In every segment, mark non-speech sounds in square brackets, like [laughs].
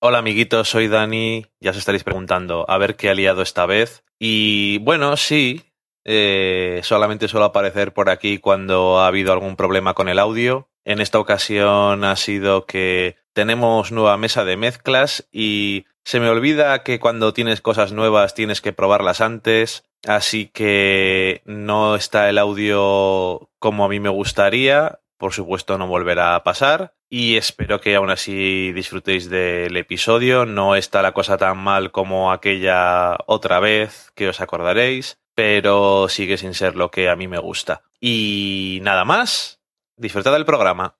Hola amiguitos, soy Dani. Ya os estaréis preguntando a ver qué ha liado esta vez. Y bueno, sí, eh, solamente suelo aparecer por aquí cuando ha habido algún problema con el audio. En esta ocasión ha sido que tenemos nueva mesa de mezclas y se me olvida que cuando tienes cosas nuevas tienes que probarlas antes. Así que no está el audio como a mí me gustaría. Por supuesto no volverá a pasar y espero que aún así disfrutéis del episodio. No está la cosa tan mal como aquella otra vez que os acordaréis, pero sigue sin ser lo que a mí me gusta. Y nada más, disfrutad del programa.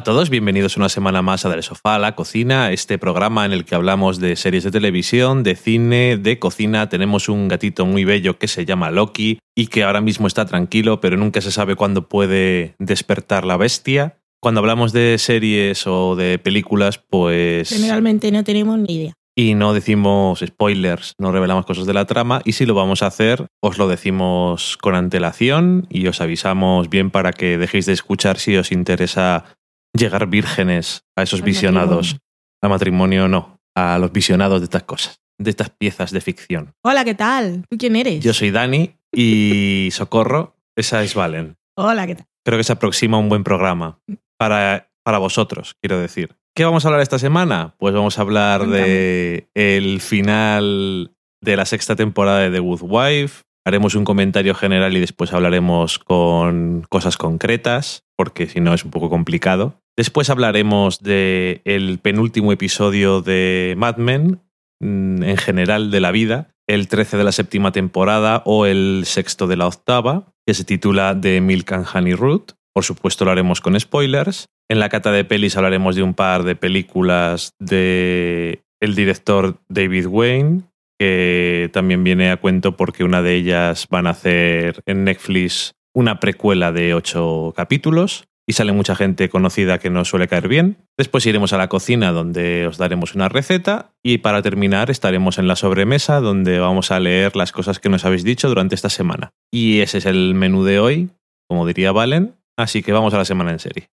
A todos, bienvenidos una semana más a Del Sofá a la Cocina, este programa en el que hablamos de series de televisión, de cine, de cocina. Tenemos un gatito muy bello que se llama Loki y que ahora mismo está tranquilo, pero nunca se sabe cuándo puede despertar la bestia. Cuando hablamos de series o de películas, pues... Generalmente no tenemos ni idea. Y no decimos spoilers, no revelamos cosas de la trama y si lo vamos a hacer, os lo decimos con antelación y os avisamos bien para que dejéis de escuchar si os interesa llegar vírgenes a esos Al visionados. A matrimonio no, a los visionados de estas cosas, de estas piezas de ficción. Hola, ¿qué tal? ¿Tú quién eres? Yo soy Dani y [laughs] Socorro, esa es Valen. Hola, ¿qué tal? Creo que se aproxima un buen programa para, para vosotros, quiero decir. ¿Qué vamos a hablar esta semana? Pues vamos a hablar de el final de la sexta temporada de The Good Wife. Haremos un comentario general y después hablaremos con cosas concretas, porque si no es un poco complicado. Después hablaremos de el penúltimo episodio de Mad Men, mm, en general de la vida, el 13 de la séptima temporada o el sexto de la octava, que se titula The Milk and Honey Root. Por supuesto lo haremos con spoilers. En la cata de pelis hablaremos de un par de películas de el director David Wayne, que también viene a cuento porque una de ellas van a hacer en Netflix una precuela de ocho capítulos y sale mucha gente conocida que nos suele caer bien. Después iremos a la cocina donde os daremos una receta y para terminar estaremos en la sobremesa donde vamos a leer las cosas que nos habéis dicho durante esta semana. Y ese es el menú de hoy, como diría Valen, así que vamos a la semana en serie.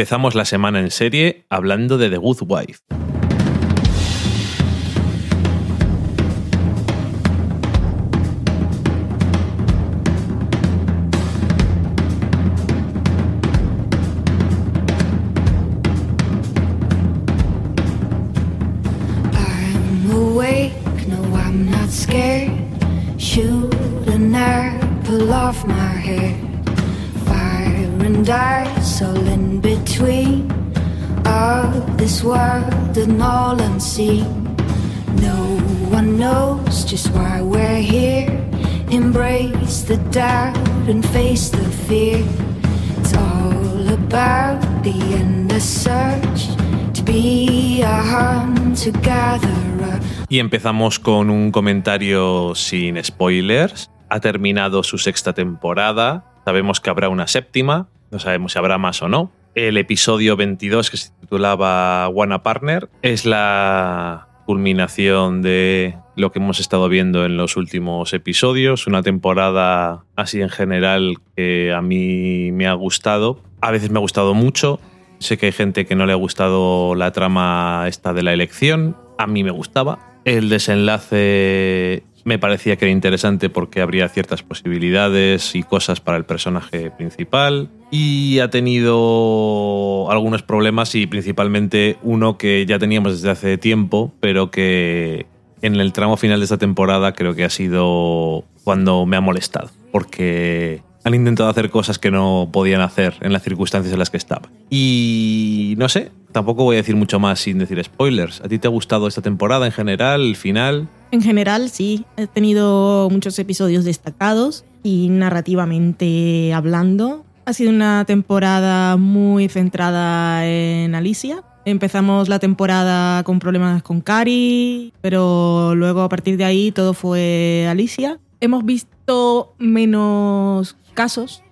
Empezamos la semana en serie hablando de The Good Wife. No one knows just why we're here. Embrace the doubt and face the fear. It's all about the search to be a. Y empezamos con un comentario sin spoilers. Ha terminado su sexta temporada. Sabemos que habrá una séptima. No sabemos si habrá más o no. El episodio 22, que se titulaba Wanna Partner, es la culminación de lo que hemos estado viendo en los últimos episodios. Una temporada así en general que a mí me ha gustado. A veces me ha gustado mucho. Sé que hay gente que no le ha gustado la trama esta de la elección. A mí me gustaba. El desenlace me parecía que era interesante porque habría ciertas posibilidades y cosas para el personaje principal. Y ha tenido algunos problemas y principalmente uno que ya teníamos desde hace tiempo, pero que en el tramo final de esta temporada creo que ha sido cuando me ha molestado, porque han intentado hacer cosas que no podían hacer en las circunstancias en las que estaban. Y no sé, tampoco voy a decir mucho más sin decir spoilers. ¿A ti te ha gustado esta temporada en general, el final? En general, sí. He tenido muchos episodios destacados y narrativamente hablando. Ha sido una temporada muy centrada en Alicia. Empezamos la temporada con problemas con Cari, pero luego a partir de ahí todo fue Alicia. Hemos visto menos casos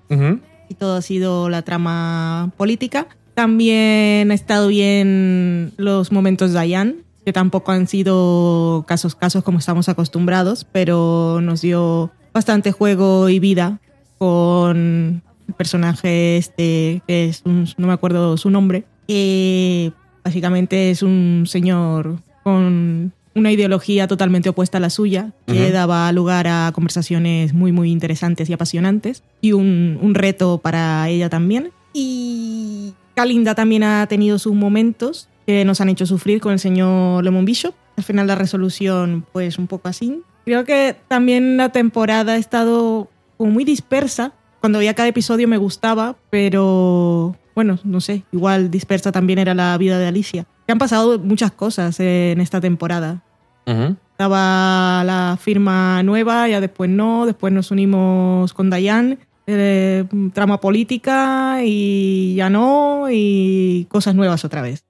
y todo ha sido la trama política. También ha estado bien los momentos de Diane, que tampoco han sido casos casos como estamos acostumbrados, pero nos dio bastante juego y vida con el personaje este, que es un- no me acuerdo su nombre, que básicamente es un señor con una ideología totalmente opuesta a la suya, que daba lugar a conversaciones muy, muy interesantes y apasionantes, y un, un reto para ella también. Y Kalinda también ha tenido sus momentos que nos han hecho sufrir con el señor Lemon Bishop. Al final la resolución, pues un poco así. Creo que también la temporada ha estado como muy dispersa. Cuando veía cada episodio me gustaba, pero bueno, no sé, igual dispersa también era la vida de Alicia. Que han pasado muchas cosas en esta temporada. Ujú. Estaba la firma nueva, ya después no, después nos unimos con Dayan, eh, trama política y ya no, y cosas nuevas otra vez.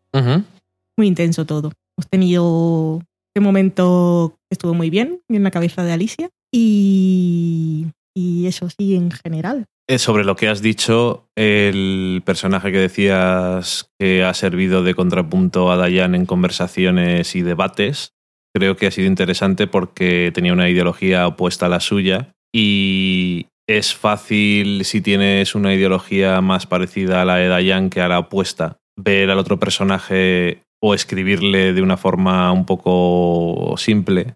Muy intenso todo. Hemos tenido este momento que estuvo muy bien en la cabeza de Alicia y, y eso sí en general. Eh, Sobre lo que has dicho, el personaje que decías que ha servido de contrapunto a Dayan en conversaciones y debates, creo que ha sido interesante porque tenía una ideología opuesta a la suya y es fácil si tienes una ideología más parecida a la de Dayan que a la opuesta, ver al otro personaje o escribirle de una forma un poco simple.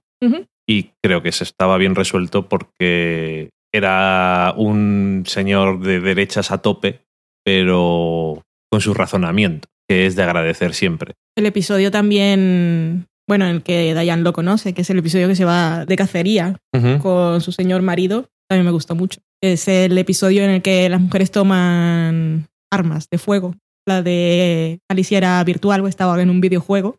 Y creo que se estaba bien resuelto porque era un señor de derechas a tope, pero con su razonamiento, que es de agradecer siempre. El episodio también, bueno, en el que Dayan lo conoce, que es el episodio que se va de cacería con su señor marido, también me gustó mucho. Es el episodio en el que las mujeres toman armas de fuego. La de Alicia era virtual o estaba en un videojuego,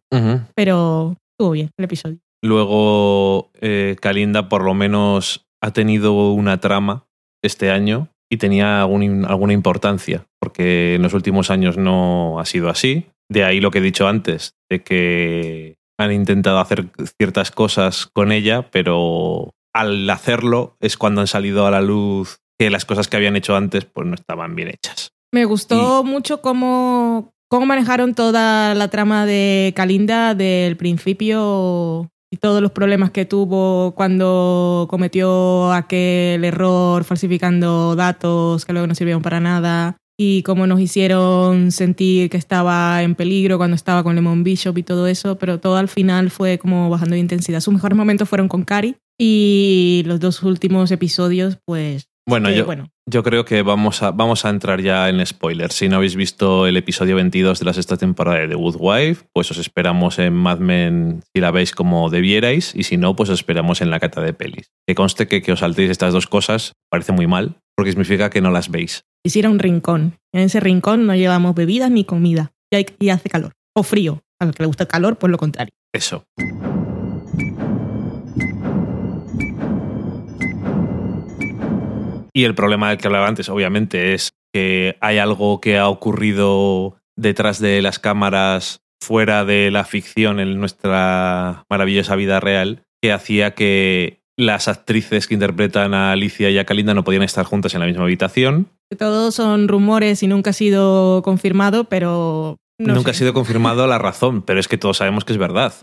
pero estuvo bien el episodio. Luego, eh, Kalinda por lo menos ha tenido una trama este año y tenía algún- alguna importancia, porque en los últimos años no ha sido así. De ahí lo que he dicho antes, de que han intentado hacer ciertas cosas con ella, pero al hacerlo es cuando han salido a la luz que las cosas que habían hecho antes pues no estaban bien hechas. Me gustó mucho cómo, cómo manejaron toda la trama de Kalinda del principio y todos los problemas que tuvo cuando cometió aquel error falsificando datos que luego no sirvieron para nada y cómo nos hicieron sentir que estaba en peligro cuando estaba con Lemon Bishop y todo eso, pero todo al final fue como bajando de intensidad. Sus mejores momentos fueron con Cari y los dos últimos episodios, pues... Bueno, yo, bueno, Yo creo que vamos a, vamos a entrar ya en spoilers. Si no habéis visto el episodio 22 de la sexta temporada de The Good Wife, pues os esperamos en Mad Men si la veis como debierais, y si no, pues os esperamos en la cata de pelis. Que conste que que os saltéis estas dos cosas parece muy mal, porque significa que no las veis. hiciera un rincón. En ese rincón no llevamos bebidas ni comida. Y, hay- y hace calor. O frío. Al que le gusta el calor, pues lo contrario. Eso. Y el problema del que hablaba antes, obviamente, es que hay algo que ha ocurrido detrás de las cámaras, fuera de la ficción, en nuestra maravillosa vida real, que hacía que las actrices que interpretan a Alicia y a Kalinda no podían estar juntas en la misma habitación. Todos son rumores y nunca ha sido confirmado, pero... no Nunca ha sido confirmado la razón, pero es que todos sabemos que es verdad.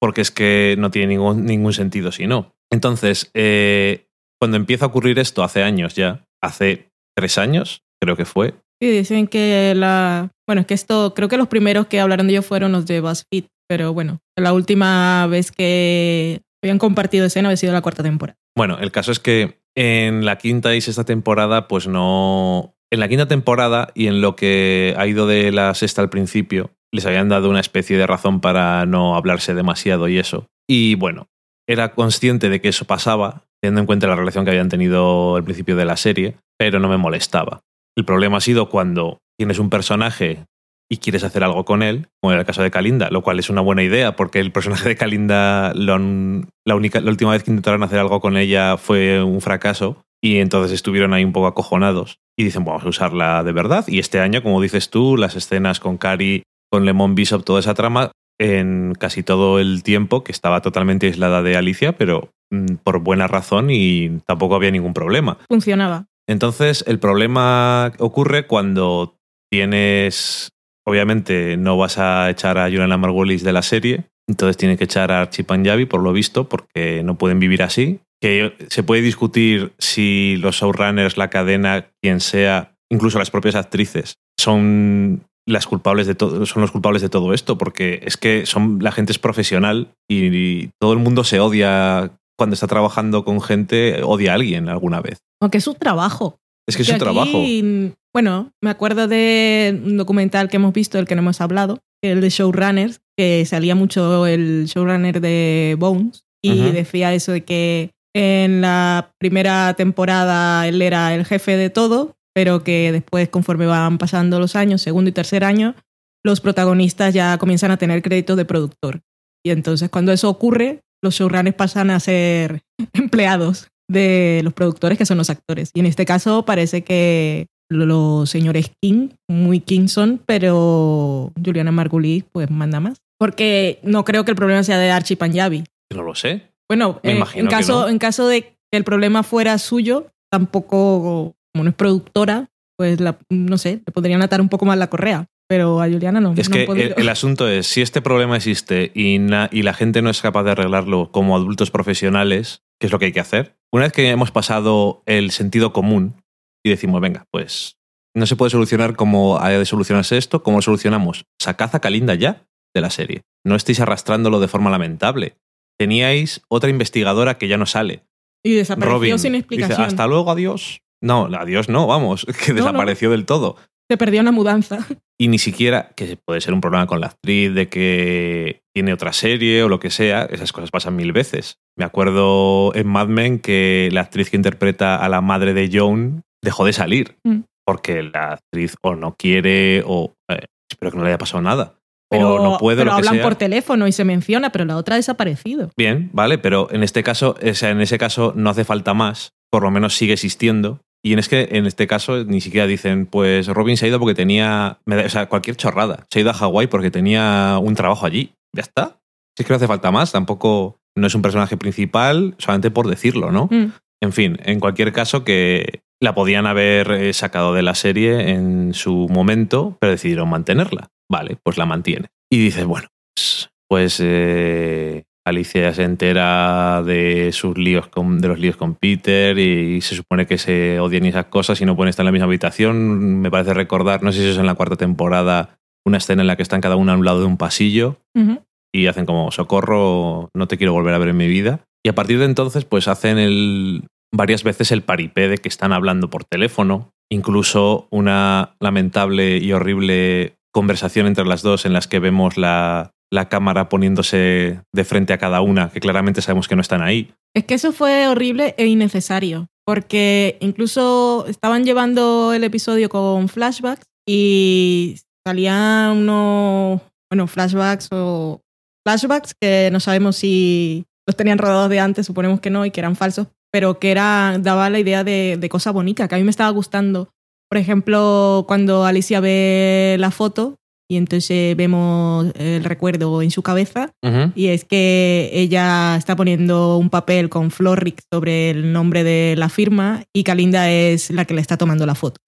Porque es que no tiene ningún, ningún sentido si no. Entonces, eh, cuando empieza a ocurrir esto hace años ya, hace tres años, creo que fue, Sí, dicen que la... Bueno, es que esto... Creo que los primeros que hablaron de ello fueron los de BuzzFeed. Pero bueno, la última vez que habían compartido escena había sido la cuarta temporada. Bueno, el caso es que en la quinta y sexta temporada, pues no. En la quinta temporada y en lo que ha ido de la sexta al principio, les habían dado una especie de razón para no hablarse demasiado y eso. Y bueno, era consciente de que eso pasaba, teniendo en cuenta la relación que habían tenido al principio de la serie, pero no me molestaba. El problema ha sido cuando tienes un personaje y quieres hacer algo con él, como en el caso de Kalinda, lo cual es una buena idea porque el personaje de Kalinda, la, única, la última vez que intentaron hacer algo con ella fue un fracaso y entonces estuvieron ahí un poco acojonados y dicen, vamos a usarla de verdad. Y este año, como dices tú, las escenas con Cari, con Lemon Bishop, toda esa trama, en casi todo el tiempo, que estaba totalmente aislada de Alicia, pero por buena razón y tampoco había ningún problema. Funcionaba. Entonces, el problema ocurre cuando tienes. Obviamente, no vas a echar a Juliana Margulis de la serie, entonces tiene que echar a Archie Panjabi, por lo visto, porque no pueden vivir así. Que se puede discutir si los showrunners, la cadena, quien sea, incluso las propias actrices, son las culpables de todo, son los culpables de todo esto, porque es que son, la gente es profesional y, y todo el mundo se odia cuando está trabajando con gente, odia a alguien alguna vez. Aunque es su trabajo. Es que es su trabajo. Bueno, me acuerdo de un documental que hemos visto, del que no hemos hablado, el de Showrunners, que salía mucho el showrunner de Bones y Ujú. decía eso de que en la primera temporada él era el jefe de todo, pero que después, conforme van pasando los años, segundo y tercer año, los protagonistas ya comienzan a tener crédito de productor. Y entonces cuando eso ocurre, los showrunners pasan a ser [laughs] empleados de los productores que son los actores. Y en este caso parece que los señores King, muy King son, pero Juliana Margulis pues manda más. Porque no creo que el problema sea de Archie Panjabi. No lo sé. Bueno, Me eh, imagino en, que caso, no. en caso de que el problema fuera suyo, tampoco, como no es productora, pues la, no sé, le podrían atar un poco más la correa. Pero a Juliana no. Es no que el, el asunto es, si este problema existe y, na- y la gente no es capaz de arreglarlo como adultos profesionales, ¿qué es lo que hay que hacer? Una vez que hemos pasado el sentido común y decimos, venga, pues no se puede solucionar como haya de solucionarse esto, ¿cómo lo solucionamos? Sacad a Kalinda ya de la serie. No estéis arrastrándolo de forma lamentable. Teníais otra investigadora que ya no sale. y desapareció Robin. sin Dice, explicación. hasta luego, adiós. No, adiós no, vamos, [laughs] que No, no. desapareció del todo. Se perdió una mudanza. Y ni siquiera, que puede ser un problema con la actriz, de que tiene otra serie o lo que sea, esas cosas pasan mil veces. Me acuerdo en Mad Men que la actriz que interpreta a la madre de Joan dejó de salir, Mm. porque la actriz o no quiere o eh, espero que no le haya pasado nada. Pero, o no puede, pero lo que hablan sea. por teléfono y se menciona, pero la otra ha desaparecido. Bien, vale, pero en este caso, o sea, en ese caso no hace falta más, por lo menos sigue existiendo. Y en, es que, en este caso ni siquiera dicen, pues Robin se ha ido porque tenía, o sea, cualquier chorrada. Se ha ido a Hawái porque tenía un trabajo allí. Ya está. Si es que no hace falta más, tampoco no es un personaje principal, solamente por decirlo, ¿no? Mm. En fin, en cualquier caso que la podían haber eh, sacado de la serie en su momento, pero decidieron mantenerla. Vale, pues la mantiene. Y dices, bueno, pues, pues, eh, Alicia se entera de sus líos con, de los líos con Peter y se supone que se odian y esas cosas y no pueden estar en la misma habitación. Me parece recordar, no sé si eso es en la cuarta temporada, una escena en la que están cada uno a un lado de un pasillo y hacen como socorro, no te quiero volver a ver en mi vida. Y a partir de entonces, pues hacen el, varias veces el paripé de que están hablando por teléfono, incluso una lamentable y horrible conversación entre las dos en las que vemos la, la cámara poniéndose de frente a cada una, que claramente sabemos que no están ahí. Es que eso fue horrible e innecesario, porque incluso estaban llevando el episodio con flashbacks y salían unos, bueno, flashbacks o flashbacks que no sabemos si los tenían rodados de antes, suponemos que no y que eran falsos, pero que era, daba la idea de, de cosa bonita, que a mí me estaba gustando. Por ejemplo, cuando Alicia ve la foto y entonces vemos el recuerdo en su cabeza, y es que ella está poniendo un papel con Florrick sobre el nombre de la firma y Kalinda es la que le está tomando la foto.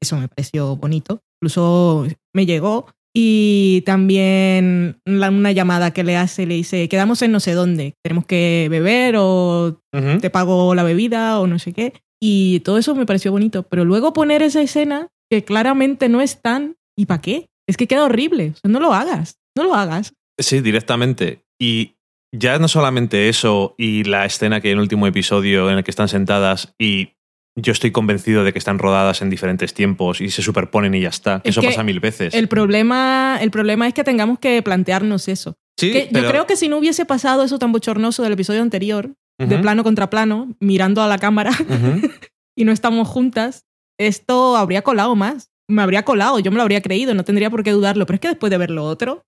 Eso me pareció bonito. Incluso me llegó. Y también una llamada que le hace, le dice, quedamos en no sé dónde, tenemos que beber o te pago la bebida o no sé qué. Y todo eso me pareció bonito. Pero luego poner esa escena que claramente no están, ¿y para qué? Es que queda horrible. O sea, no lo hagas. No lo hagas. Sí, directamente. Y ya no solamente eso y la escena que hay en el último episodio en el que están sentadas y yo estoy convencido de que están rodadas en diferentes tiempos y se superponen y ya está. Es eso que pasa mil veces. El problema, el problema es que tengamos que plantearnos eso. O Sí, Que pero- Yo creo que si no hubiese pasado eso tan bochornoso del episodio anterior, de plano contra plano, mirando a la cámara [laughs] y no estamos juntas, esto habría colado más. Me habría colado, yo me lo habría creído, no tendría por qué dudarlo. Pero es que después de ver lo otro,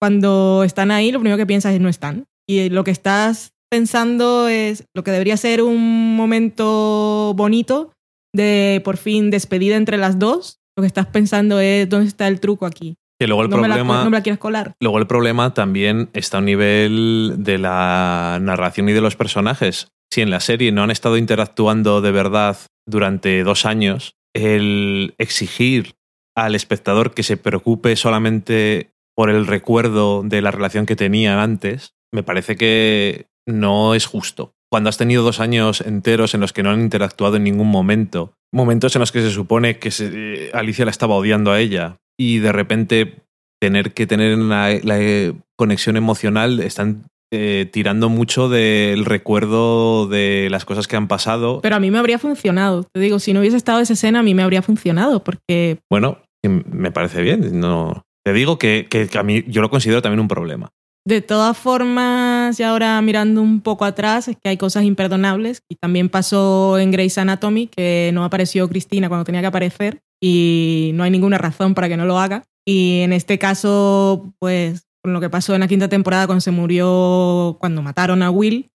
cuando están ahí, lo primero que piensas es no están. Y lo que estás pensando es lo que debería ser un momento bonito de por fin despedida entre las dos. Lo que estás pensando es dónde está el truco aquí. Que luego el no, me la, problema. no me la quieres colar. Luego el problema también está a un nivel de la narración y de los personajes. Si en la serie no han estado interactuando de verdad durante dos años, el exigir al espectador que se preocupe solamente por el recuerdo de la relación que tenían antes, me parece que no es justo. Cuando has tenido dos años enteros en los que no han interactuado en ningún momento, momentos en los que se supone que se- eh, Alicia la estaba odiando a ella y de repente tener que tener una, la eh, conexión emocional, están eh, tirando mucho del recuerdo de las cosas que han pasado. Pero a mí me habría funcionado. Te digo, si no hubiese estado esa escena, a mí me habría funcionado porque Bueno, me parece bien. No, te digo que, que- que a mí yo lo considero también un problema. De todas formas, y ahora mirando un poco atrás, es que hay cosas imperdonables. Y también pasó en Grey's Anatomy, que no apareció Cristina cuando tenía que aparecer y no hay ninguna razón para que no lo haga. Y en este caso, pues, con lo que pasó en la quinta temporada cuando se murió, cuando mataron a Will,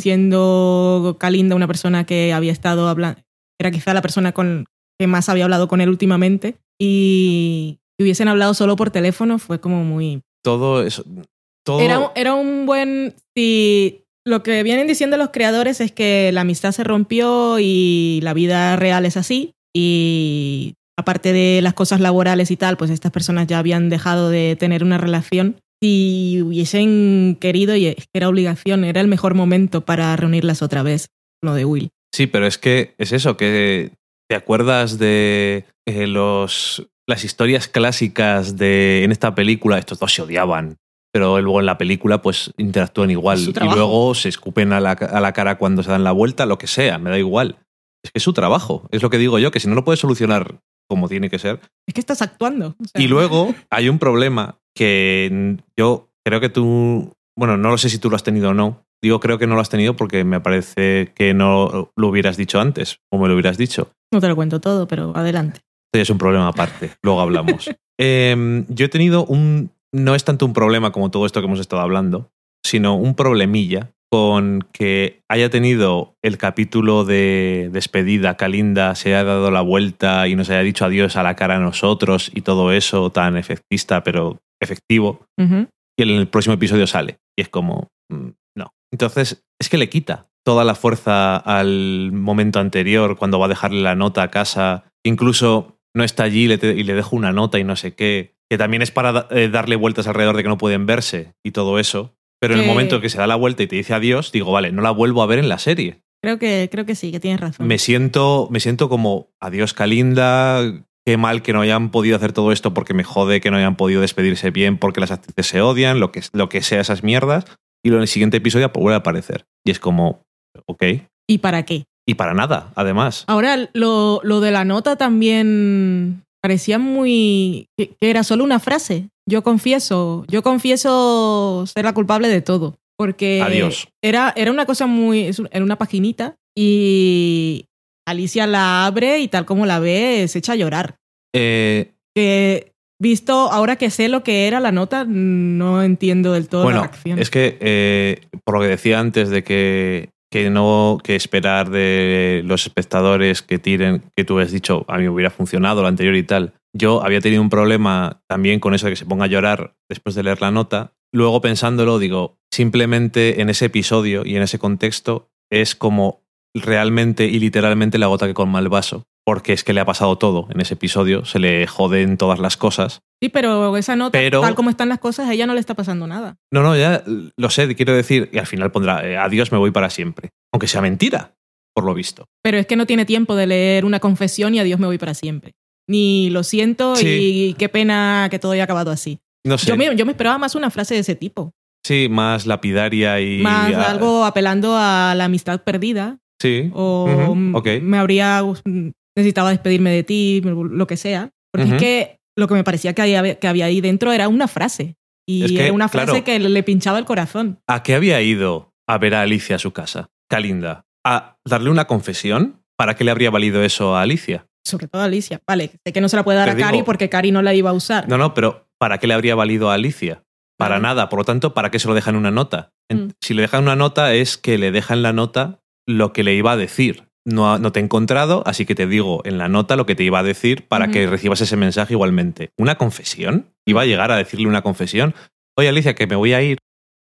siendo Kalinda una persona que había estado hablando, era quizá la persona con que más había hablado con él últimamente, y si hubiesen hablado solo por teléfono, fue como muy Todo eso. Todo, era, un- era un buen. Si lo que vienen diciendo los creadores es que la amistad se rompió y la vida real es así. Y aparte de las cosas laborales y tal, pues estas personas ya habían dejado de tener una relación. Si hubiesen querido, y es que era obligación, era el mejor momento para reunirlas otra vez, lo de Will. Sí, pero es que es eso, que te acuerdas de eh, los, las historias clásicas de en esta película, estos dos se odiaban, pero luego en la película pues interactúan igual y luego se escupen a la, a la cara cuando se dan la vuelta, lo que sea, me da igual. Es que es su trabajo, es lo que digo yo, que si no lo puedes solucionar como tiene que ser. Es que estás actuando. o sea, Y luego hay un problema que yo creo que tú, bueno, no lo sé si tú lo has tenido o no. Digo, creo que no lo has tenido porque me parece que no lo hubieras dicho antes, o me lo hubieras dicho. No te lo cuento todo, pero adelante. Esto ya es un problema aparte, luego hablamos. [laughs] Em, yo he tenido un, no es tanto un problema como todo esto que hemos estado hablando, sino un problemilla con que haya tenido el capítulo de despedida, Kalinda se haya dado la vuelta y nos haya dicho adiós a la cara a nosotros y todo eso tan efectista pero efectivo, y en el próximo episodio sale. Y es como, mm, no. Entonces, es que le quita toda la fuerza al momento anterior, cuando va a dejarle la nota a casa. Incluso no está allí y le, dejo una nota y no sé qué. Que también es para eh, darle vueltas alrededor de que no pueden verse y todo eso. Pero en el momento que se da la vuelta y te dice adiós, digo, vale, no la vuelvo a ver en la serie. Creo que, creo que sí, que tienes razón. Me siento, me siento como, adiós Kalinda, qué mal que no hayan podido hacer todo esto porque me jode que no hayan podido despedirse bien porque las actrices se odian, lo que, lo que sea esas mierdas. Y luego en el siguiente episodio pues, vuelve a aparecer. Y es como, ok. ¿Y para qué? Y para nada, además. Ahora, lo, lo de la nota también parecía muy... que, era solo una frase. Yo confieso, yo confieso ser la culpable de todo. Porque Adiós. Era, era una cosa muy... Era una paginita y Alicia la abre y tal como la ve se echa a llorar. Eh, Que visto, ahora que sé lo que era la nota, no entiendo del todo bueno, la reacción. es que eh, por lo que decía antes de que, que no que esperar de los espectadores que tiren, que tú has dicho, a mí hubiera funcionado lo anterior y tal. Yo había tenido un problema también con eso de que se ponga a llorar después de leer la nota. Luego pensándolo, digo, simplemente en ese episodio y en ese contexto es como realmente y literalmente la gota que colma el vaso. Porque es que le ha pasado todo en ese episodio, se le joden todas las cosas. Sí, pero esa nota, Pero- tal como están las cosas, a ella no le está pasando nada. No, no, ya lo sé, quiero decir, y al final pondrá eh, adiós, me voy para siempre. Aunque sea mentira, por lo visto. Pero es que no tiene tiempo de leer una confesión y adiós me voy para siempre. Ni lo siento Sí. y qué pena que todo haya acabado así. No sé. Yo, me, yo me esperaba más una frase de ese tipo. Sí, más lapidaria y. más algo apelando a la amistad perdida. Sí. O Ujú, mm, ok. me habría necesitaba despedirme de ti, lo que sea. Porque es que lo que me parecía que había, que había ahí dentro era una frase. Y Es que, era una frase claro. que le pinchaba el corazón. ¿A qué había ido a ver a Alicia a su casa? Calinda. ¿A darle una confesión? ¿Para qué le habría valido eso a Alicia? Sobre todo a Alicia. Vale, sé que no se la puede dar Te a digo- Cari porque Cari no la iba a usar. No, no, pero ¿para qué le habría valido a Alicia? Para nada. Por lo tanto, ¿para qué se lo dejan una nota? Mm. Si le dejan una nota es que le dejan en la nota lo que le iba a decir. No, no te he encontrado, así que te digo en la nota lo que te iba a decir para que recibas ese mensaje igualmente. ¿Una confesión? Iba a llegar a decirle una confesión. Oye, Alicia, que me voy a ir,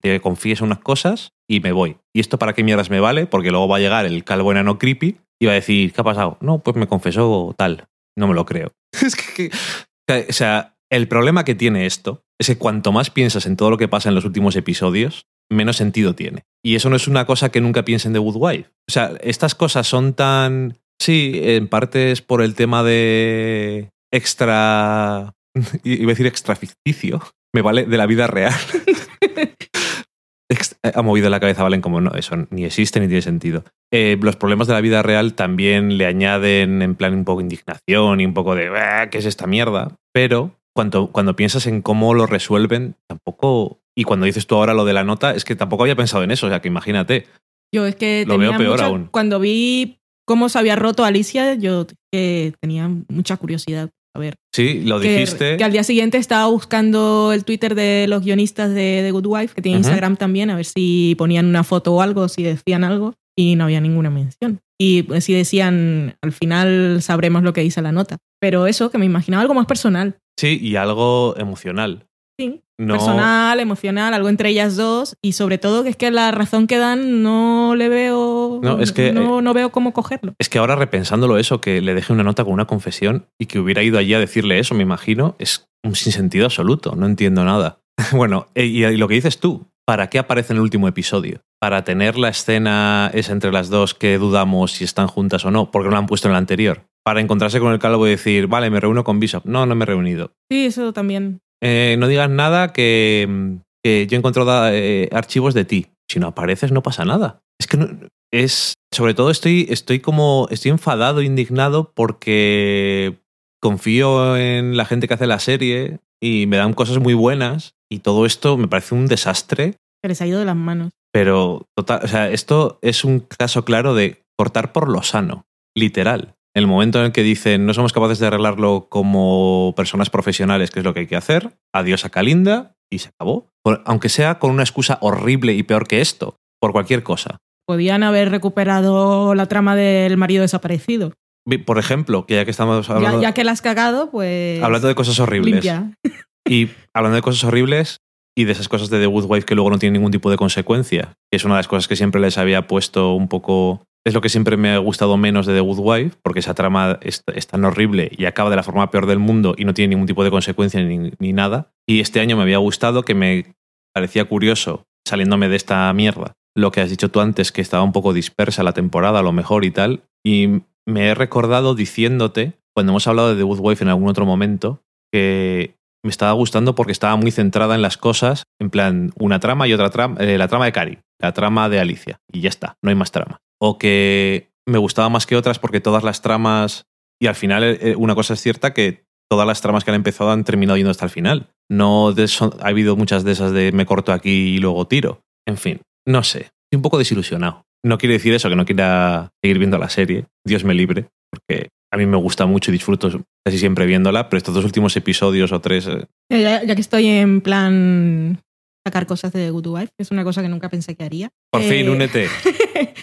te confíes unas cosas y me voy. ¿Y esto para qué mierdas me vale? Porque luego va a llegar el calvo enano creepy y va a decir, ¿qué ha pasado? No, pues me confesó tal. No me lo creo. [laughs] es que, que- o sea, el problema que tiene esto es que cuanto más piensas en todo lo que pasa en los últimos episodios, menos sentido tiene. Y eso no es una cosa que nunca piensen de Good Wife. O sea, estas cosas son tan... Sí, en parte es por el tema de extra... [laughs] Iba a decir extra ficticio. Me vale de la vida real. [laughs] Ex- ha movido la cabeza, Valen, como no, eso ni existe ni tiene sentido. Eh, los problemas de la vida real también le añaden en plan un poco de indignación y un poco de "Ah, ¿qué es esta mierda? Pero cuando, cuando piensas en cómo lo resuelven, tampoco. Y cuando dices tú ahora lo de la nota, es que tampoco había pensado en eso. O sea, que imagínate. Yo es que Lo tenía veo peor mucha- aún. Cuando vi cómo se había roto Alicia, yo eh, tenía mucha curiosidad. A ver. Sí, lo Que, dijiste. que al día siguiente estaba buscando el Twitter de los guionistas de The Good Wife, que tiene Ujú. Instagram también, a ver si ponían una foto o algo, si decían algo, y no había ninguna mención. Y pues, si decían, al final sabremos lo que dice la nota. Pero eso, que me imaginaba algo más personal. Sí, y algo emocional. Sí, No, personal, emocional, algo entre ellas dos, y sobre todo que es que la razón que dan no le veo, No, es que, no, no veo cómo cogerlo. Es que ahora repensándolo eso, que le deje una nota con una confesión y que hubiera ido allí a decirle eso, me imagino, es un sinsentido absoluto. No entiendo nada. [laughs] bueno, eh, y, y lo que dices tú, ¿para qué aparece en el último episodio? ¿Para tener la escena esa entre las dos que dudamos si están juntas o no? Porque no la han puesto en la anterior. Para encontrarse con el calvo y decir, vale, me reúno con Bishop. No, no me he reunido. Sí, eso también. Eh, no digas nada que, que yo he encontrado eh, archivos de ti. Si no apareces, no pasa nada. Es que no, es. Sobre todo estoy, estoy como. Estoy enfadado, indignado, porque confío en la gente que hace la serie y me dan cosas muy buenas. Y todo esto me parece un desastre. Que les ha ido de las manos. Pero total, o sea, esto es un caso claro de cortar por lo sano, literal. El momento en el que dicen no somos capaces de arreglarlo como personas profesionales, que es lo que hay que hacer, adiós a Calinda y se acabó. Por- aunque sea con una excusa horrible y peor que esto, por cualquier cosa. Podían haber recuperado la trama del marido desaparecido. Por ejemplo, que ya que estamos Ya, hablando, ya que la has cagado, pues. hablando de cosas horribles Limpia. y hablando de cosas horribles y de esas cosas de The Good Wife que luego no tienen ningún tipo de consecuencia, que es una de las cosas que siempre les había puesto un poco es lo que siempre me ha gustado menos de The Good Wife, porque esa trama es, tan horrible y acaba de la forma peor del mundo y no tiene ningún tipo de consecuencia ni, ni nada. Y este año me había gustado, que me parecía curioso, saliéndome de esta mierda, lo que has dicho tú antes, que estaba un poco dispersa la temporada, a lo mejor y tal. Y me he recordado diciéndote, cuando hemos hablado de The Good Wife en algún otro momento, que me estaba gustando porque estaba muy centrada en las cosas, en plan, una trama y otra trama, eh, la trama de Cari, la trama de Alicia, y ya está, no hay más trama. O que me gustaba más que otras porque todas las tramas, y al final eh, una cosa es cierta que todas las tramas que han empezado han terminado yendo hasta el final. No de eso- ha habido muchas de esas de me corto aquí y luego tiro. En fin, no sé, estoy un poco desilusionado. No quiere decir eso, que no quiera seguir viendo la serie, Dios me libre, porque a mí me gusta mucho y disfruto casi siempre viéndola, pero estos dos últimos episodios o tres eh, Eh, Ya, ya que estoy en plan sacar cosas de The Good Wife, que es una cosa que nunca pensé que haría. Por Eh, fin, únete. [laughs]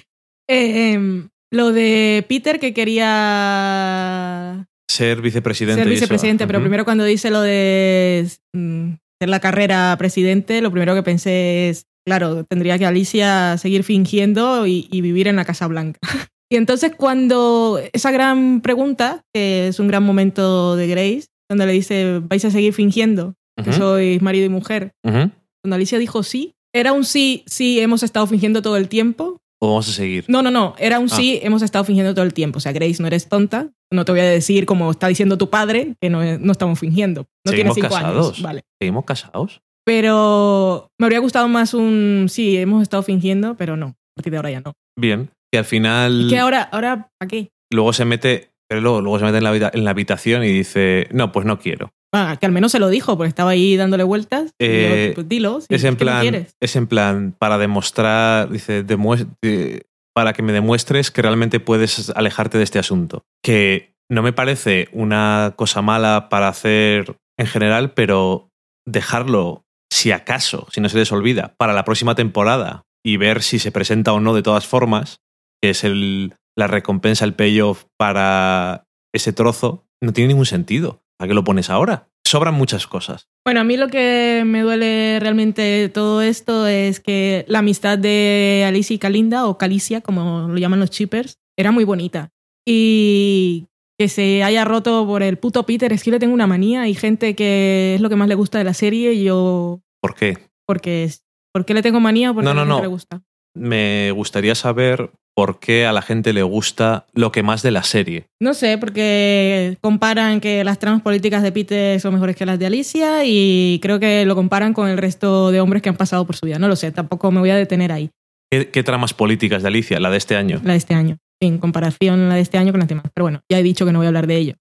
eh, lo de Peter que quería Ser vicepresidente. ser eso. vicepresidente, pero primero cuando dice lo de mm, hacer la carrera presidente, lo primero que pensé es, claro, tendría que Alicia seguir fingiendo y, y vivir en la Casa Blanca. [laughs] y entonces cuando esa gran pregunta, que es un gran momento de Grace, donde le dice, vais a seguir fingiendo que Ujú. sois marido y mujer, cuando Alicia dijo sí, era un sí, sí, hemos estado fingiendo todo el tiempo. O vamos a seguir. No, no, no, era un Ah. sí, hemos estado fingiendo todo el tiempo. O sea, Grace, no eres tonta, no te voy a decir, como está diciendo tu padre, que no, no estamos fingiendo. No tienes cinco casados. años. Vale. ¿Seguimos casados? Pero me habría gustado más un sí, hemos estado fingiendo, pero no. A partir de ahora ya no. Bien. Que al final. ¿Y que ahora, ahora, ¿para qué? Luego se mete. Pero luego, luego se mete en la, en la habitación y dice: No, pues no quiero. Ah, que al menos se lo dijo, porque estaba ahí dándole vueltas. Y Eh, pues dilo, si es en ¿qué no plan, quieres? es en plan para demostrar, dice, demues- de- para que me demuestres que realmente puedes alejarte de este asunto. Que no me parece una cosa mala para hacer en general, pero dejarlo, si acaso, si no se les olvida, para la próxima temporada y ver si se presenta o no de todas formas, que es el, la recompensa, el payoff para ese trozo, no tiene ningún sentido. ¿A qué lo pones ahora? Sobran muchas cosas. Bueno, a mí lo que me duele realmente de todo esto es que la amistad de Alicia y Kalinda, o Calicia, como lo llaman los chippers, era muy bonita. Y que se haya roto por el puto Peter, es que le tengo una manía. Hay gente que es lo que más le gusta de la serie y yo, ¿Por qué? porque es, ¿por qué le tengo manía? Porque No, no, no. le gusta. Me gustaría saber por qué a la gente le gusta lo que más de la serie. No sé, porque comparan que las tramas políticas de Peter son mejores que las de Alicia y creo que lo comparan con el resto de hombres que han pasado por su vida. No lo sé, tampoco me voy a detener ahí. ¿Qué, qué tramas políticas de Alicia? La de este año. la de este año, en comparación la de este año con las demás. Pero bueno, ya he dicho que no voy a hablar de ello.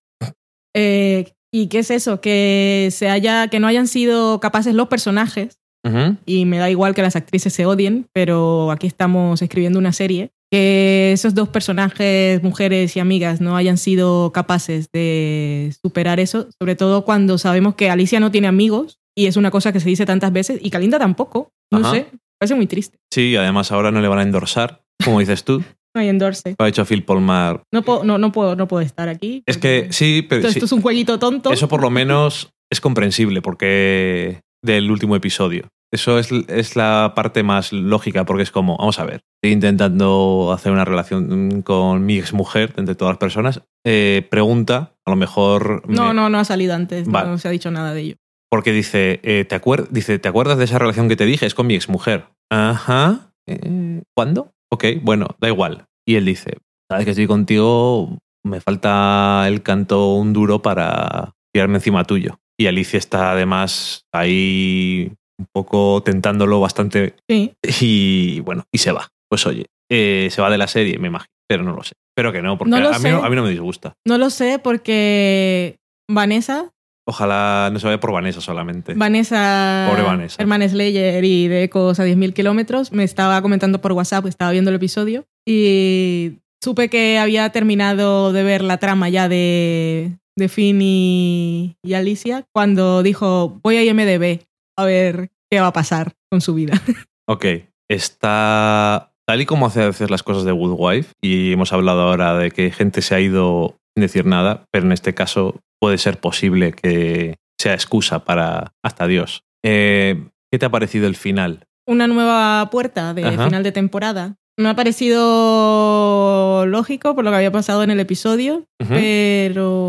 Eh, ¿Y qué es eso? Que, se haya, que no hayan sido capaces los personajes, Ujú. y me da igual que las actrices se odien, pero aquí estamos escribiendo una serie, que esos dos personajes, mujeres y amigas, no hayan sido capaces de superar eso, sobre todo cuando sabemos que Alicia no tiene amigos, y es una cosa que se dice tantas veces, y Kalinda tampoco. No Ajá. sé, parece muy triste. Sí, además ahora no le van a endorsar, como dices tú. [laughs] No hay endorse. Lo ha hecho Phil Polmar. No puedo, no, no puedo, no puedo estar aquí. Es que sí, pero esto, sí, esto es un jueguito tonto. eso por lo menos es comprensible porque del último episodio. Eso es, es la parte más lógica porque es como, vamos a ver, estoy intentando hacer una relación con mi exmujer entre todas las personas. Eh, pregunta, a lo mejor... No, me- no, no ha salido antes. Vale. No se ha dicho nada de ello. Porque dice, eh, ¿te, acuer- dice, ¿te acuerdas de esa relación que te dije? Es con mi exmujer. Ajá. Eh, ¿Cuándo? Ok, bueno, da igual. Y él dice, sabes que estoy contigo, me falta el canto un duro para tirarme encima tuyo. Y Alicia está además ahí un poco tentándolo bastante Sí. y bueno, y se va. Pues oye, eh, se va de la serie, me imagino, pero no lo sé. Pero que no, porque No a, mí a mí no me disgusta. No lo sé porque Vanessa, Ojalá no se vaya por Vanessa solamente. Vanessa, Pobre Vanessa. hermana Slayer y de Ecos a 10.000 kilómetros, me estaba comentando por WhatsApp, estaba viendo el episodio y supe que había terminado de ver la trama ya de, de Finn y, y Alicia cuando dijo, voy a IMDB a ver qué va a pasar con su vida. [laughs] Ok, está tal y como hace a veces las cosas de Good Wife, y hemos hablado ahora de que gente se ha ido sin decir nada, pero en este caso puede ser posible que sea excusa para hasta Dios. Eh, ¿Qué te ha parecido el final? una nueva puerta de Ajá. final de temporada. Me ha parecido lógico por lo que había pasado en el episodio, pero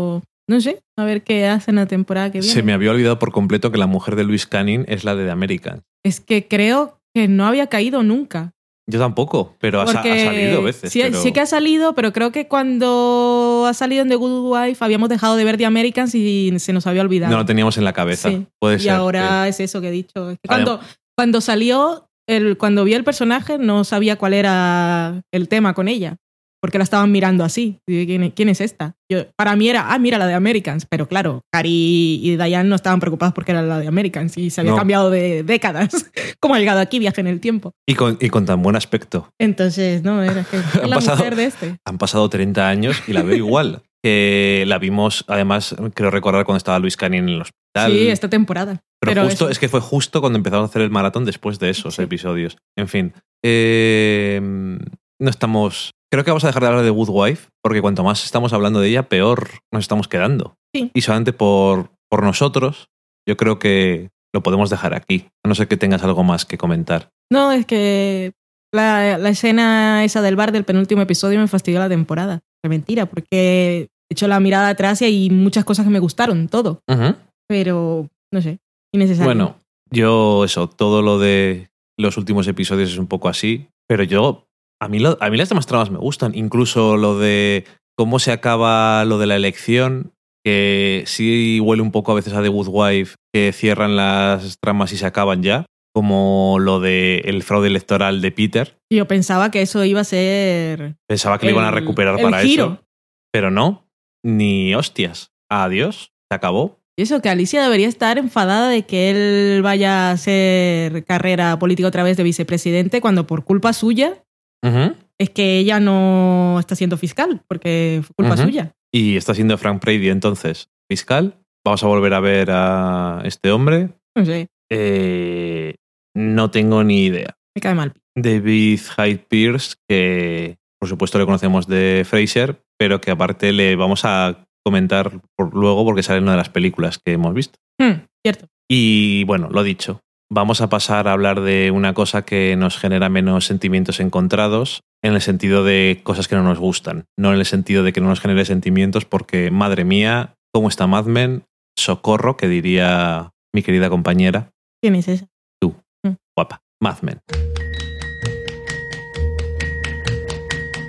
no sé, a ver qué hacen la temporada que viene. Se me había olvidado por completo que la mujer de Luis Canning es la de The American. Es que creo que no había caído nunca. Yo tampoco, pero ha, salido a veces. Sí, pero- sí que ha salido, pero creo que cuando ha salido en The Good Wife habíamos dejado de ver The Americans y se nos había olvidado. No lo teníamos en la cabeza. Sí. Puede y ser. ahora es eso que he dicho. Es que Adem- cuando, cuando salió, el, cuando vi el personaje, no sabía cuál era el tema con ella. Porque la estaban mirando así. ¿Quién, quién es esta? Yo, para mí era, ah, mira, la de Americans. Pero claro, Cari y Diane no estaban preocupadas porque era la de Americans y se había No. cambiado de décadas. [laughs] ¿Cómo ha llegado aquí? Viaje en el tiempo. Y, con, y con tan buen aspecto. Entonces, no, era que [laughs] la pasado- mujer de este. Han pasado 30 años y la veo igual. [laughs] Que la vimos, además, creo recordar cuando estaba Luis Canning en el hospital. Sí, esta temporada. Pero, Pero justo, es que fue justo cuando empezaron a hacer el maratón después de esos Sí. episodios. En fin. eh, no estamos. Creo que vamos a dejar de hablar de Good Wife, porque cuanto más estamos hablando de ella, peor nos estamos quedando. Sí. Y solamente por, por nosotros, yo creo que lo podemos dejar aquí. A no ser que tengas algo más que comentar. No, es que la, la escena esa del bar del penúltimo episodio me fastidió la temporada. Es mentira, porque he hecho la mirada atrás y hay muchas cosas que me gustaron, todo. Pero, no sé, innecesario. Bueno, yo eso, todo lo de los últimos episodios es un poco así, pero yo, a mí, lo- a mí las demás tramas me gustan, incluso lo de cómo se acaba lo de la elección, que sí huele un poco a veces a The Good Wife, que cierran las tramas y se acaban ya, como lo de el fraude electoral de Peter. Yo pensaba que eso iba a ser. Pensaba que lo iban a recuperar el para giro. eso, pero no, ni hostias. Adiós, se acabó. Y eso, que Alicia debería estar enfadada de que él vaya a hacer carrera política otra vez de vicepresidente cuando por culpa suya Es que ella no está siendo fiscal, porque fue culpa suya. Y está siendo Frank Brady entonces fiscal. Vamos a volver a ver a este hombre. No sé, Eh, no tengo ni idea. me cae mal. David Hyde Pierce, que por supuesto le conocemos de Fraser, pero que aparte le vamos a comentar por luego porque sale en una de las películas que hemos visto. Hmm, cierto. Y bueno, lo dicho, vamos a pasar a hablar de una cosa que nos genera menos sentimientos encontrados, en el sentido de cosas que no nos gustan, no en el sentido de que no nos genere sentimientos, porque madre mía, ¿cómo está Mad Men? Socorro, que diría mi querida compañera, ¿Quién es esa? guapa, Mad Men.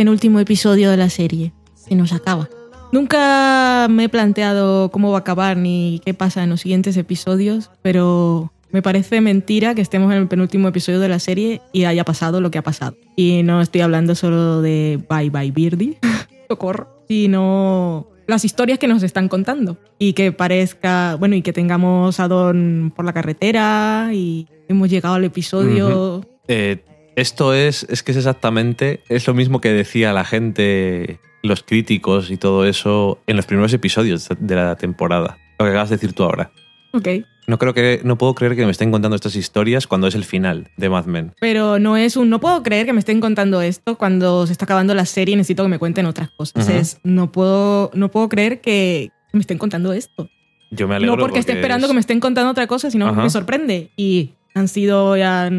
Penúltimo episodio de la serie. Se nos acaba. Nunca me he planteado cómo va a acabar ni qué pasa en los siguientes episodios, pero me parece mentira que estemos en el penúltimo episodio de la serie y haya pasado lo que ha pasado. Y no estoy hablando solo de Bye Bye Birdie, [laughs] socorro, sino las historias que nos están contando. Y que parezca, bueno, y que tengamos a Don por la carretera y hemos llegado al episodio... Eh, esto es, es que es exactamente, es lo mismo que decía la gente, los críticos y todo eso en los primeros episodios de la temporada. Lo que acabas de decir tú ahora. Ok. No creo que, no puedo creer que me estén contando estas historias cuando es el final de Mad Men. Pero no es un no puedo creer que me estén contando esto cuando se está acabando la serie y necesito que me cuenten otras cosas. Es no puedo no puedo creer que me estén contando esto. Yo me alegro no porque, esté esperando es- que me estén contando otra cosa, sino Ajá. me sorprende. Y han sido ya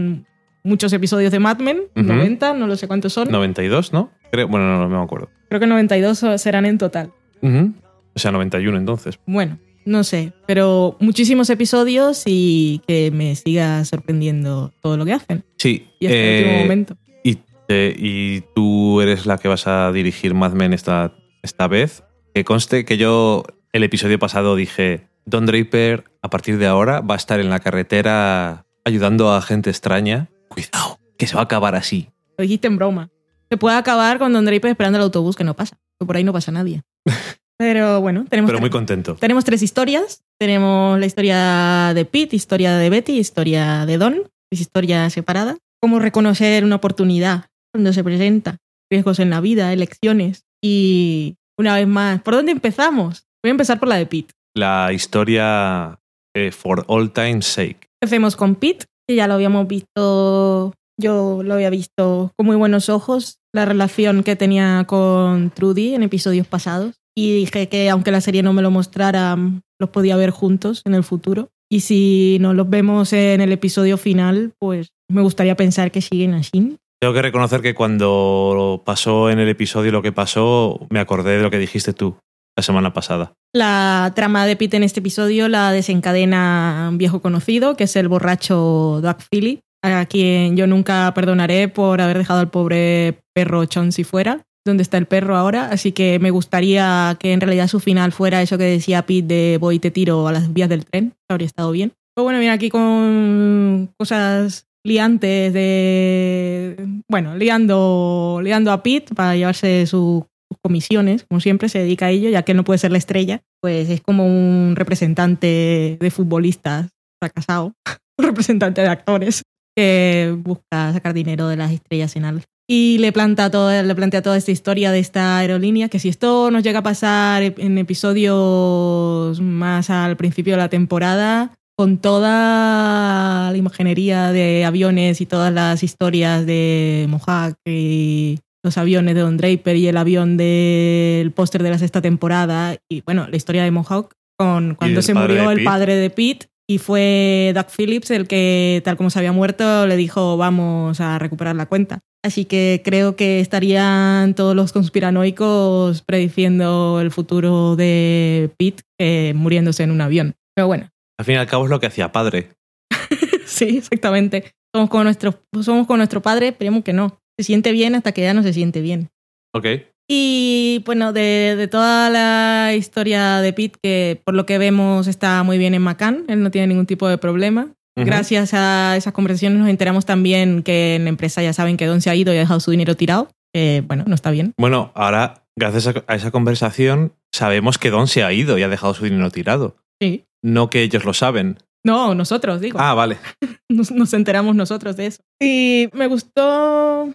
muchos episodios de Mad Men, Ujú. 90, no lo sé cuántos son. 92, ¿no? Creo, bueno, no, no me acuerdo. Creo que 92 serán en total. Ujú. O sea, 91 entonces. Bueno, no sé, pero muchísimos episodios y que me siga sorprendiendo todo lo que hacen. Sí. Y hasta el eh, último momento. Y, te- y tú eres la que vas a dirigir Mad Men esta, esta vez. Que conste que yo el episodio pasado dije, Don Draper a partir de ahora va a estar en la carretera ayudando a gente extraña. Cuidado, que se va a acabar así. Lo dijiste en broma. Se puede acabar con Don Draper esperando el autobús que no pasa. Que por ahí no pasa nadie. [laughs] Pero bueno, tenemos, Pero muy contento. tenemos tres historias. Tenemos la historia de Pete, historia de Betty, historia de Don. Es historia separada. Cómo reconocer una oportunidad cuando se presenta. Riesgos en la vida, elecciones. Y una vez más, ¿por dónde empezamos? Voy a empezar por la de Pete. La historia eh, For All Time's Sake. Empecemos con Pete, ya lo habíamos visto, yo lo había visto con muy buenos ojos, la relación que tenía con Trudy en episodios pasados. Y dije que aunque la serie no me lo mostrara, los podía ver juntos en el futuro. Y si no los vemos en el episodio final, pues me gustaría pensar que siguen así. Tengo que reconocer que cuando pasó en el episodio lo que pasó, me acordé de lo que dijiste tú la semana pasada. La trama de Pete en este episodio la desencadena un viejo conocido, que es el borracho Doug Philly, a quien yo nunca perdonaré por haber dejado al pobre perro Chauncey fuera. ¿Dónde está el perro ahora? Así que me gustaría que en realidad su final fuera eso que decía Pete de voy y te tiro a las vías del tren. Habría estado bien. Pero bueno, viene aquí con cosas liantes de... Bueno, liando, liando a Pete para llevarse su comisiones, como siempre se dedica a ello, ya que no puede ser la estrella, pues es como un representante de futbolistas fracasado, [laughs] un representante de actores que busca sacar dinero de las estrellas en alfa. Y le, planta toda, le plantea toda esta historia de esta aerolínea, que si esto nos llega a pasar en episodios más al principio de la temporada, con toda la imaginería de aviones y todas las historias de Mohawk y los aviones de Don Draper y el avión del póster de la sexta temporada y bueno, la historia de Mohawk con cuando se murió el padre de Pete y fue Doug Phillips el que tal como se había muerto le dijo vamos a recuperar la cuenta. Así que creo que estarían todos los conspiranoicos prediciendo el futuro de Pete eh, muriéndose en un avión. Pero bueno, Al fin y al cabo es lo que hacía padre. [laughs] sí, exactamente. Somos con, nuestro, somos con nuestro padre, esperemos que no. Se siente bien hasta que ya no se siente bien. Ok. Y bueno, de, de toda la historia de Pete, que por lo que vemos está muy bien en Macan, él no tiene ningún tipo de problema. Gracias a esas conversaciones nos enteramos también que en la empresa ya saben que Don se ha ido y ha dejado su dinero tirado. Bueno, no está bien. Bueno, ahora, gracias a- a esa conversación, sabemos que Don se ha ido y ha dejado su dinero tirado. Sí. No que ellos lo saben. No, nosotros, digo. Ah, vale. [laughs] Nos, nos enteramos nosotros de eso. Y me gustó.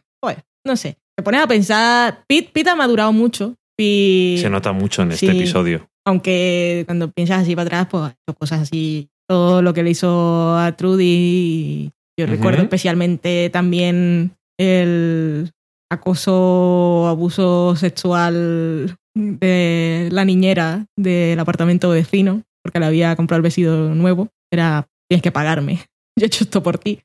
No sé. Me pones a pensar. Pete, Pete ha madurado mucho. Y Se nota mucho en este episodio. aunque cuando piensas así para atrás, pues cosas así. Todo lo que le hizo a Trudy. Yo recuerdo especialmente también el acoso, abuso sexual de la niñera del apartamento vecino, porque le había comprado el vestido nuevo. Era, tienes que pagarme. [laughs] Yo he hecho esto por ti.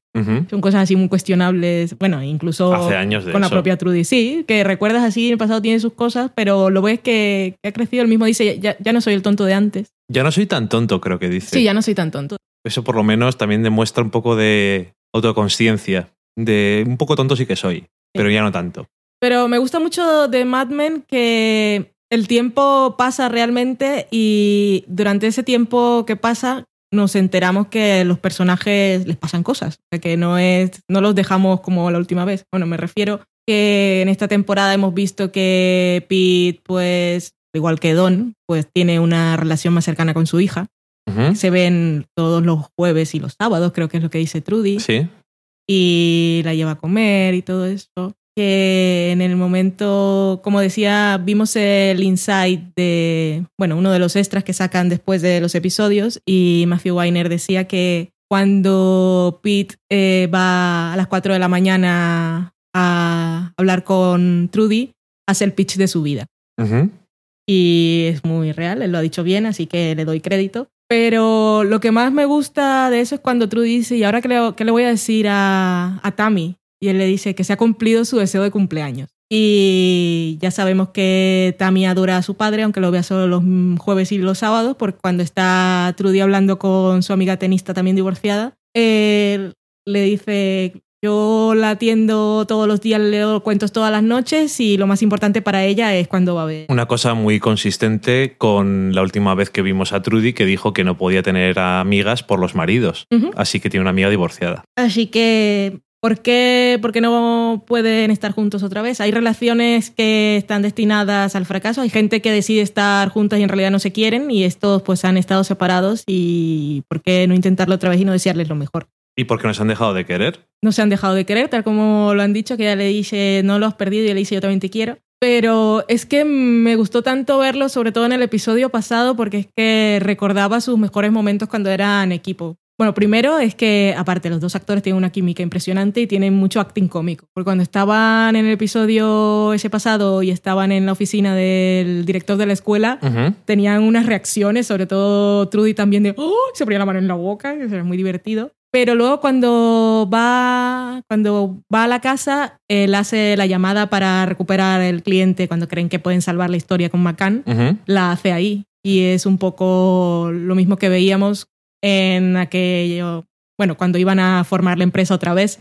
Son cosas así muy cuestionables. Bueno, incluso Hace años de con la propia Trudy. Sí, que recuerdas así, en el pasado tiene sus cosas, pero lo ves que, que ha crecido. El mismo dice, ya, ya no soy el tonto de antes. Ya no soy tan tonto, creo que dice. Sí, ya no soy tan tonto. Eso por lo menos también demuestra un poco de autoconciencia. De un poco tonto sí que soy, pero ya no tanto. Pero me gusta mucho de Mad Men que el tiempo pasa realmente y durante ese tiempo que pasa nos enteramos que los personajes les pasan cosas, O sea, que no es no los dejamos como la última vez. Bueno, me refiero que en esta temporada hemos visto que Pete pues igual que Don, pues tiene una relación más cercana con su hija. Se ven todos los jueves y los sábados, creo que es lo que dice Trudy Sí. y la lleva a comer y todo eso. Que en el momento, como decía, vimos el insight de, bueno, uno de los extras que sacan después de los episodios y Matthew Weiner decía que cuando Pete eh, va a las 4 de la mañana a hablar con Trudy, hace el pitch de su vida y es muy real, él lo ha dicho bien, así que le doy crédito. Pero lo que más me gusta de eso es cuando Trudy dice, ¿y ahora qué le, qué le voy a decir a, a Tammy? Y él le dice que se ha cumplido su deseo de cumpleaños. Y ya sabemos que Tammy adora a su padre, aunque lo vea solo los jueves y los sábados, porque cuando está Trudy hablando con su amiga tenista también divorciada, él le dice, yo la atiendo todos los días, le leo cuentos todas las noches y lo más importante para ella es cuando va a ver. Una cosa muy consistente con la última vez que vimos a Trudy que dijo que no podía tener amigas por los maridos. Así que tiene una amiga divorciada. Así que, ¿por qué, por qué no pueden estar juntos otra vez? Hay relaciones que están destinadas al fracaso, hay gente que decide estar juntas y en realidad no se quieren y estos pues han estado separados y ¿por qué no intentarlo otra vez y no desearles lo mejor? ¿Y por qué nos han dejado de querer? No se han dejado de querer, tal como lo han dicho, que ella le dice no lo has perdido y le dice yo también te quiero. Pero es que me gustó tanto verlo, sobre todo en el episodio pasado, porque es que recordaba sus mejores momentos cuando eran equipo. Bueno, primero es que, aparte, los dos actores tienen una química impresionante y tienen mucho acting cómico. Porque cuando estaban en el episodio ese pasado y estaban en la oficina del director de la escuela, Ujú. tenían unas reacciones, sobre todo Trudy también de ¡Oh! se ponía la mano en la boca, que era muy divertido. Pero luego cuando va, cuando va a la casa, él hace la llamada para recuperar el cliente cuando creen que pueden salvar la historia con McCann, Ujú. la hace ahí. Y es un poco lo mismo que veíamos en aquello, bueno, cuando iban a formar la empresa otra vez,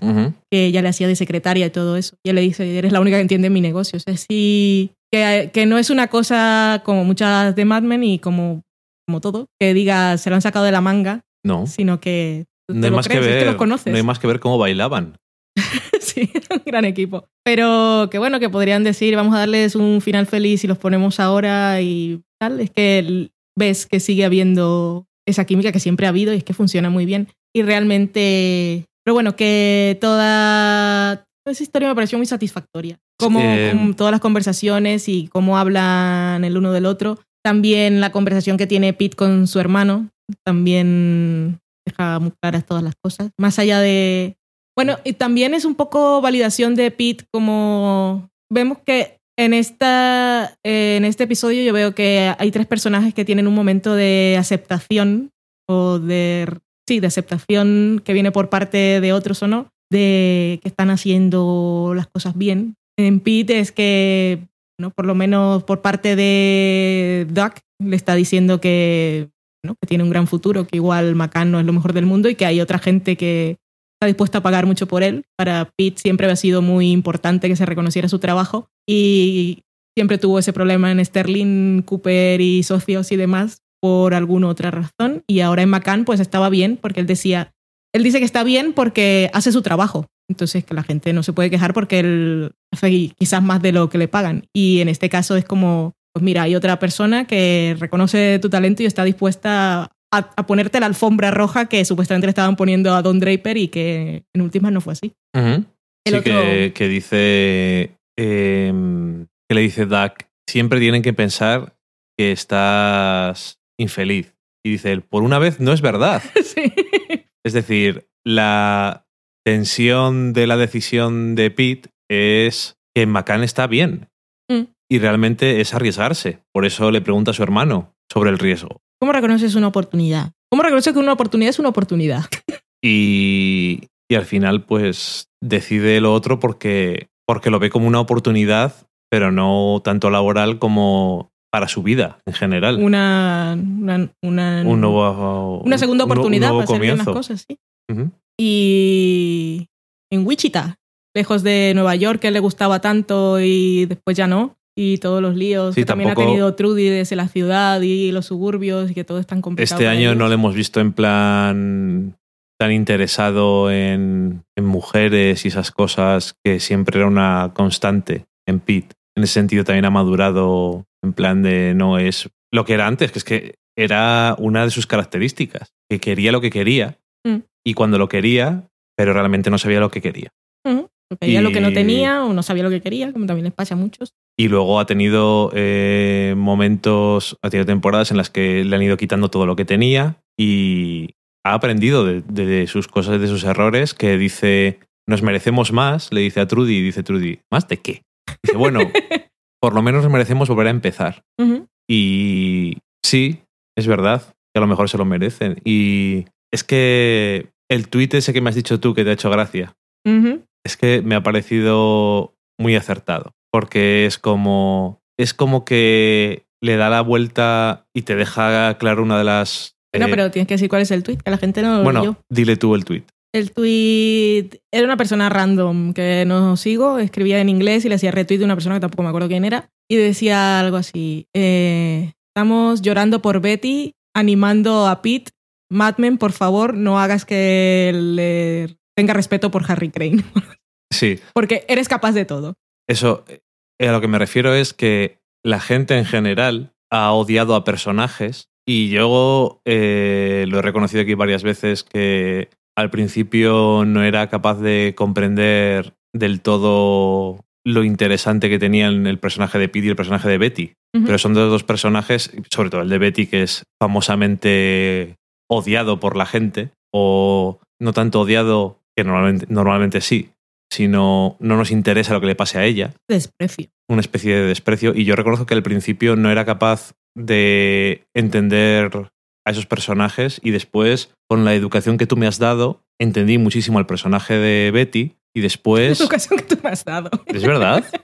que ella le hacía de secretaria y todo eso. Y él le dice, eres la única que entiende mi negocio. O sea, sí, que, que no es una cosa como muchas de Mad Men y como, como todo, que diga, se lo han sacado de la manga, No. sino que No hay, más que crees, es ver, que los conoces. no hay más que ver cómo bailaban. [laughs] sí, un gran equipo. Pero que bueno, que podrían decir, vamos a darles un final feliz y los ponemos ahora y tal. Es que ves que sigue habiendo esa química que siempre ha habido y es que funciona muy bien. Y realmente, pero bueno, que toda esa historia me pareció muy satisfactoria. Como, Eh, como todas las conversaciones y cómo hablan el uno del otro. También la conversación que tiene Pete con su hermano. También deja muy claras todas las cosas. Más allá de, bueno, y también es un poco validación de Pete como vemos que en esta eh, en este episodio yo veo que hay tres personajes que tienen un momento de aceptación o de sí, de aceptación que viene por parte de otros o no, de que están haciendo las cosas bien. En Pete es que ¿no? por lo menos por parte de Duck le está diciendo que ¿no? que tiene un gran futuro, que igual McCann no es lo mejor del mundo y que hay otra gente que está dispuesta a pagar mucho por él. Para Pete siempre ha sido muy importante que se reconociera su trabajo y siempre tuvo ese problema en Sterling, Cooper y socios y demás por alguna otra razón. Y ahora en McCann pues estaba bien porque él decía, él dice que está bien porque hace su trabajo. Entonces que la gente no se puede quejar porque él hace quizás más de lo que le pagan. Y en este caso es como, pues mira, hay otra persona que reconoce tu talento y está dispuesta a, a ponerte la alfombra roja que supuestamente le estaban poniendo a Don Draper y que en últimas no fue así. El Sí, otro- que, que dice. em, que le dice Duck. Siempre tienen que pensar que estás infeliz. Y dice él, por una vez no es verdad. [laughs] sí. Es decir, la tensión de la decisión de Pete es que McCann está bien. Mm. Y realmente es arriesgarse. Por eso le pregunta a su hermano sobre el riesgo. ¿Cómo reconoces una oportunidad? ¿Cómo reconoces que una oportunidad es una oportunidad? [laughs] Y, y al final, pues, decide lo otro porque, porque lo ve como una oportunidad, pero no tanto laboral como para su vida en general. Una, una, una, Un nuevo, una segunda un nu- un oportunidad para hacer bien las comienzo. cosas, sí. Y en Wichita, lejos de Nueva York, que le gustaba tanto y después ya no. Y todos los líos Sí, que también ha tenido Trudy desde la ciudad y los suburbios y que todo es tan complicado. Este año no le hemos visto en plan tan interesado en, en mujeres y esas cosas que siempre era una constante en Pete. En ese sentido también ha madurado en plan de no es lo que era antes, que es que era una de sus características, que quería lo que quería Mm. y cuando lo quería, pero realmente no sabía lo que quería. Porque Quería lo que no Y- tenía o no sabía lo que quería, como también les pasa a muchos. Y luego ha tenido eh, momentos, ha tenido temporadas en las que le han ido quitando todo lo que tenía y ha aprendido de, de sus cosas, de sus errores, que dice, nos merecemos más, le dice a Trudy, y dice Trudy, ¿más de qué? Dice, bueno, [laughs] por lo menos nos merecemos volver a empezar. Ujú. Y sí, es verdad, que a lo mejor se lo merecen. Y es que el tuit ese que me has dicho tú que te ha hecho gracia, Ujú. Es que me ha parecido muy acertado. Porque es como. Es como que le da la vuelta y te deja claro una de las. No, eh, pero tienes que decir cuál es el tweet, que la gente no lo bueno, leyó. dile tú el tweet. El tweet era una persona random que no sigo, escribía en inglés y le hacía retweet de una persona que tampoco me acuerdo quién era. Y decía algo así: eh, Estamos llorando por Betty, animando a Pete. Mad Men, por favor, no hagas que le tenga respeto por Harry Crane. [laughs] Sí, Porque eres capaz de todo. eso. eh, A lo que me refiero es que la gente en general ha odiado a personajes y yo eh, lo he reconocido aquí varias veces que al principio no era capaz de comprender del todo lo interesante que tenían el personaje de Pete y el personaje de Betty. Pero son dos, dos personajes, sobre todo el de Betty, que es famosamente odiado por la gente, o no tanto odiado, que normalmente, normalmente sí, sino no nos interesa lo que le pase a ella, Desprecio. una especie de desprecio. Y yo reconozco que al principio no era capaz de entender a esos personajes y después, con la educación que tú me has dado, entendí muchísimo al personaje de Betty y después... Es ocasión que tú me has dado. Es verdad. [laughs]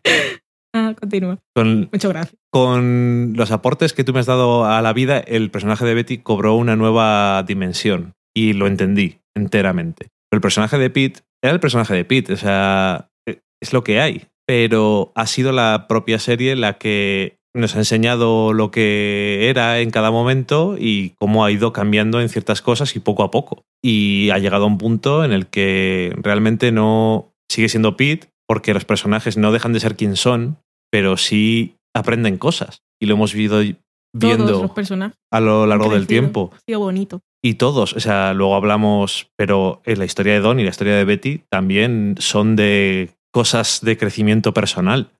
Ah, continúa. Con, Muchas gracias. con los aportes que tú me has dado a la vida, el personaje de Betty cobró una nueva dimensión y lo entendí enteramente. Pero el personaje de Pete era el personaje de Pete, o sea, eh, es lo que hay. Pero ha sido la propia serie la que nos ha enseñado lo que era en cada momento y cómo ha ido cambiando en ciertas cosas y poco a poco. Y ha llegado a un punto en el que realmente no sigue siendo Pete porque los personajes no dejan de ser quien son, pero sí aprenden cosas. Y lo hemos ido Todos viendo los personajes. a lo largo del tiempo. Ha sido bonito. Y todos, o sea, luego hablamos, pero en la historia de Don y la historia de Betty también son de cosas de crecimiento personal,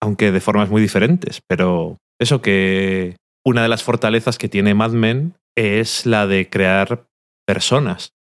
aunque de formas muy diferentes. Pero eso que una de las fortalezas que tiene Mad Men es la de crear personas,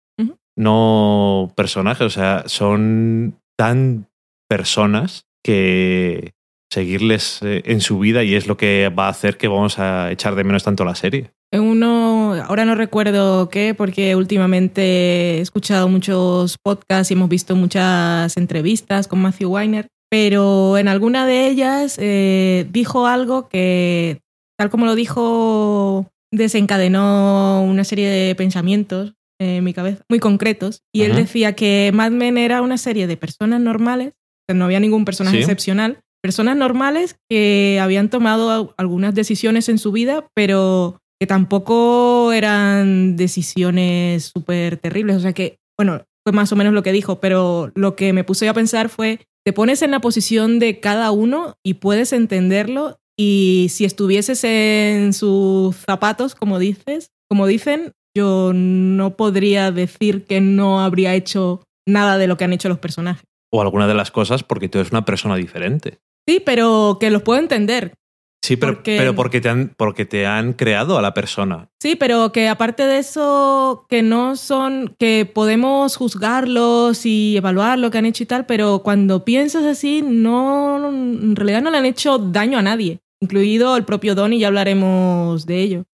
no personajes, o sea, son tan personas que seguirles eh, en su vida y es lo que va a hacer que vamos a echar de menos tanto la serie. Uno, ahora no recuerdo qué, porque últimamente he escuchado muchos podcasts y hemos visto muchas entrevistas con Matthew Weiner, pero en alguna de ellas eh, dijo algo que, tal como lo dijo desencadenó una serie de pensamientos en mi cabeza, muy concretos, y él decía que Mad Men era una serie de personas normales, que no había ningún personaje Sí. excepcional, personas normales que habían tomado algunas decisiones en su vida, pero que tampoco eran decisiones súper terribles. O sea que, bueno, fue más o menos lo que dijo, pero lo que me puse a pensar fue, te pones en la posición de cada uno y puedes entenderlo y si estuvieses en sus zapatos, como dices, como dicen, yo no podría decir que no habría hecho nada de lo que han hecho los personajes. O alguna de las cosas porque tú eres una persona diferente. Sí, pero que los puedo entender. Sí, pero, Porque- pero porque, te han, porque te han creado a la persona. Sí, pero que aparte de eso, que no son, que podemos juzgarlos y evaluar lo que han hecho y tal, pero cuando piensas así, no, en realidad no le han hecho daño a nadie, incluido el propio Donnie, ya hablaremos de ello.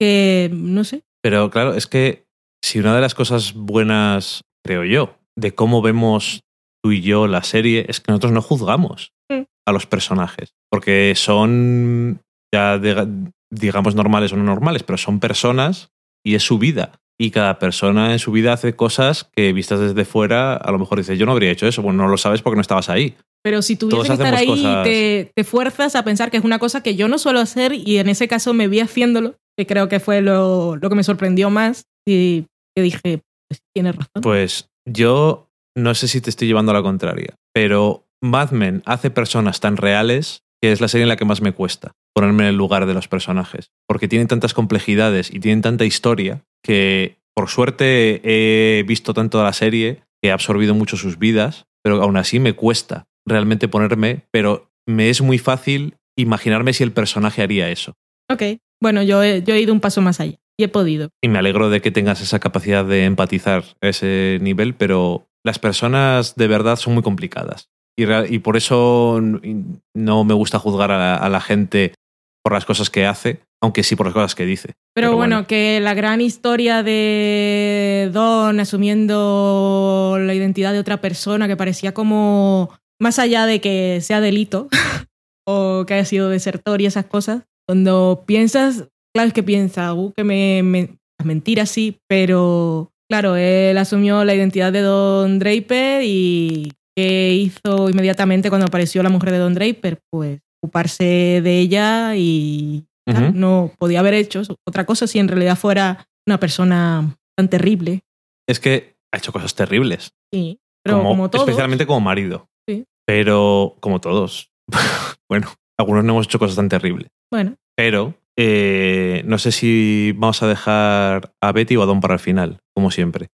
Que, no sé, Pero claro, es que si una de las cosas buenas, creo yo, de cómo vemos tú y yo la serie es que nosotros no juzgamos. A los personajes. Porque son, ya diga- digamos, normales o no normales, pero son personas y es su vida. Y cada persona en su vida hace cosas que vistas desde fuera, a lo mejor dices, yo no habría hecho eso. Bueno, no lo sabes porque no estabas ahí. pero si Todos que estar ahí, cosas- te, te fuerzas a pensar que es una cosa que yo no suelo hacer y en ese caso me vi haciéndolo, que creo que fue lo, lo que me sorprendió más y que dije, pues tienes razón. Pues yo no sé si te estoy llevando a la contraria, pero Mad Men hace personas tan reales que es la serie en la que más me cuesta ponerme en el lugar de los personajes, porque tienen tantas complejidades y tienen tanta historia que por suerte he visto tanto la serie que he absorbido mucho sus vidas, pero aún así me cuesta realmente ponerme, pero me es muy fácil imaginarme si el personaje haría eso. Ok, bueno, yo he, yo he ido un paso más allá y he podido. Y me alegro de que tengas esa capacidad de empatizar a ese nivel, pero las personas de verdad son muy complicadas. Y, por eso no me gusta juzgar a la, a la gente por las cosas que hace, aunque sí por las cosas que dice. Pero, Pero bueno, bueno. que la gran historia de Don asumiendo la identidad de otra persona que parecía como, más allá de que sea delito [laughs] o que haya sido desertor y esas cosas, cuando piensas, claro es que piensa, uh, que me, me mentira sí, pero claro, él asumió la identidad de Don Draper y ¿qué hizo inmediatamente cuando apareció la mujer de Don Draper? Pues ocuparse de ella y no podía haber hecho otra cosa si en realidad fuera una persona tan terrible. Es que ha hecho cosas terribles, Sí, pero como, como, todos. especialmente como marido. Sí. Pero como todos. [laughs] bueno, algunos no hemos hecho cosas tan terribles. Bueno, Pero eh, no sé si vamos a dejar a Betty o a Don para el final, como siempre.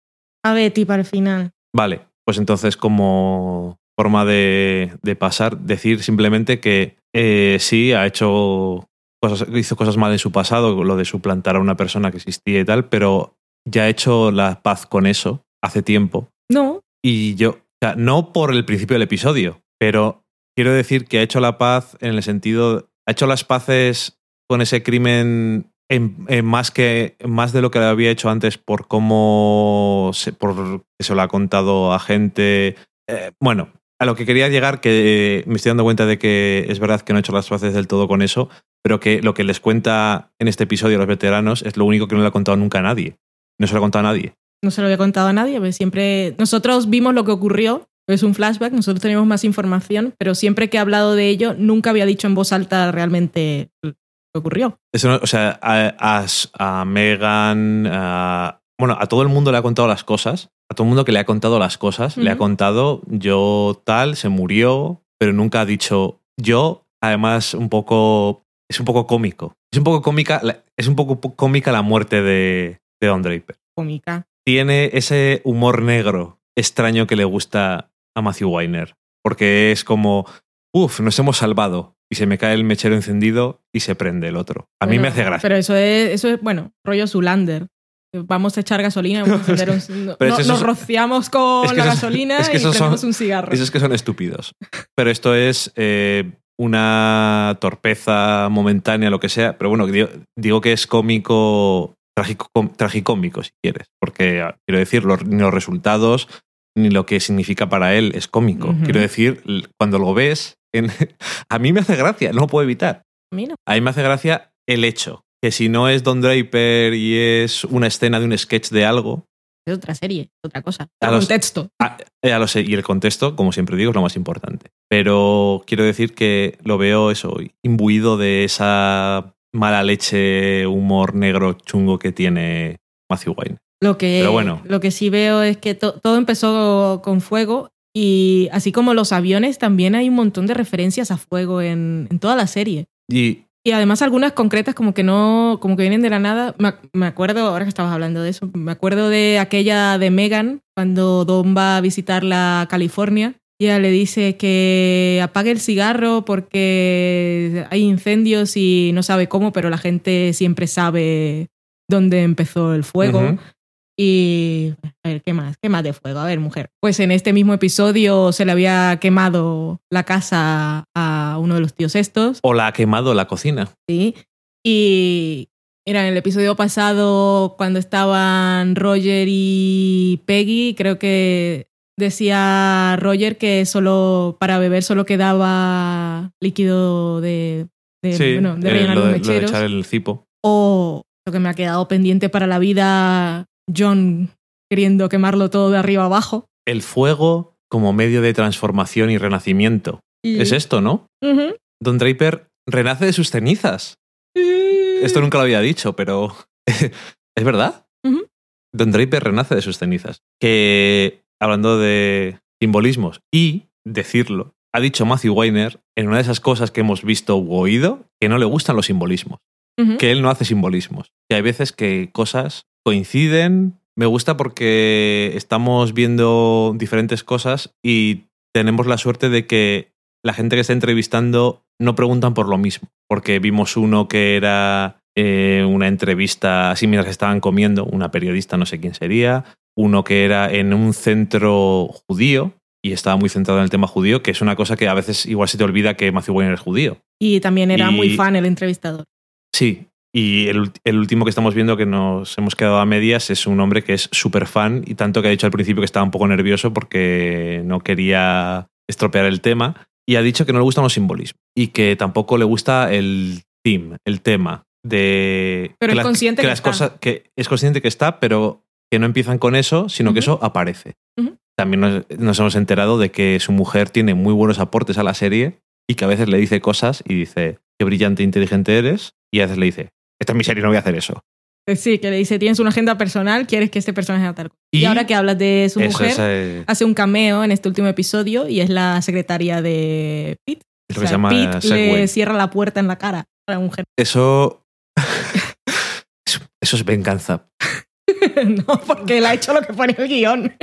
a Betty para el final. Vale, pues entonces como forma de, de pasar, decir simplemente que eh, sí, ha hecho cosas, hizo cosas mal en su pasado, lo de suplantar a una persona que existía y tal, pero ya ha hecho la paz con eso hace tiempo. No, Y yo, o sea, no por el principio del episodio, pero quiero decir que ha hecho la paz en el sentido, ha hecho las paces con ese crimen más que más de lo que había hecho antes por cómo se, por se lo ha contado a gente. Eh, bueno, a lo que quería llegar, que eh, me estoy dando cuenta de que es verdad que no ha hecho las paces del todo con eso, pero que lo que les cuenta en este episodio a los veteranos es lo único que no le ha contado nunca a nadie. No se lo ha contado a nadie. no se lo había contado a nadie. pues siempre nosotros vimos lo que ocurrió. Es un flashback, nosotros tenemos más información, pero siempre que he hablado de ello, nunca había dicho en voz alta realmente ocurrió. Eso no- o sea, a, a, a Megan, a- bueno, a todo el mundo le ha contado las cosas. A todo el mundo que le ha contado las cosas, le ha contado yo tal, se murió, pero nunca ha dicho yo. Además, un poco. Es un poco cómico. Es un poco cómica, la- es un poco po- cómica la muerte de, de Don Draper. Cómica. Tiene ese humor negro extraño que le gusta a Matthew Weiner. Porque es como, uff, nos hemos salvado. Y se me cae el mechero encendido y se prende el otro. A mí me hace gracia. Pero eso es, eso es, bueno, rollo Zulander. Vamos a echar gasolina, vamos a [laughs] un- no- es nos rociamos con es que la esos- gasolina es que y esos son- prendemos un cigarro. Esos que son estúpidos. Pero esto es eh, una torpeza momentánea, lo que sea. Pero bueno, digo, digo que es cómico, trágico, tragicómico, si quieres. Porque ah, quiero decir, los, los resultados ni lo que significa para él es cómico. Ujú. Quiero decir, cuando lo ves, en- [laughs] a mí me hace gracia, no lo puedo evitar. A mí no. A mí me hace gracia el hecho. que si no es Don Draper y es una escena de un sketch de algo, Es otra serie, es otra cosa. A los- contexto. Ah, ya lo sé, y el contexto, como siempre digo, es lo más importante. Pero quiero decir que lo veo eso, imbuido de esa mala leche, humor negro chungo que tiene Matthew Wayne. Lo que, Pero bueno. lo que sí veo es que to- todo empezó con fuego y así como los aviones, también hay un montón de referencias a fuego en, en toda la serie. Y Y además algunas concretas como que no, como que vienen de la nada. Me, me acuerdo, ahora que estabas hablando de eso, me acuerdo de aquella de Megan, cuando Don va a visitar la California. Y ella le dice que apague el cigarro porque hay incendios y no sabe cómo, pero la gente siempre sabe dónde empezó el fuego. Ujú. Y a ver, ¿qué más? ¿Qué más de fuego? A ver, mujer. Pues en este mismo episodio se le había quemado la casa a uno de los tíos estos. o la ha quemado la cocina. Sí. Y era en el episodio pasado cuando estaban Roger y Peggy, creo que decía Roger que solo para beber solo quedaba líquido de, de, sí, bueno, de eh, rellenar lo, los de, lo de mecheros. echar el cipo. O lo que me ha quedado pendiente para la vida, John queriendo quemarlo todo de arriba abajo. El fuego como medio de transformación y renacimiento. Y- Es esto, ¿no? Don Draper renace de sus cenizas. Esto nunca lo había dicho, pero [laughs] es verdad. Don Draper renace de sus cenizas. Que, hablando de simbolismos y decirlo, ha dicho Matthew Weiner en una de esas cosas que hemos visto u oído que no le gustan los simbolismos, que él no hace simbolismos. Que hay veces que cosas coinciden. Me gusta porque estamos viendo diferentes cosas y tenemos la suerte de que la gente que está entrevistando no preguntan por lo mismo. Porque vimos uno que era eh, una entrevista así mientras estaban comiendo, una periodista, no sé quién sería, uno que era en un centro judío y estaba muy centrado en el tema judío, que es una cosa que a veces igual se te olvida que Matthew Weiner es judío. Y también era Y- muy fan el entrevistador. Sí, y el, el último que estamos viendo que nos hemos quedado a medias es un hombre que es súper fan y tanto que ha dicho al principio que estaba un poco nervioso porque no quería estropear el tema y ha dicho que no le gustan los simbolismos y que tampoco le gusta el theme, el tema de Pero que es consciente que que las está. cosas que es consciente que está, pero que no empiezan con eso, sino que eso aparece. También nos, nos hemos enterado de que su mujer tiene muy buenos aportes a la serie y que a veces le dice cosas y dice, qué brillante e inteligente eres, y a veces le dice, esta es mi serie, no voy a hacer eso. Eh, Sí, que le dice, tienes una agenda personal, quieres que este personaje haga tal cosa. Y, Y ahora que hablas de su mujer, es hace un cameo en este último episodio y es la secretaria de Pete. O que sea, se llama Pete le cierra la puerta en la cara a la mujer. [laughs] Eso... eso- Eso es venganza. no, porque él ha hecho lo que pone el guion.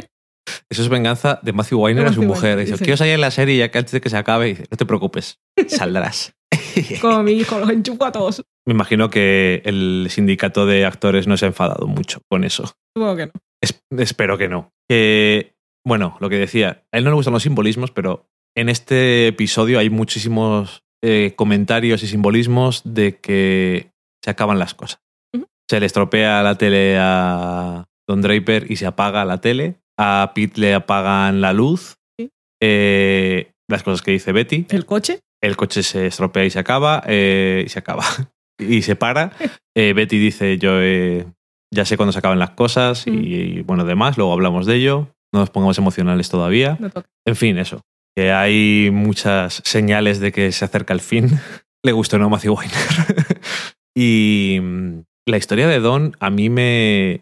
Eso es venganza de Matthew Weiner a su mujer. Dice, quiero salir en la serie ya que antes de que se acabe. Dice, no te preocupes, saldrás. [laughs] Como mi hijo, los enchufa a todos. Me imagino que el sindicato de actores no se ha enfadado mucho con eso. Supongo que no. Es- espero que no. Que, bueno, lo que decía, a él no le gustan los simbolismos, pero en este episodio hay muchísimos eh, comentarios y simbolismos de que se acaban las cosas. Se le estropea la tele a Don Draper y se apaga la tele. A Pete le apagan la luz. Sí. Eh, las cosas que dice Betty. El coche. El coche se estropea y se acaba. eh, y se acaba. [laughs] y se para. Eh, Betty dice, yo eh, ya sé cuándo se acaban las cosas y, Mm. y, bueno, demás, luego hablamos de ello. No nos pongamos emocionales todavía. No. En fin, eso. Que hay muchas señales de que se acerca el fin. [laughs] Le gustó no Matthew Weiner. [laughs] y mm, la historia de Don a mí me,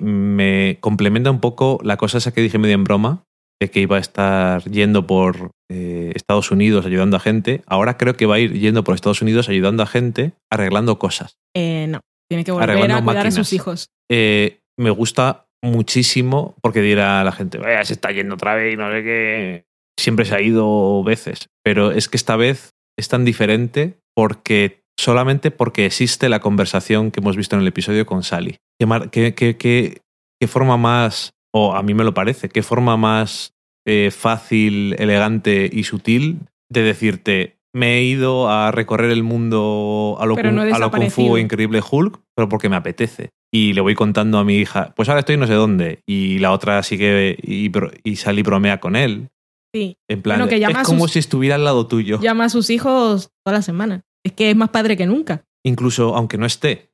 me complementa un poco la cosa esa que dije medio en broma, que iba a estar yendo por eh, Estados Unidos ayudando a gente. Ahora creo que va a ir yendo por Estados Unidos ayudando a gente arreglando cosas. Eh, no. Tiene que volver Arreglando a cuidar a sus hijos. Eh, me gusta muchísimo porque dirá la gente, "Vaya, se está yendo otra vez y no sé qué. Siempre se ha ido veces, pero es que esta vez es tan diferente porque solamente porque existe la conversación que hemos visto en el episodio con Sally. ¿Qué, mar- qué- qué- qué- qué forma más, o a mí me lo parece, qué forma más eh, fácil, elegante y sutil de decirte, me he ido a recorrer el mundo a lo, no a lo Kung Fu desaparecido. Increíble Hulk, pero porque me apetece. Y le voy contando a mi hija, pues ahora estoy no sé dónde. Y la otra sigue y, y Sally bromea con él. Sí. En plan, Bueno, que llama es como sus- si estuviera al lado tuyo. Llama a sus hijos toda la semana. Es que es más padre que nunca. Incluso aunque no esté.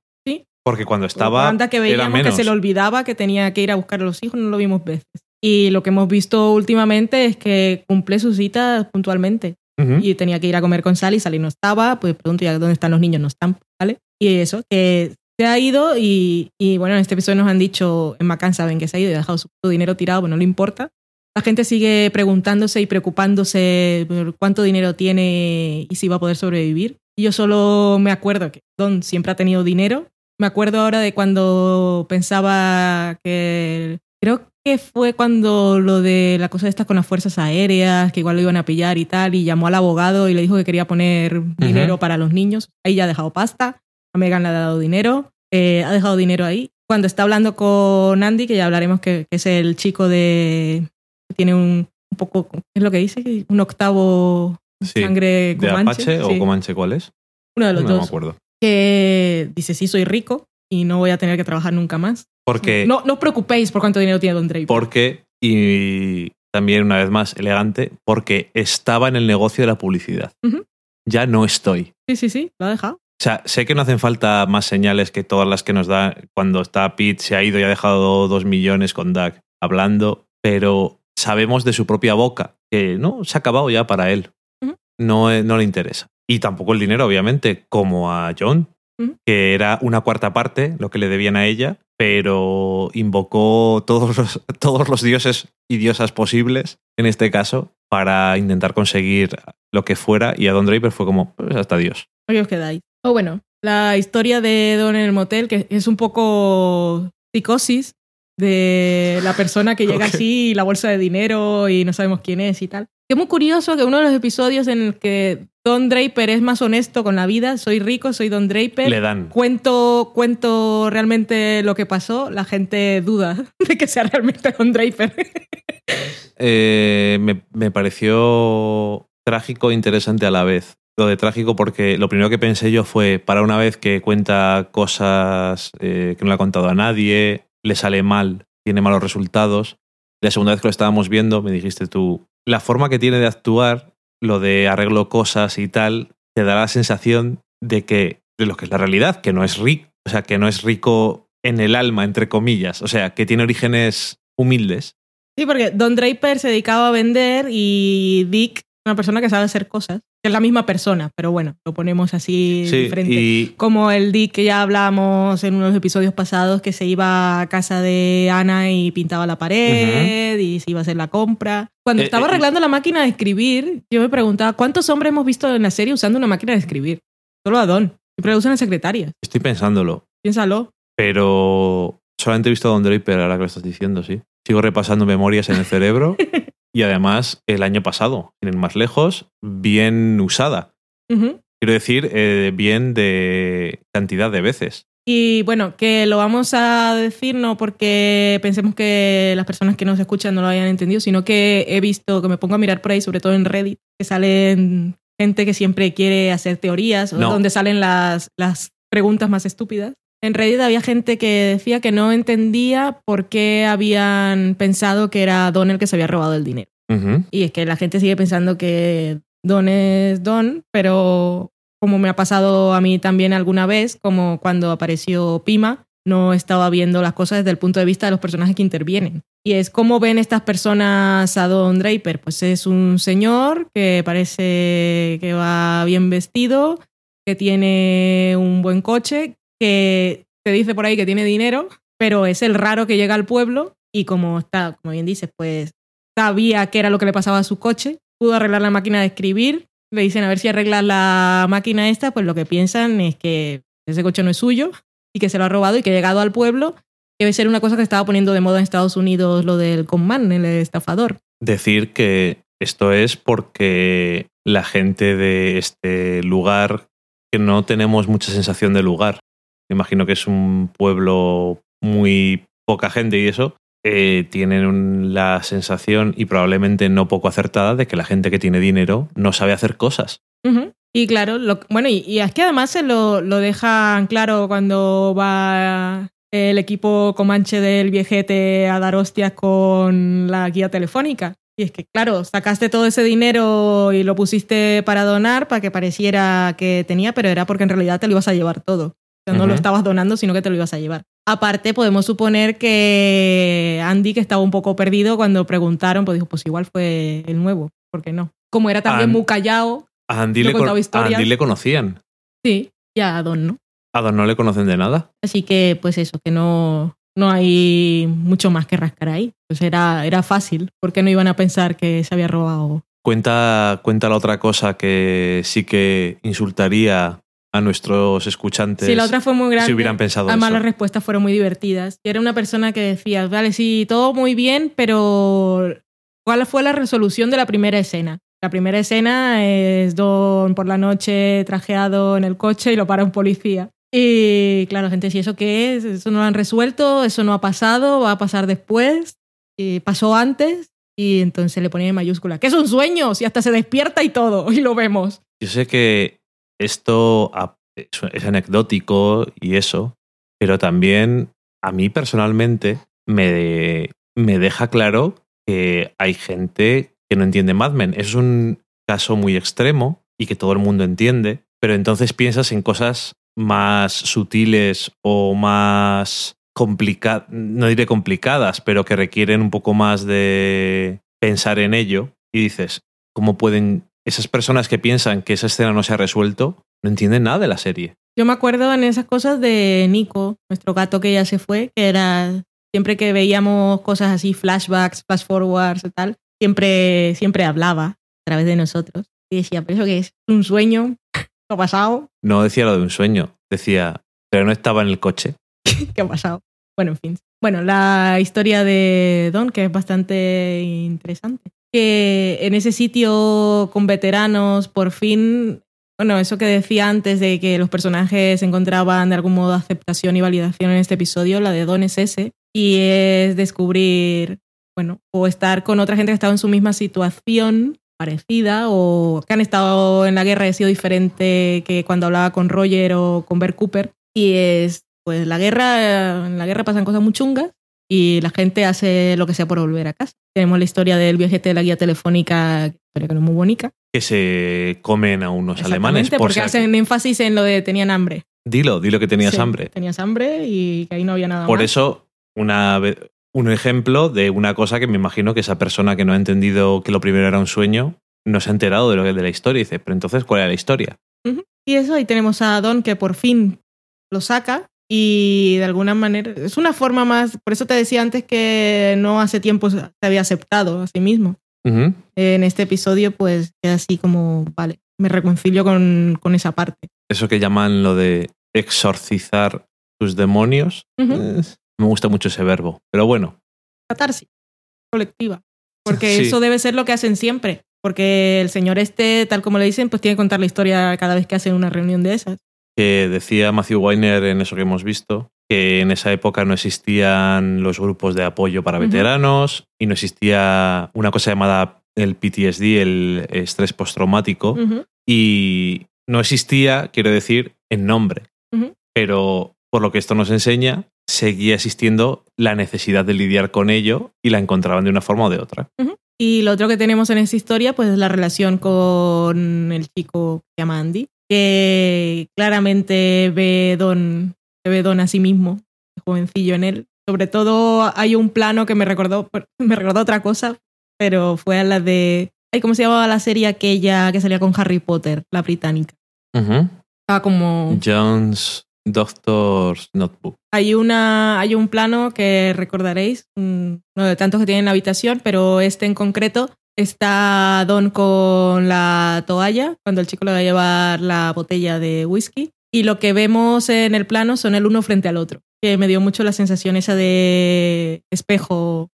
Porque cuando estaba. Anda que era veíamos que menos. se le olvidaba que tenía que ir a buscar a los hijos, no lo vimos veces. Y lo que hemos visto últimamente es que cumple sus citas puntualmente. Ujú. Y tenía que ir a comer con Sally, Sally no estaba, pues pregunto ya dónde están los niños, no están, ¿vale? Y eso, que se ha ido y, y, bueno, en este episodio nos han dicho, en Macán saben que se ha ido y ha dejado su dinero tirado, pues no le importa. La gente sigue preguntándose y preocupándose por cuánto dinero tiene y si va a poder sobrevivir. Y yo solo me acuerdo que Don siempre ha tenido dinero. Me acuerdo ahora de cuando pensaba que... Creo que fue cuando lo de la cosa esta con las fuerzas aéreas, que igual lo iban a pillar y tal, y llamó al abogado y le dijo que quería poner dinero para los niños. Ahí ya ha dejado pasta. A Megan le ha dado dinero. eh, ha dejado dinero ahí. Cuando está hablando con Andy, que ya hablaremos que, que es el chico de... que tiene un, un poco... ¿qué es lo que dice? Un octavo Sí. sangre ¿De comanche. Apache o. Comanche cuál es? Uno de los no me dos. acuerdo. Que dice, sí, soy rico y no voy a tener que trabajar nunca más. Porque, No, no os preocupéis por cuánto dinero tiene Don Draper. porque, y también una vez más elegante, porque estaba en el negocio de la publicidad. Ya no estoy. Sí, sí, sí, lo ha dejado. O sea, sé que no hacen falta más señales que todas las que nos da cuando está Pete, se ha ido y ha dejado dos millones con Doug hablando, pero sabemos de su propia boca que no, se ha acabado ya para él. No, eh, no le interesa. Y tampoco el dinero, obviamente, como a John, que era una cuarta parte lo que le debían a ella, pero invocó todos los, [laughs] todos los dioses y diosas posibles, en este caso, para intentar conseguir lo que fuera, y a Don Draper fue como, pues hasta Dios. Ahí os quedáis. O bueno, la historia de Don en el motel, que es un poco psicosis de la persona que llega así, y la bolsa de dinero y no sabemos quién es y tal. Es muy curioso que uno de los episodios en el que Don Draper es más honesto con la vida, soy rico, soy Don Draper. Le dan. Cuento, cuento realmente lo que pasó, la gente duda [laughs] de que sea realmente Don Draper. Eh, me, me pareció trágico e interesante a la vez. Lo de trágico porque lo primero que pensé yo fue, para una vez que cuenta cosas eh, que no le ha contado a nadie, le sale mal, tiene malos resultados. La segunda vez que lo estábamos viendo, me dijiste tú, la forma que tiene de actuar, lo de arreglo cosas y tal, te da la sensación de que, de lo que es la realidad, que no es rico, o sea, que no es rico en el alma, entre comillas, o sea, que tiene orígenes humildes. Sí, porque Don Draper se dedicaba a vender y Dick, una persona que sabe hacer cosas, que es la misma persona, pero bueno, lo ponemos así Sí, diferente. y Como el Dick que ya hablábamos en unos episodios pasados, que se iba a casa de Ana y pintaba la pared y se iba a hacer la compra. Cuando Eh, estaba eh, arreglando la máquina de escribir, yo me preguntaba, ¿cuántos hombres hemos visto en la serie usando una máquina de escribir? Solo a Don. Siempre usan secretarias. estoy pensándolo. Piénsalo. Pero solamente he visto a Don Draper ahora que lo estás diciendo, sí. Sigo repasando memorias en el cerebro. [laughs] y además, el año pasado, sin ir más lejos, bien usada. Quiero decir, eh, bien de cantidad de veces. Y bueno, que lo vamos a decir no porque pensemos que las personas que nos escuchan no lo hayan entendido, sino que he visto, que me pongo a mirar por ahí, sobre todo en Reddit, que salen gente que siempre quiere hacer teorías, o No. donde salen las, las preguntas más estúpidas. En Reddit había gente que decía que no entendía por qué habían pensado que era Don el que se había robado el dinero. Y es que la gente sigue pensando que Don es Don, pero como me ha pasado a mí también alguna vez, como cuando apareció Pima, no estaba viendo las cosas desde el punto de vista de los personajes que intervienen. Y es cómo ven estas personas a Don Draper. Pues es un señor que parece que va bien vestido, que tiene un buen coche, que te dice por ahí que tiene dinero, pero es el raro que llega al pueblo y como está, como bien dices, pues sabía qué era lo que le pasaba a su coche, pudo arreglar la máquina de escribir, le dicen a ver si arreglas la máquina esta, pues lo que piensan es que ese coche no es suyo y que se lo ha robado y que llegado al pueblo debe ser una cosa que estaba poniendo de moda en Estados Unidos lo del conman, el estafador. Decir que esto es porque la gente de este lugar, que no tenemos mucha sensación de lugar, imagino que es un pueblo muy poca gente y eso, eh, tienen la sensación, y probablemente no poco acertada, de que la gente que tiene dinero no sabe hacer cosas. Y claro, lo- bueno, y, y es que además se lo, lo dejan claro cuando va el equipo comanche del viejete a dar hostias con la guía telefónica. Y es que, claro, sacaste todo ese dinero y lo pusiste para donar para que pareciera que tenía, pero era porque en realidad te lo ibas a llevar todo. O sea, no lo estabas donando, sino que te lo ibas a llevar. Aparte, podemos suponer que Andy, que estaba un poco perdido cuando preguntaron, pues dijo, pues igual fue el nuevo, ¿por qué no? Como era también An- muy callado, A Andy, le, contaba a historias. Andy le conocían. sí, y a Don, ¿no? A Don no le conocen de nada. Así que, pues eso, que no, no hay mucho más que rascar ahí. Pues era, era fácil, porque no iban a pensar que se había robado. Cuenta, cuenta la otra cosa que sí que insultaría a nuestros escuchantes Sí, la otra fue muy grande. si hubieran pensado Además, eso. las respuestas fueron muy divertidas. Y era una persona que decía, vale, sí, todo muy bien, pero ¿cuál fue la resolución de la primera escena? La primera escena es Don por la noche trajeado en el coche y lo para un policía. Y claro, gente, ¿y eso qué es? Eso no lo han resuelto, eso no ha pasado, va a pasar después, y pasó antes. Y entonces le ponía en mayúscula, que es un sueño, si hasta se despierta y todo, [laughs] y lo vemos. Yo sé que esto es anecdótico y eso, pero también a mí personalmente me, me deja claro que hay gente que no entiende Mad Men. Es un caso muy extremo y que todo el mundo entiende, pero entonces piensas en cosas más sutiles o más complicadas, no diré complicadas, pero que requieren un poco más de pensar en ello y dices, ¿cómo pueden esas personas que piensan que esa escena no se ha resuelto no entienden nada de la serie? Yo me acuerdo en esas cosas de Nico, nuestro gato que ya se fue, que era siempre que veíamos cosas así, flashbacks, flash forwards y tal, siempre, siempre hablaba a través de nosotros. Y decía, ¿pero eso qué es? ¿Un sueño? ¿Qué ha pasado? No decía lo de un sueño, decía, pero no estaba en el coche. [laughs] ¿Qué ha pasado? Bueno, en fin. Bueno, la historia de Don, que es bastante interesante. Que en ese sitio con veteranos, por fin, bueno, eso que decía antes de que los personajes encontraban de algún modo aceptación y validación en este episodio, la de Don es ese. Y es descubrir, bueno, o estar con otra gente que ha estado en su misma situación parecida o que han estado en la guerra y ha sido diferente que cuando hablaba con Roger o con Bert Cooper. Y es, pues la guerra, en la guerra pasan cosas muy chungas y la gente hace lo que sea por volver a casa. Tenemos la historia del viajete de la guía telefónica, historia que no es muy bonita. Que se comen a unos alemanes. Por porque si- hacen énfasis en lo de tenían hambre. Dilo, dilo que tenías Sí, hambre. Tenías hambre y que ahí no había nada Por más. eso, una, un ejemplo de una cosa que me imagino que esa persona que no ha entendido que lo primero era un sueño, no se ha enterado de lo que de la historia. Y dice, pero entonces, ¿cuál era la historia? Y eso, ahí tenemos a Don que por fin lo saca y de alguna manera es una forma más, por eso te decía antes que no hace tiempo se había aceptado a sí mismo. En este episodio pues queda así como, vale, me reconcilio con, con esa parte. Eso que llaman lo de exorcizar tus demonios. Eh, me gusta mucho ese verbo. Pero bueno, Catarsis colectiva. Porque Sí. eso debe ser lo que hacen siempre. Porque el señor este, tal como le dicen, pues tiene que contar la historia cada vez que hacen una reunión de esas. Que decía Matthew Weiner en eso que hemos visto, que en esa época no existían los grupos de apoyo para veteranos y no existía una cosa llamada el PTSD, el estrés postraumático, y no existía, quiero decir, en nombre. Pero por lo que esto nos enseña, seguía existiendo la necesidad de lidiar con ello y la encontraban de una forma o de otra. Y lo otro que tenemos en esta historia, pues es la relación con el chico que se llama Andy, que claramente ve Don, se ve Don a sí mismo, el jovencillo en él. Sobre todo hay un plano que me recordó, [laughs] me recordó otra cosa, pero fue a la de. Ay, ¿Cómo se llamaba la serie aquella que salía con Harry Potter, la británica? Estaba como. John's Doctor's Notebook. Hay, una, hay un plano que recordaréis, mm, uno de tantos que tiene en la habitación, pero este en concreto está Don con la toalla cuando el chico le va a llevar la botella de whisky y lo que vemos en el plano son el uno frente al otro, que me dio mucho la sensación esa de espejo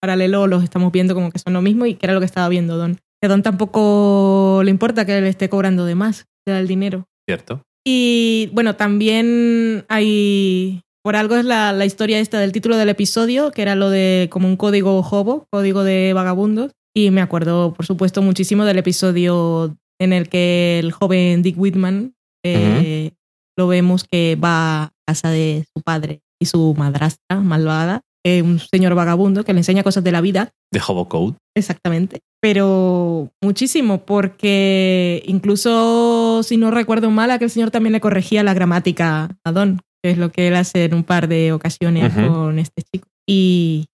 paralelo, los estamos viendo como que son lo mismo y que era lo que estaba viendo Don. Que a Don tampoco le importa que le esté cobrando de más, le da el dinero. Cierto. Y bueno, también hay. Por algo es la, la historia esta del título del episodio, que era lo de como un código hobo, código de vagabundos. Y me acuerdo, por supuesto, muchísimo del episodio en el que el joven Dick Whitman eh, lo vemos que va a casa de su padre y su madrastra malvada, es un señor vagabundo que le enseña cosas de la vida. De Hobo Code. Exactamente. Pero muchísimo, porque incluso si no recuerdo mal, aquel señor también le corregía la gramática a Don, que es lo que él hace en un par de ocasiones con este chico. Y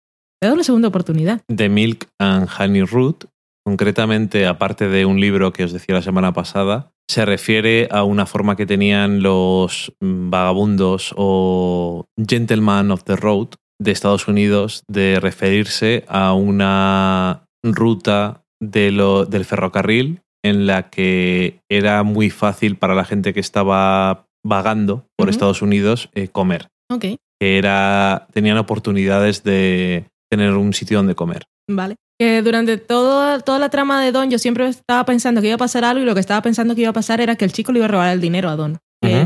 una segunda oportunidad. The Milk and Honey Root, concretamente, aparte de un libro que os decía la semana pasada, se refiere a una forma que tenían los mm, vagabundos o gentlemen of the road de Estados Unidos de referirse a una ruta de lo- del ferrocarril en la que era muy fácil para la gente que estaba vagando por. Estados Unidos eh, comer Ok, que era tenían oportunidades de tener un sitio donde comer. vale. Que durante todo, toda la trama de Don yo siempre estaba pensando que iba a pasar algo y lo que estaba pensando que iba a pasar era que el chico le iba a robar el dinero a Don.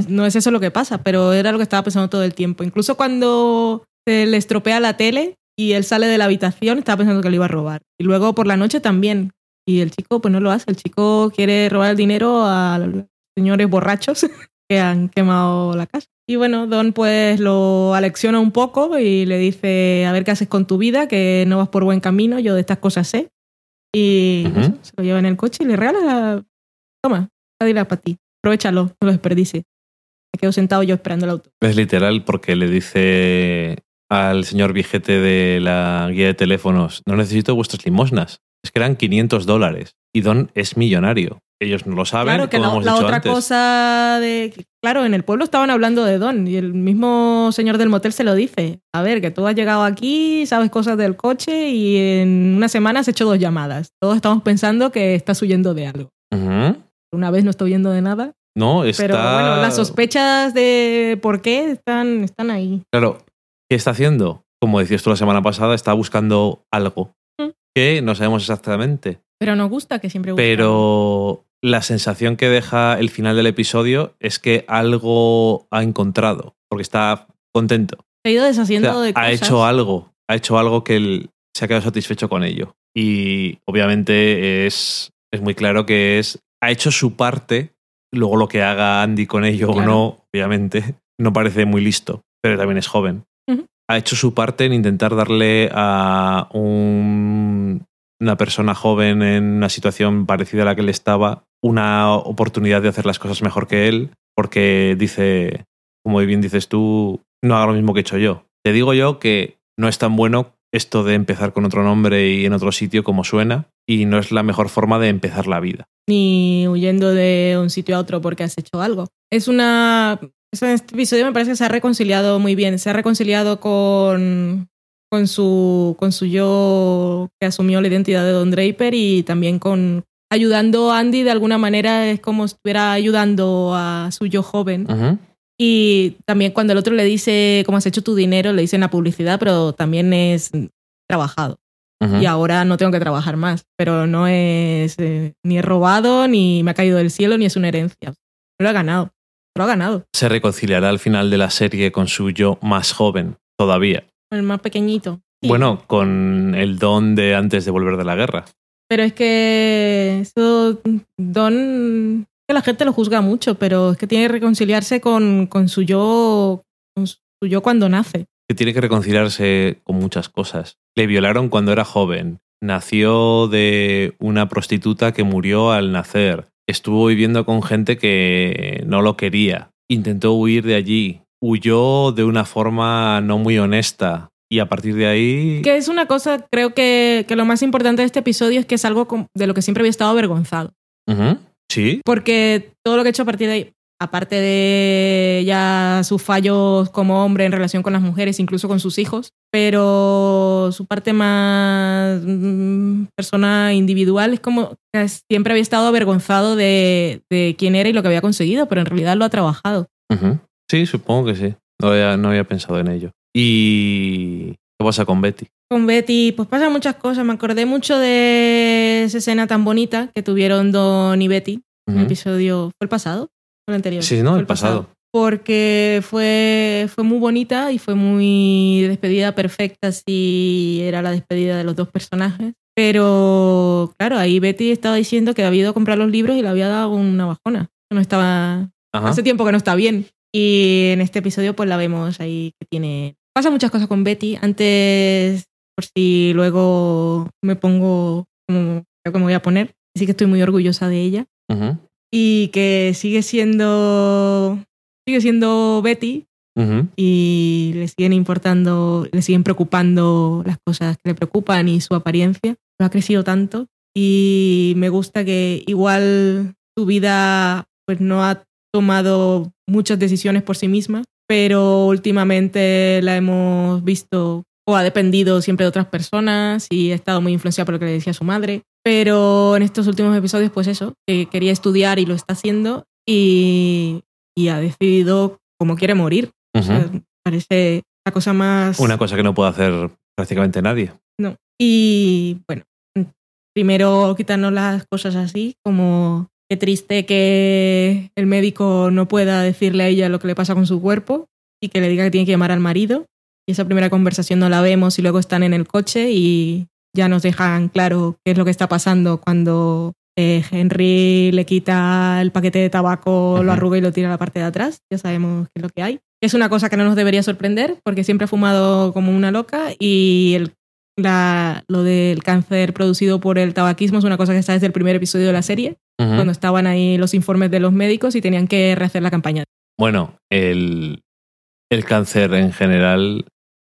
No es eso lo que pasa, pero era lo que estaba pensando todo el tiempo. Incluso cuando se le estropea la tele y él sale de la habitación, estaba pensando que le iba a robar. Y luego por la noche también. Y el chico pues no lo hace. El chico quiere robar el dinero a los señores borrachos [laughs] que han quemado la casa. Y bueno, Don pues lo alecciona un poco y le dice, a ver qué haces con tu vida, que no vas por buen camino, yo de estas cosas sé. Y eso, se lo lleva en el coche y le regala, la- toma, dinero para ti, aprovechalo, no lo desperdicies. Me quedo sentado yo esperando el auto. Es literal porque le dice al señor Vigete de la guía de teléfonos, no necesito vuestras limosnas. Es que eran 500 dólares. Y Don es millonario. Ellos no lo saben, claro que como la, otra antes. cosa de... Claro, en el pueblo estaban hablando de Don y el mismo señor del motel se lo dice. A ver, que tú has llegado aquí, sabes cosas del coche y en una semana has hecho dos llamadas. Todos estamos pensando que estás huyendo de algo. Una vez no estoy huyendo de nada, No, está... pero bueno, las sospechas de por qué están, están ahí. Claro, ¿qué está haciendo? Como decías tú la semana pasada, está buscando algo Mm. que no sabemos exactamente. Pero nos gusta que siempre buscan. Pero la sensación que deja el final del episodio es que algo ha encontrado, porque está contento. Se ha ido O deshaciendo sea, de ha cosas. hecho algo, ha hecho algo que él se ha quedado satisfecho con ello. Y obviamente es, es muy claro que es, ha hecho su parte, luego lo que haga Andy con ello Claro. o no, obviamente, no parece muy listo, pero también es joven. Ha hecho su parte en intentar darle a un- una persona joven en una situación parecida a la que él estaba una oportunidad de hacer las cosas mejor que él, porque dice, como bien dices tú, no haga lo mismo que he hecho yo. Te digo yo que no es tan bueno esto de empezar con otro nombre y en otro sitio como suena, y no es la mejor forma de empezar la vida. Ni huyendo de un sitio a otro porque has hecho algo. Es una... este episodio me parece que se ha reconciliado muy bien. Se ha reconciliado con, con, su, con su yo que asumió la identidad de Don Draper y también con ayudando a Andy de alguna manera. Es como si estuviera ayudando a su yo joven. Y también cuando el otro le dice cómo has hecho tu dinero, le dicen la publicidad, pero también es trabajado. Y ahora no tengo que trabajar más. Pero no es eh, ni he robado, ni me ha caído del cielo, ni es una herencia. Lo ha ganado. Lo ha ganado. Se reconciliará al final de la serie con su yo más joven, todavía. El más pequeñito. Sí. Bueno, con el don de antes de volver de la guerra. Pero es que eso, Don, que la gente lo juzga mucho, pero es que tiene que reconciliarse con, con su yo, con su yo cuando nace. que tiene que reconciliarse con muchas cosas. Le violaron cuando era joven. Nació de una prostituta que murió al nacer. Estuvo viviendo con gente que no lo quería. Intentó huir de allí. Huyó de una forma no muy honesta. Y a partir de ahí... Que es una cosa, creo que, que lo más importante de este episodio es que es algo de lo que siempre había estado avergonzado. Sí. Porque todo lo que he hecho a partir de ahí, aparte de ya sus fallos como hombre en relación con las mujeres, incluso con sus hijos, pero su parte más mm, persona individual es como que siempre había estado avergonzado de, de quién era y lo que había conseguido, pero en realidad lo ha trabajado. Sí, supongo que sí. No había, no había pensado en ello. ¿Y qué pasa con Betty? Con Betty, pues pasan muchas cosas. Me acordé mucho de esa escena tan bonita que tuvieron Don y Betty. El episodio, ¿fue el pasado? ¿Fue el anterior? Sí, no, el pasado. Porque fue, fue muy bonita y fue muy despedida perfecta si era la despedida de los dos personajes. Pero claro, ahí Betty estaba diciendo que había ido a comprar los libros y le había dado una bajona. No estaba. Ajá. Hace tiempo que no está bien. Y en este episodio, pues la vemos ahí que tiene pasa muchas cosas con Betty. Antes, por si luego me pongo como creo que me voy a poner, así que estoy muy orgullosa de ella. Y que sigue siendo. Sigue siendo Betty y le siguen importando, le siguen preocupando las cosas que le preocupan y su apariencia. Pero ha crecido tanto y me gusta que igual su vida pues no ha tomado muchas decisiones por sí misma, pero últimamente la hemos visto o ha dependido siempre de otras personas y ha estado muy influenciada por lo que le decía su madre. Pero en estos últimos episodios, pues eso, que quería estudiar y lo está haciendo y, y ha decidido cómo quiere morir. O sea, parece la cosa más... Una cosa que no puede hacer prácticamente nadie. No. Y bueno, primero quitarnos las cosas así, como qué triste que el médico no pueda decirle a ella lo que le pasa con su cuerpo y que le diga que tiene que llamar al marido. Y esa primera conversación no la vemos y luego están en el coche y ya nos dejan claro qué es lo que está pasando cuando eh, Henry le quita el paquete de tabaco, lo arruga y lo tira a la parte de atrás. Ya sabemos qué es lo que hay. Es una cosa que no nos debería sorprender porque siempre ha fumado como una loca y el la, lo del cáncer producido por el tabaquismo es una cosa que está desde el primer episodio de la serie, cuando estaban ahí los informes de los médicos y tenían que rehacer la campaña. Bueno, el, el cáncer en general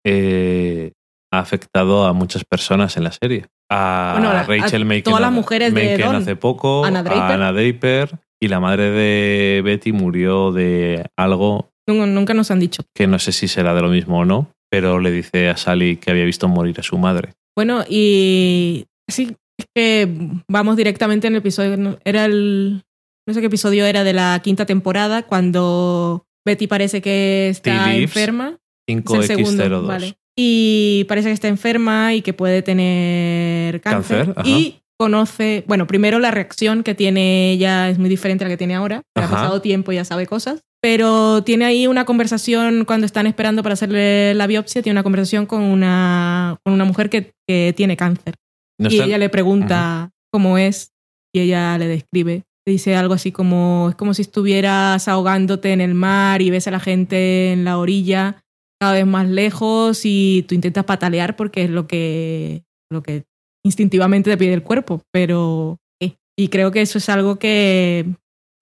eh, ha afectado a muchas personas en la serie. A Bueno, la- Rachel Macon, todas las mujeres de Dawn. hace poco, Anna Draper. a Anna Draper y la madre de Betty murió de algo nunca nos han dicho. que no sé si será de lo mismo o no, pero le dice a Sally que había visto morir a su madre. Bueno, y sí, es que vamos directamente en el episodio. no- Era el. No sé qué episodio era de la quinta temporada, cuando Betty parece que está enferma. Es el segundo, 5X02. vale. Y parece que está enferma y que puede tener cáncer. Cáncer, y conoce, bueno, primero la reacción que tiene ella es muy diferente a la que tiene ahora. que Ha pasado tiempo y ya sabe cosas. Pero tiene ahí una conversación cuando están esperando para hacerle la biopsia, tiene una conversación con una, con una mujer que, que tiene cáncer. No y ella le pregunta cómo es y ella le describe. Dice algo así como, es como si estuvieras ahogándote en el mar y ves a la gente en la orilla cada vez más lejos y tú intentas patalear porque es lo que, lo que instintivamente te pide el cuerpo, pero... ¿qué? Y creo que eso es algo que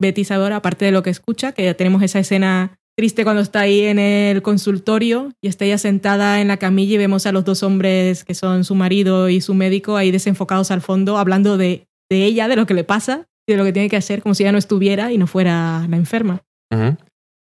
Betty aparte de lo que escucha, que ya tenemos esa escena triste cuando está ahí en el consultorio y está ella sentada en la camilla y vemos a los dos hombres que son su marido y su médico ahí desenfocados al fondo hablando de, de ella, de lo que le pasa y de lo que tiene que hacer, como si ella no estuviera y no fuera la enferma.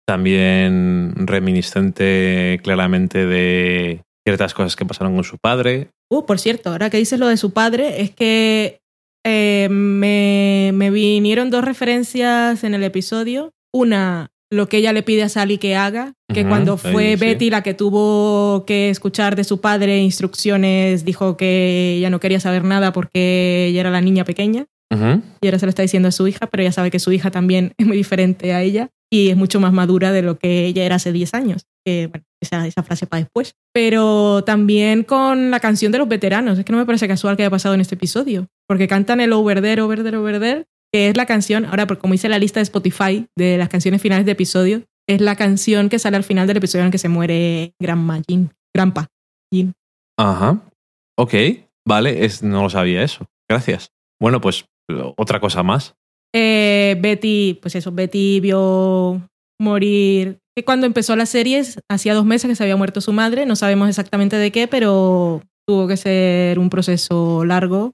También reminiscente claramente de ciertas cosas que pasaron con su padre. Uh, por cierto, ahora que dices lo de su padre, es que eh, me, me vinieron dos referencias en el episodio. Una, lo que ella le pide a Sally que haga, que cuando ahí, fue sí. Betty la que tuvo que escuchar de su padre instrucciones, dijo que ella no quería saber nada porque ella era la niña pequeña. Y ahora se lo está diciendo a su hija, pero ella sabe que su hija también [laughs] es muy diferente a ella y es mucho más madura de lo que ella era hace 10 años. Que, bueno, esa, esa frase para después. Pero también con la canción de los veteranos. Es que no me parece casual que haya pasado en este episodio. Porque cantan el Over There, Over There, Over There, que es la canción, ahora, como hice la lista de Spotify de las canciones finales de episodio, es la canción que sale al final del episodio en el que se muere Grandma Jean. Grandpa. Jean. Ajá. Ok, vale, es, no lo sabía eso. Gracias. Bueno, pues otra cosa más. Eh, Betty, pues eso, Betty vio morir. Que cuando empezó la serie, hacía dos meses que se había muerto su madre, no sabemos exactamente de qué, pero tuvo que ser un proceso largo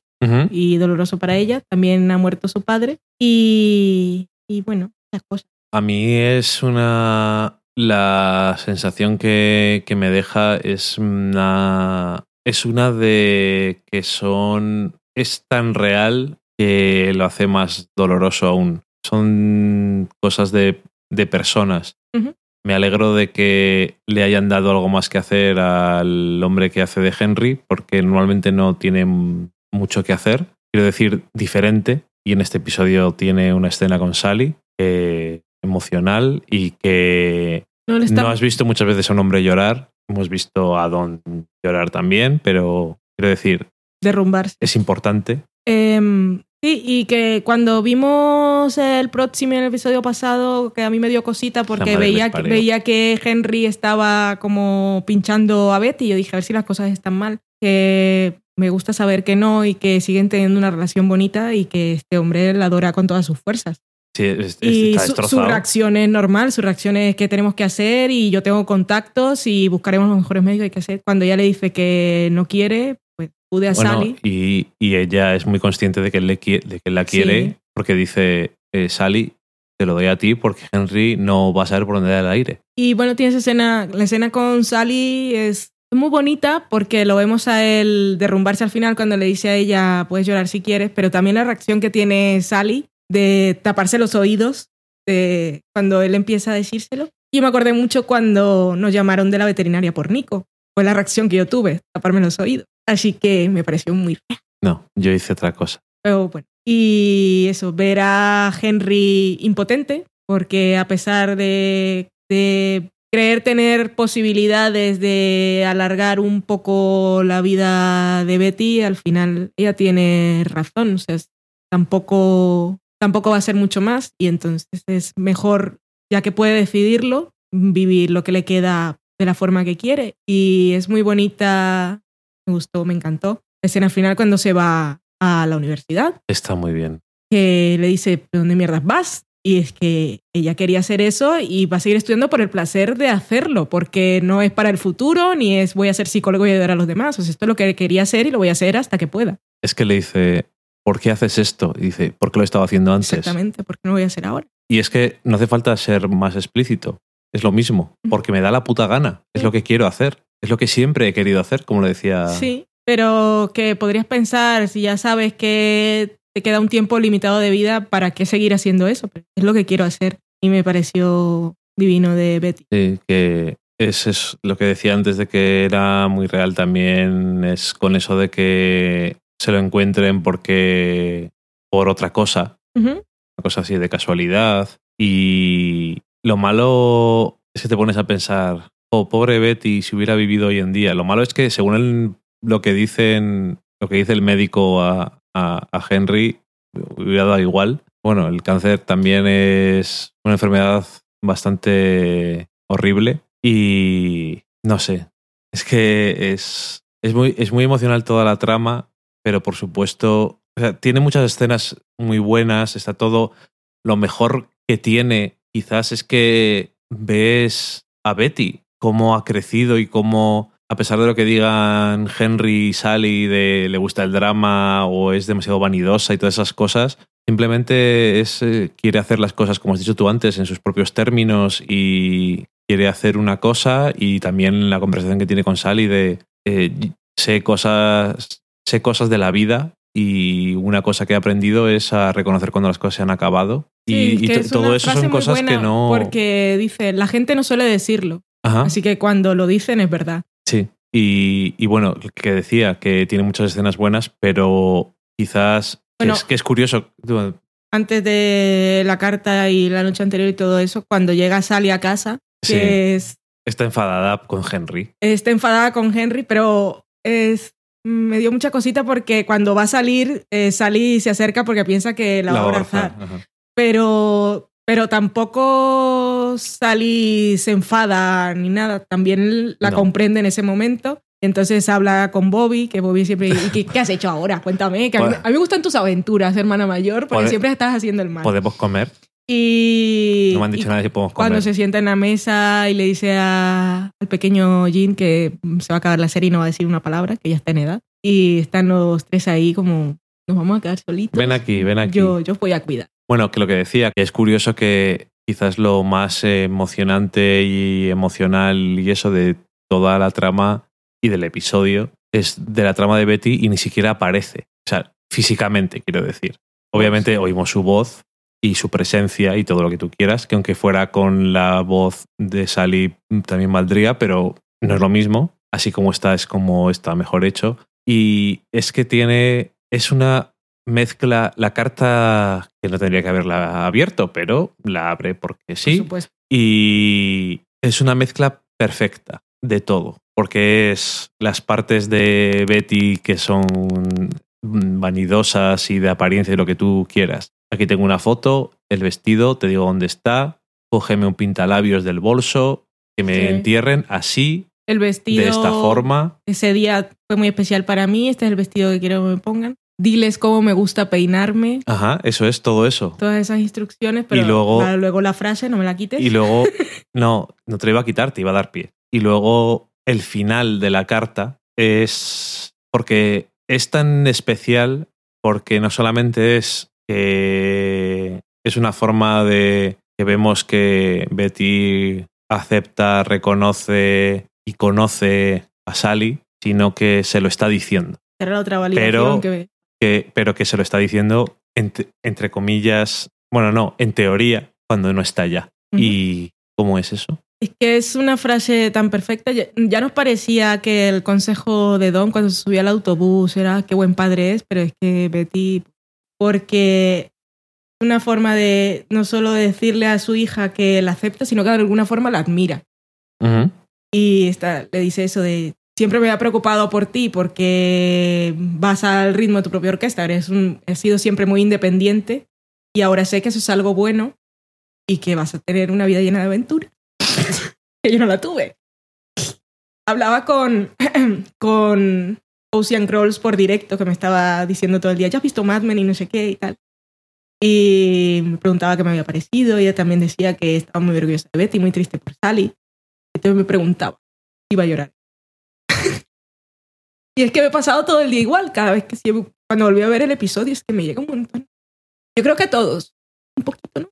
y doloroso para ella. También ha muerto su padre. Y, y bueno, esas cosas. A mí es una. La sensación que, que me deja es una. Es una de que son. Es tan real que lo hace más doloroso aún. Son cosas de, de personas. Ujú. Me alegro de que le hayan dado algo más que hacer al hombre que hace de Henry, porque normalmente no tiene mucho que hacer. Quiero decir, diferente. Y en este episodio tiene una escena con Sally eh, emocional y que No está no has visto muchas veces a un hombre llorar. Hemos visto a Don llorar también, pero quiero decir, derrumbarse. es importante. Em, Sí, y que cuando vimos el próximo en el episodio pasado, que a mí me dio cosita porque veía, veía que Henry estaba como pinchando a Betty y yo dije, a ver si las cosas están mal. Que me gusta saber que no y que siguen teniendo una relación bonita y que este hombre la adora con todas sus fuerzas. Sí, es- Y está su, su reacción es normal, su reacción es que tenemos que hacer y yo tengo contactos y buscaremos los mejores medios que hay que hacer. Cuando ella le dice que no quiere, pude a Bueno, Sally. y, y ella es muy consciente de que él, le quie- de que la quiere Sí. porque dice, eh, Sally, te lo doy a ti porque Henry no va a saber por dónde da el aire. Y bueno, tienes escena, la escena con Sally es muy bonita porque lo vemos a él derrumbarse al final cuando le dice a ella, puedes llorar si quieres, pero también la reacción que tiene Sally de taparse los oídos de cuando él empieza a decírselo. Y me acordé mucho cuando nos llamaron de la veterinaria por Nico. Fue la reacción que yo tuve, taparme los oídos. Así que me pareció muy No, yo hice otra cosa. pero bueno. Y eso, ver a Henry impotente, porque a pesar de, de creer tener posibilidades de alargar un poco la vida de Betty, al final ella tiene razón. O sea, tampoco, tampoco va a ser mucho más. Y entonces es mejor, ya que puede decidirlo, vivir lo que le queda de la forma que quiere. Y es muy bonita, me gustó, me encantó. La escena final cuando se va a la universidad, Está muy bien. que le dice, ¿pero dónde mierdas vas? Y es que ella quería hacer eso y va a seguir estudiando por el placer de hacerlo, porque no es para el futuro, ni es voy a ser psicólogo y ayudar a los demás. O sea, esto es lo que quería hacer y lo voy a hacer hasta que pueda. Es que le dice, ¿por qué haces esto? Y dice, ¿por qué lo estaba haciendo antes? Exactamente, porque no lo voy a hacer ahora. Y es que no hace falta ser más explícito. Es lo mismo, porque me da la puta gana. Es lo que quiero hacer. Es lo que siempre he querido hacer, como lo decía. Sí, pero que podrías pensar, si ya sabes que te queda un tiempo limitado de vida, ¿para qué seguir haciendo eso? Pero es lo que quiero hacer. Y me pareció divino de Betty. Sí, que es, es lo que decía antes de que era muy real también, es con eso de que se lo encuentren porque por otra cosa, una cosa así de casualidad. Y lo malo es que te pones a pensar, oh, pobre Betty, si hubiera vivido hoy en día. Lo malo es que según lo que dicen, lo que dice el médico a, a- a Henry, hubiera dado igual. Bueno, el cáncer también es una enfermedad bastante horrible y no sé, es que es, es, muy, es muy emocional toda la trama, pero por supuesto, o sea, tiene muchas escenas muy buenas, está todo lo mejor que tiene quizás es que ves a Betty cómo ha crecido y cómo a pesar de lo que digan Henry y Sally de le gusta el drama o es demasiado vanidosa y todas esas cosas, simplemente es eh, quiere hacer las cosas como has dicho tú antes en sus propios términos y quiere hacer una cosa y también la conversación que tiene con Sally de eh, sé cosas sé cosas de la vida y una cosa que he aprendido es a reconocer cuando las cosas se han acabado y, Sí, y que to- es todo eso son cosas que no Porque dice, la gente no suele decirlo. Ajá. Así que cuando lo dicen es verdad. Sí, y, y bueno, que decía que tiene muchas escenas buenas, pero quizás Bueno. es, que es curioso. Antes de la carta y la noche anterior y todo eso, cuando llega Sally a casa, Sí. que es, Está enfadada con Henry. está enfadada con Henry, pero es, me dio mucha cosita porque cuando va a salir, eh, Sally se acerca porque piensa que la, va a abrazar. Pero, pero tampoco Sally se enfada ni nada. También la No. comprende en ese momento. Entonces habla con Bobby, que Bobby siempre... ¿y qué, qué has hecho ahora? Cuéntame. Que a, mí, Pues- a mí me gustan tus aventuras, hermana mayor, porque siempre estás haciendo el mal. ¿Podemos comer? Y, No me han dicho nada si podemos cuando comer. se sienta en la mesa y le dice a- al pequeño Jean que se va a acabar la serie y no va a decir una palabra, que ya está en edad. Y están los tres ahí como, nos vamos a quedar solitos. Ven aquí, ven aquí. Yo, yo voy a cuidar. Bueno, que lo que decía, que es curioso que quizás lo más emocionante y emocional y eso de toda la trama y del episodio es de la trama de Betty y ni siquiera aparece. O sea, físicamente, quiero decir. Obviamente oímos su voz y su presencia y todo lo que tú quieras, que aunque fuera con la voz de Sally también valdría, pero no es lo mismo. Así como está, es como está mejor hecho. Y es que tiene, es una mezcla, la carta que no tendría que haberla abierto, pero la abre porque Por sí. Y es una mezcla perfecta de todo, porque es las partes de Betty que son vanidosas y de apariencia y lo que tú quieras. Aquí tengo una foto, el vestido, te digo dónde está, cógeme un pintalabios del bolso, que me Sí. entierren así, El vestido. de esta forma. Ese día fue muy especial para mí. Este es el vestido que quiero que me pongan. Diles cómo me gusta peinarme. Ajá, eso es todo eso. Todas esas instrucciones, pero Y luego- la- luego la frase, no me la quites. Y luego, [laughs] no, no te lo iba a quitar, te iba a dar pie. Y luego el final de la carta es porque es tan especial porque no solamente es que es una forma de que vemos que Betty acepta, reconoce y conoce a Sally, sino que se lo está diciendo. Era la otra validación Pero- que Que, pero que se lo está diciendo entre, entre comillas, bueno, no, en teoría, cuando no está ya. ¿Y cómo es eso? Es que es una frase tan perfecta. Ya, nos parecía que el consejo de Don cuando se subía al autobús era qué buen padre es, pero es que Betty, porque es una forma de no solo decirle a su hija que la acepta, sino que de alguna forma la admira. Y está, le dice eso de siempre me ha preocupado por ti porque vas al ritmo de tu propia orquesta, eres un, has sido siempre muy independiente y ahora sé que eso es algo bueno y que vas a tener una vida llena de aventuras. que [laughs] yo no la tuve. Hablaba con, [clears throat] con Ocean Crawls por directo que me estaba diciendo todo el día, ya has visto Mad Men y no sé qué y tal. Y me preguntaba qué me había parecido. Y ella también decía que estaba muy orgullosa de Betty, muy triste por Sally. Entonces me preguntaba, iba a llorar. Y es que me he pasado todo el día igual, cada vez que cuando volví a ver el episodio, es que me llega un montón. Yo creo que a todos, un poquito, ¿no?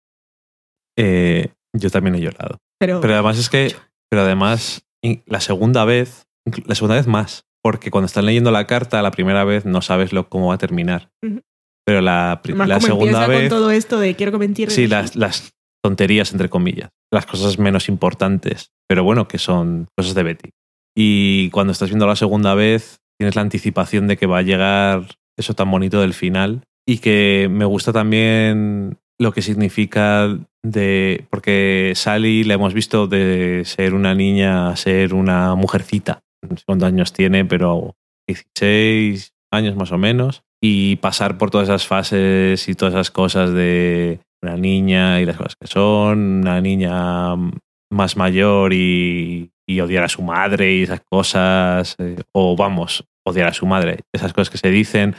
Eh, yo también he llorado. Pero, Pero además es que, pero además, la segunda vez, la segunda vez más, porque cuando están leyendo la carta, la primera vez no sabes lo, cómo va a terminar. Pero la, además la segunda vez, con todo esto de quiero que sí, las, las tonterías, entre comillas, las cosas menos importantes, pero bueno, que son cosas de Betty. Y cuando estás viendo la segunda vez, tienes la anticipación de que va a llegar eso tan bonito del final. Y que me gusta también lo que significa de porque Sally la hemos visto de ser una niña a ser una mujercita. No sé cuántos años tiene pero 16 años más o menos. Y pasar por todas esas fases y todas esas cosas de una niña y las cosas que son una niña más mayor y, y odiar a su madre y esas cosas eh, o vamos odiar a su madre esas cosas que se dicen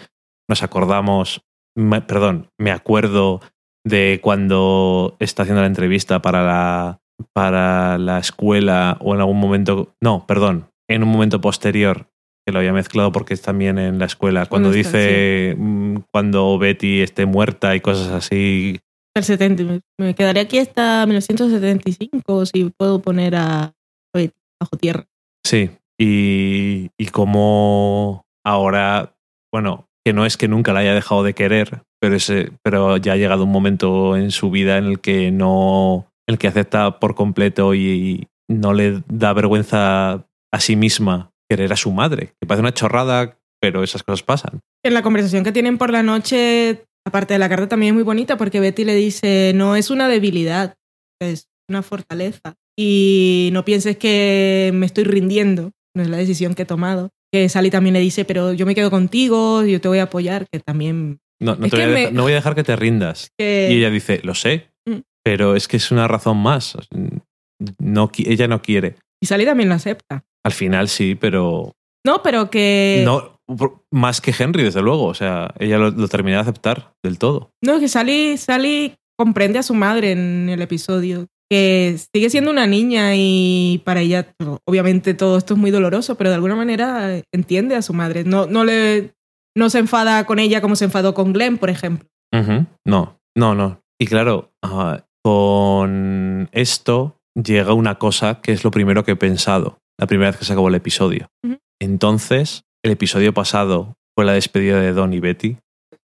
nos acordamos me- perdón me acuerdo de cuando está haciendo la entrevista para la, para la escuela o en algún momento, no, perdón, en un momento posterior, que lo había mezclado porque es también en la escuela, cuando dice mm, cuando Betty esté muerta y cosas así. El 70. Me, me quedaré aquí hasta 1975 si puedo poner a Betty bajo tierra. Sí, y, y como ahora, bueno, que no es que nunca la haya dejado de querer, pero, ese, pero ya ha llegado un momento en su vida en el que no, el que acepta por completo y no le da vergüenza a sí misma querer a su madre, que parece una chorrada, pero esas cosas pasan. En la conversación que tienen por la noche, aparte de la carta, también es muy bonita porque Betty le dice, no es una debilidad, es una fortaleza. Y no pienses que me estoy rindiendo, no es la decisión que he tomado. Que Sally también le dice, pero yo me quedo contigo, yo te voy a apoyar, que también... No, no, Es te voy a me- dejar- no voy a dejar que te rindas. Que... Y ella dice, lo sé, Mm. pero es que es una razón más. No, ella no quiere. y Sally también lo acepta. Al final sí, pero No, pero que... No, más que Henry, desde luego. O sea, ella lo, lo termina de aceptar del todo. No, que Sally, Sally comprende a su madre en el episodio, que sigue siendo una niña y para ella, obviamente todo esto es muy doloroso, pero de alguna manera entiende a su madre. No, no, le, no se enfada con ella como se enfadó con Glenn, por ejemplo. No, no, no. Y claro, ah, con esto llega una cosa que es lo primero que he pensado, la primera vez que se acabó el episodio. Entonces, el episodio pasado fue la despedida de Don y Betty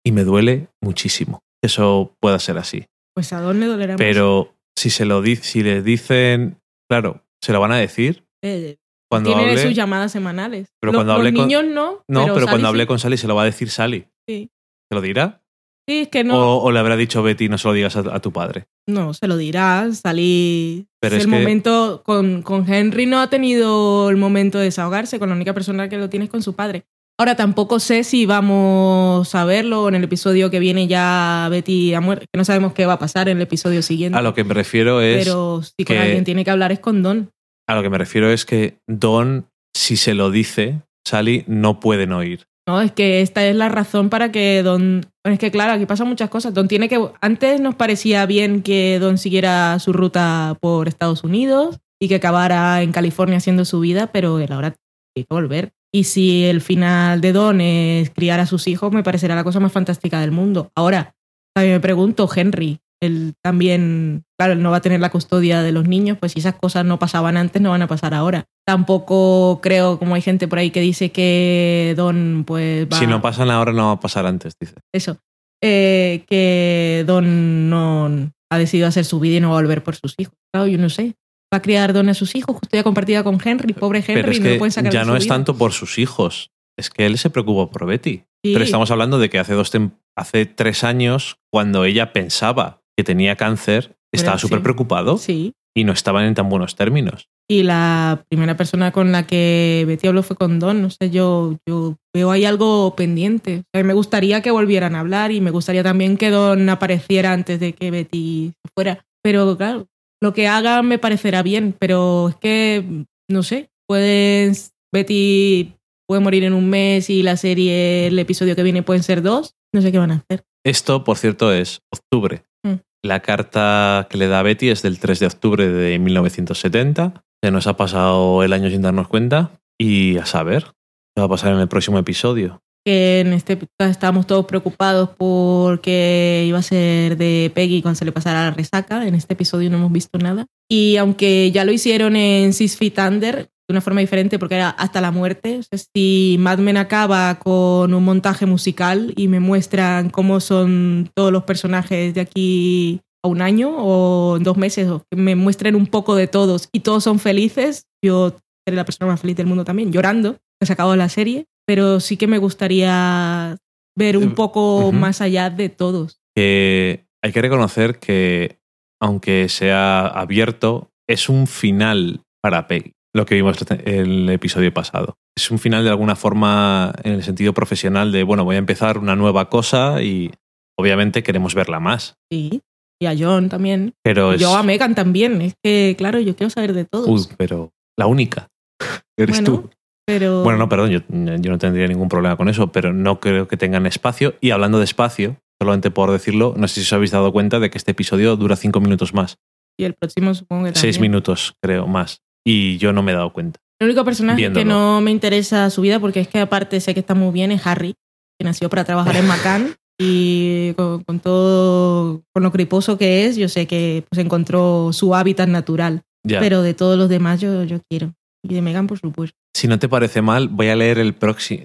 y me duele muchísimo eso pueda ser así. Pues a Don le dolerá mucho. Pero si se lo di- si le dicen, claro, se lo van a decir Eh, cuando tiene hable. sus llamadas semanales. Pero Los- cuando los hable con- niños no. No, pero, cuando hable sí. con Sally se lo va a decir Sally. Sí. ¿Se lo dirá? Sí, es que no, O, o le habrá dicho Betty, no se lo digas a, a tu padre. no se lo dirá. Sally. Pero es es el que- momento. Con, con Henry no ha tenido el momento de desahogarse, con la única persona que lo tiene es con su padre. Ahora tampoco sé si vamos a verlo en el episodio que viene ya Betty ha muerto, que no sabemos qué va a pasar en el episodio siguiente. A lo que me refiero es. pero si con que- alguien tiene que hablar es con Don. A lo que me refiero es que Don, si se lo dice, Sally no pueden oír. No, es que esta es la razón para que Don. Es que claro, aquí pasan muchas cosas. Don tiene que. Antes nos parecía bien que Don siguiera su ruta por Estados Unidos y que acabara en California haciendo su vida, pero él ahora tiene que volver. Y si el final de Don es criar a sus hijos, me parecerá la cosa más fantástica del mundo. Ahora, también me pregunto, Henry, él también, claro, él no va a tener la custodia de los niños, pues si esas cosas no pasaban antes, no van a pasar ahora. Tampoco creo, como hay gente por ahí que dice que Don, pues va... Si no pasan ahora, no va a pasar antes, dice. Eso, eh, que Don no ha decidido hacer su vida y no va a volver por sus hijos. Claro, yo no sé. Va a criar Don a sus hijos, custodia compartida con Henry, pobre Henry, Pero es no lo que pueden sacar ya de no su es vida. tanto por sus hijos. Es que él se preocupó por Betty. Sí. Pero estamos hablando de que hace, dos tem- hace tres años, cuando ella pensaba que tenía cáncer, estaba sí. súper preocupado Sí. y no estaban en tan buenos términos. Y la primera persona con la que Betty habló fue con Don. No sé, yo, yo veo ahí algo pendiente. Me gustaría que volvieran a hablar y me gustaría también que Don apareciera antes de que Betty fuera. Pero claro, lo que hagan me parecerá bien, pero es que, no sé, pueden. Betty puede morir en un mes y la serie, el episodio que viene pueden ser dos. No sé qué van a hacer. Esto, por cierto, es octubre. Mm. La carta que le da Betty es del 3 de octubre de 1970. Se nos ha pasado el año sin darnos cuenta y a saber qué va a pasar en el próximo episodio. Que en este podcast estábamos todos preocupados porque iba a ser de Peggy cuando se le pasara la resaca. En este episodio no hemos visto nada. Y aunque ya lo hicieron en Six Feet Under de una forma diferente porque era hasta la muerte, si Mad Men acaba con un montaje musical y me muestran cómo son todos los personajes de aquí a un año o dos meses, o que me muestren un poco de todos y todos son felices, yo seré la persona más feliz del mundo también, llorando, que se la serie, pero sí que me gustaría ver un Eh, poco más allá de todos. que hay que reconocer que, aunque sea abierto, es un final para Peggy, lo que vimos el episodio pasado. Es un final de alguna forma en el sentido profesional de, bueno, voy a empezar una nueva cosa y obviamente queremos verla más. Sí. Y a John también. Pero es... Yo a Megan también. Es que, claro, yo quiero saber de todos. Uy, pero la única. [laughs] Eres Bueno, tú. Pero... Bueno, no, perdón, yo, yo no tendría ningún problema con eso, pero no creo que tengan espacio. Y hablando de espacio, solamente por decirlo, no sé si os habéis dado cuenta de que este episodio dura cinco minutos más. Y el próximo supongo que también. Seis minutos, creo, más. Y yo no me he dado cuenta. El único personaje que no me interesa su vida, porque es que aparte sé que está muy bien, es Harry, que nació para trabajar en [laughs] Macan. Y con, con todo, con lo criposo que es, yo sé que pues, encontró su hábitat natural. Ya. Pero de todos los demás yo, yo quiero. Y de Megan, por supuesto. si no te parece mal, voy a leer el,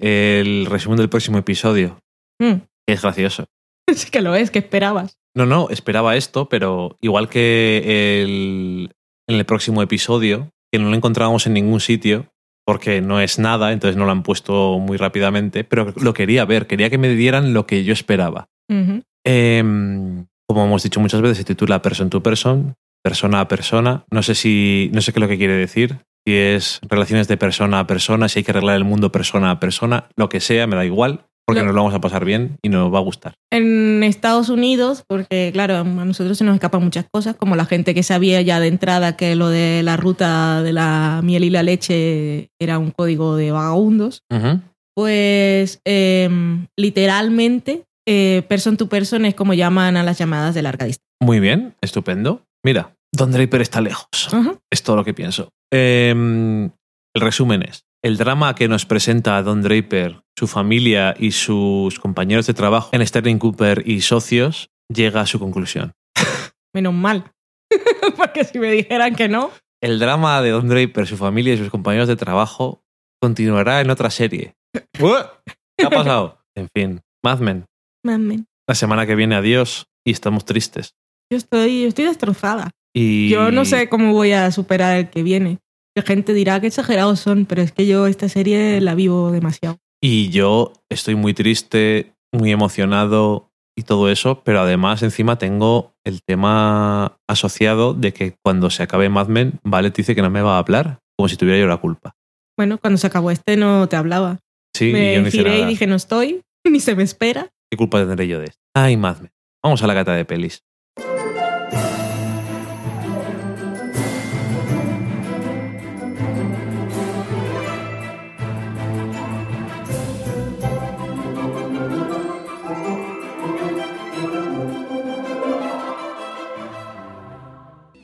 el resumen del próximo episodio, Mm, que es gracioso. [laughs] sí que lo es, que esperabas. No, no, esperaba esto, pero igual que el, en el próximo episodio, que no lo encontrábamos en ningún sitio, porque no es nada, entonces no lo han puesto muy rápidamente, pero lo quería ver, quería que me dieran lo que yo esperaba. Em, como hemos dicho muchas veces, se titula Person to Person, persona a persona. No sé si, no sé qué es lo que quiere decir. Si es relaciones de persona a persona, si hay que arreglar el mundo persona a persona, lo que sea, me da igual, porque No. nos lo vamos a pasar bien y nos va a gustar. En Estados Unidos, porque claro, a nosotros se nos escapan muchas cosas, como la gente que sabía ya de entrada que lo de la ruta de la miel y la leche era un código de vagabundos, pues em, literalmente eh, person to person es como llaman a las llamadas de larga distancia. Muy bien, estupendo. Mira, Don Draper está lejos. Es todo lo que pienso. Em, el resumen es, el drama que nos presenta Don Draper, su familia y sus compañeros de trabajo en Sterling Cooper y socios llega a su conclusión. [laughs] Menos mal. [laughs] porque si me dijeran que no, El drama de Don Draper, su familia y sus compañeros de trabajo continuará en otra serie. [laughs] ¿Qué ha pasado? En fin, Mad Men. mamen, La semana que viene, adiós y estamos tristes. yo estoy, yo estoy destrozada. Y Yo no sé cómo voy a superar el que viene. La gente dirá que exagerados son, pero es que yo esta serie la vivo demasiado. Y yo estoy muy triste, muy emocionado y todo eso, pero además encima tengo el tema asociado de que cuando se acabe Mad Men, Vale dice que no me va a hablar, como si tuviera yo la culpa. Bueno, cuando se acabó este no te hablaba. Sí, y yo me no giré y nada. dije, no estoy, [laughs] ni se me espera. ¿Qué culpa tendré yo de esto? Ay, Mad Men. Vamos a la cata de pelis.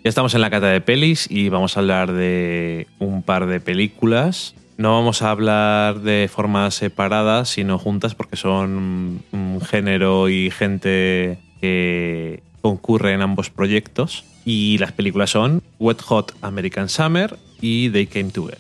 Ya estamos en la cata de pelis y vamos a hablar de un par de películas. No vamos a hablar de forma separada, sino juntas, porque son un género y gente que concurre en ambos proyectos. Y las películas son Wet Hot American Summer y They Came Together.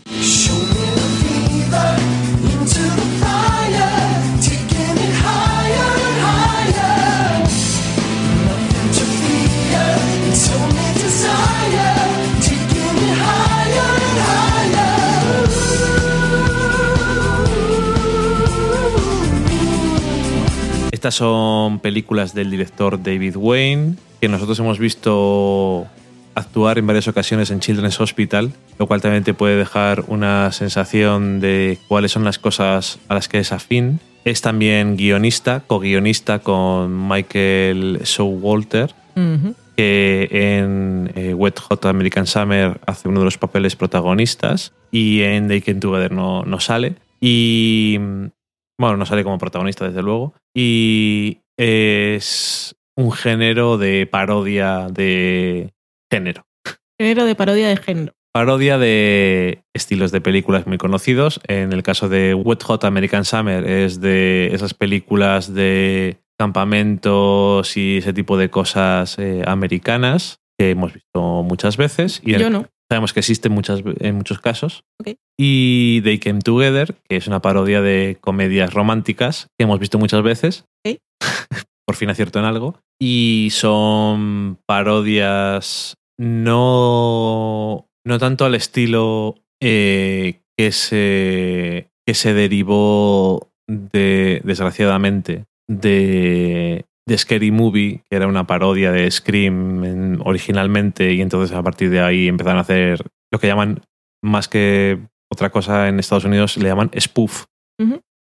Estas son películas del director David Wayne, que nosotros hemos visto actuar en varias ocasiones en Children's Hospital, lo cual también te puede dejar una sensación de cuáles son las cosas a las que es afín. Es también guionista, co-guionista con Michael Showalter, Ujú. que en eh, Wet Hot American Summer hace uno de los papeles protagonistas y en They Came Together no, no sale. Y mm, bueno, no sale como protagonista desde luego. Y es un género de parodia de género. Género de parodia de género. Parodia de estilos de películas muy conocidos. En el caso de Wet Hot American Summer es de esas películas de campamentos y ese tipo de cosas eh, americanas que hemos visto muchas veces. Y Yo no. Sabemos que existen muchas, en muchos casos. Y They Came Together, que es una parodia de comedias románticas que hemos visto muchas veces. [laughs] Por fin acierto en algo. Y son parodias no, no tanto al estilo eh, que, se, que se derivó de, desgraciadamente, de, de Scary Movie, que era una parodia de Scream en- originalmente, y entonces a partir de ahí empezaron a hacer lo que llaman, más que otra cosa en Estados Unidos, le llaman spoof.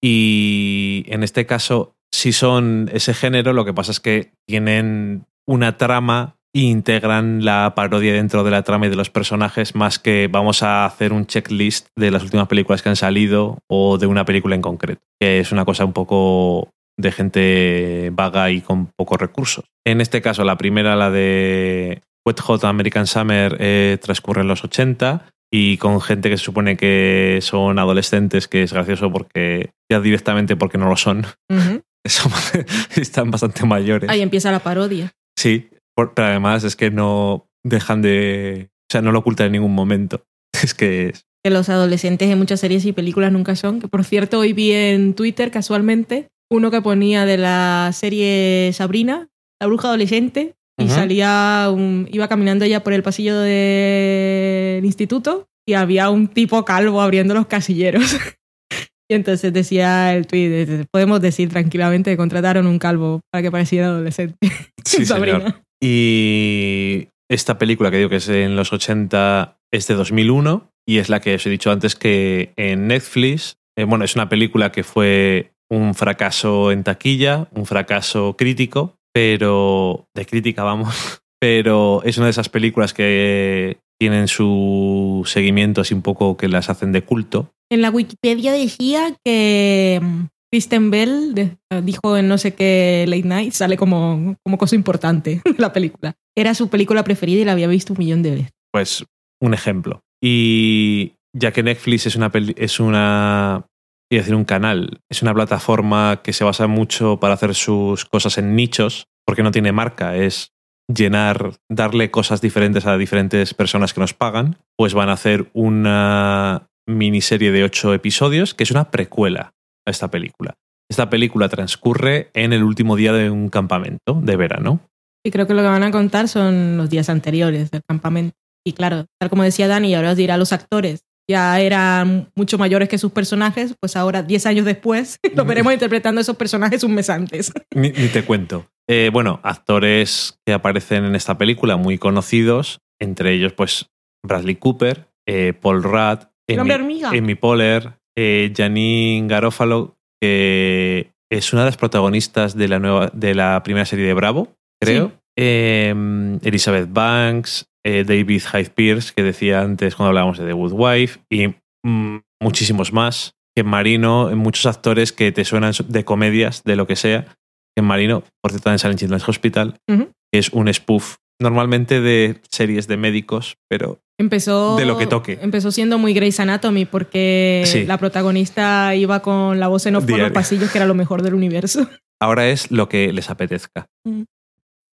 Y en este caso, si son ese género, lo que pasa es que tienen una trama e integran la parodia dentro de la trama y de los personajes, más que vamos a hacer un checklist de las últimas películas que han salido o de una película en concreto, que es una cosa un poco de gente vaga y con pocos recursos. En este caso, la primera, la de Wet Hot American Summer, eh, transcurre en los 80 y con gente que se supone que son adolescentes, que es gracioso porque ya directamente porque no lo son. [laughs] [laughs] Están bastante mayores. Ahí empieza la parodia. Sí, por- pero además es que no dejan de... O sea, no lo ocultan en ningún momento. [laughs] Es que es... Que los adolescentes en muchas series y películas nunca son. Que por cierto, hoy vi en Twitter casualmente uno que ponía de la serie Sabrina, la bruja adolescente, y salía un, iba caminando ella por el pasillo del instituto y había un tipo calvo abriendo los casilleros. [laughs] y entonces decía el tweet, podemos decir tranquilamente que contrataron un calvo para que pareciera adolescente. [laughs] Sí, Sabrina. señor. Y esta película que digo que es en los 80 es de 2001 y es la que os he dicho antes que en Netflix, eh, bueno, es una película que fue un fracaso en taquilla, un fracaso crítico, pero de crítica vamos, [laughs] pero es una de esas películas que tienen su seguimiento así un poco que las hacen de culto. En la Wikipedia decía que mm, Kristen Bell de- dijo en no sé qué Late Night, sale como, como cosa importante [laughs] la película. Era su película preferida y la había visto un millón de veces. pues un ejemplo. Y ya que Netflix es una peli- es una quiero decir un canal, es una plataforma que se basa mucho para hacer sus cosas en nichos, porque no tiene marca, es llenar, darle cosas diferentes a diferentes personas que nos pagan, pues van a hacer una miniserie de ocho episodios que es una precuela a esta película. Esta película transcurre en el último día de un campamento de verano. Y creo que lo que van a contar son los días anteriores del campamento. Y claro, tal como decía Dani, ahora os dirá los actores. Ya eran mucho mayores que sus personajes, pues ahora, 10 años después, [laughs] los veremos interpretando esos personajes un mes antes. [laughs] Ni, ni te cuento. Eh, bueno, actores que aparecen en esta película muy conocidos, entre ellos, pues Bradley Cooper, eh, Paul Rudd, hormiga. Amy Poehler, eh, Janine Garofalo, que es una de las protagonistas de la, nueva, de la primera serie de Bravo, creo. Eh, Elizabeth Banks, eh, David Hyde Pierce, que decía antes cuando hablábamos de The Good Wife, y mm, muchísimos más. Que en Marino, muchos actores que te suenan de comedias, de lo que sea. Que en Marino, por cierto, en Children's Hospital, es un spoof normalmente de series de médicos, pero Empezó, De lo que toque. Empezó siendo muy Grey's Anatomy porque Sí. la protagonista iba con la voz en off por los pasillos, que era lo mejor del universo. ahora es lo que les apetezca.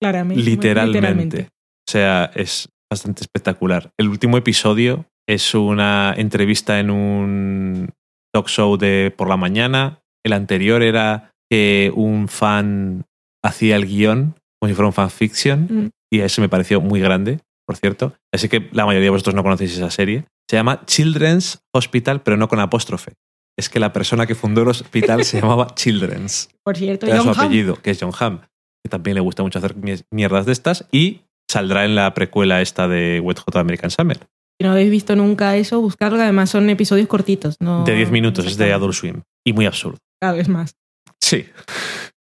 Claramente. Literalmente. O sea, es bastante espectacular. El último episodio es una entrevista en un talk show de por la mañana. El anterior era que un fan hacía el guion como si fuera un fanfiction Mm. y ese me pareció muy grande, por cierto. Así que la mayoría de vosotros no conocéis esa serie. Se llama Children's Hospital, pero no con apóstrofe. Es que la persona que fundó el hospital se [laughs] llamaba Children's. Por cierto, Era su Hamm. apellido, que es John Hamm, que también le gusta mucho hacer mier- mierdas de estas y saldrá en la precuela esta de Wet Hot American Summer. Si no habéis visto nunca eso, buscarlo, además son episodios cortitos. No, De 10 minutos, es de. Adult Swim y muy absurdo. Cada vez más. Sí.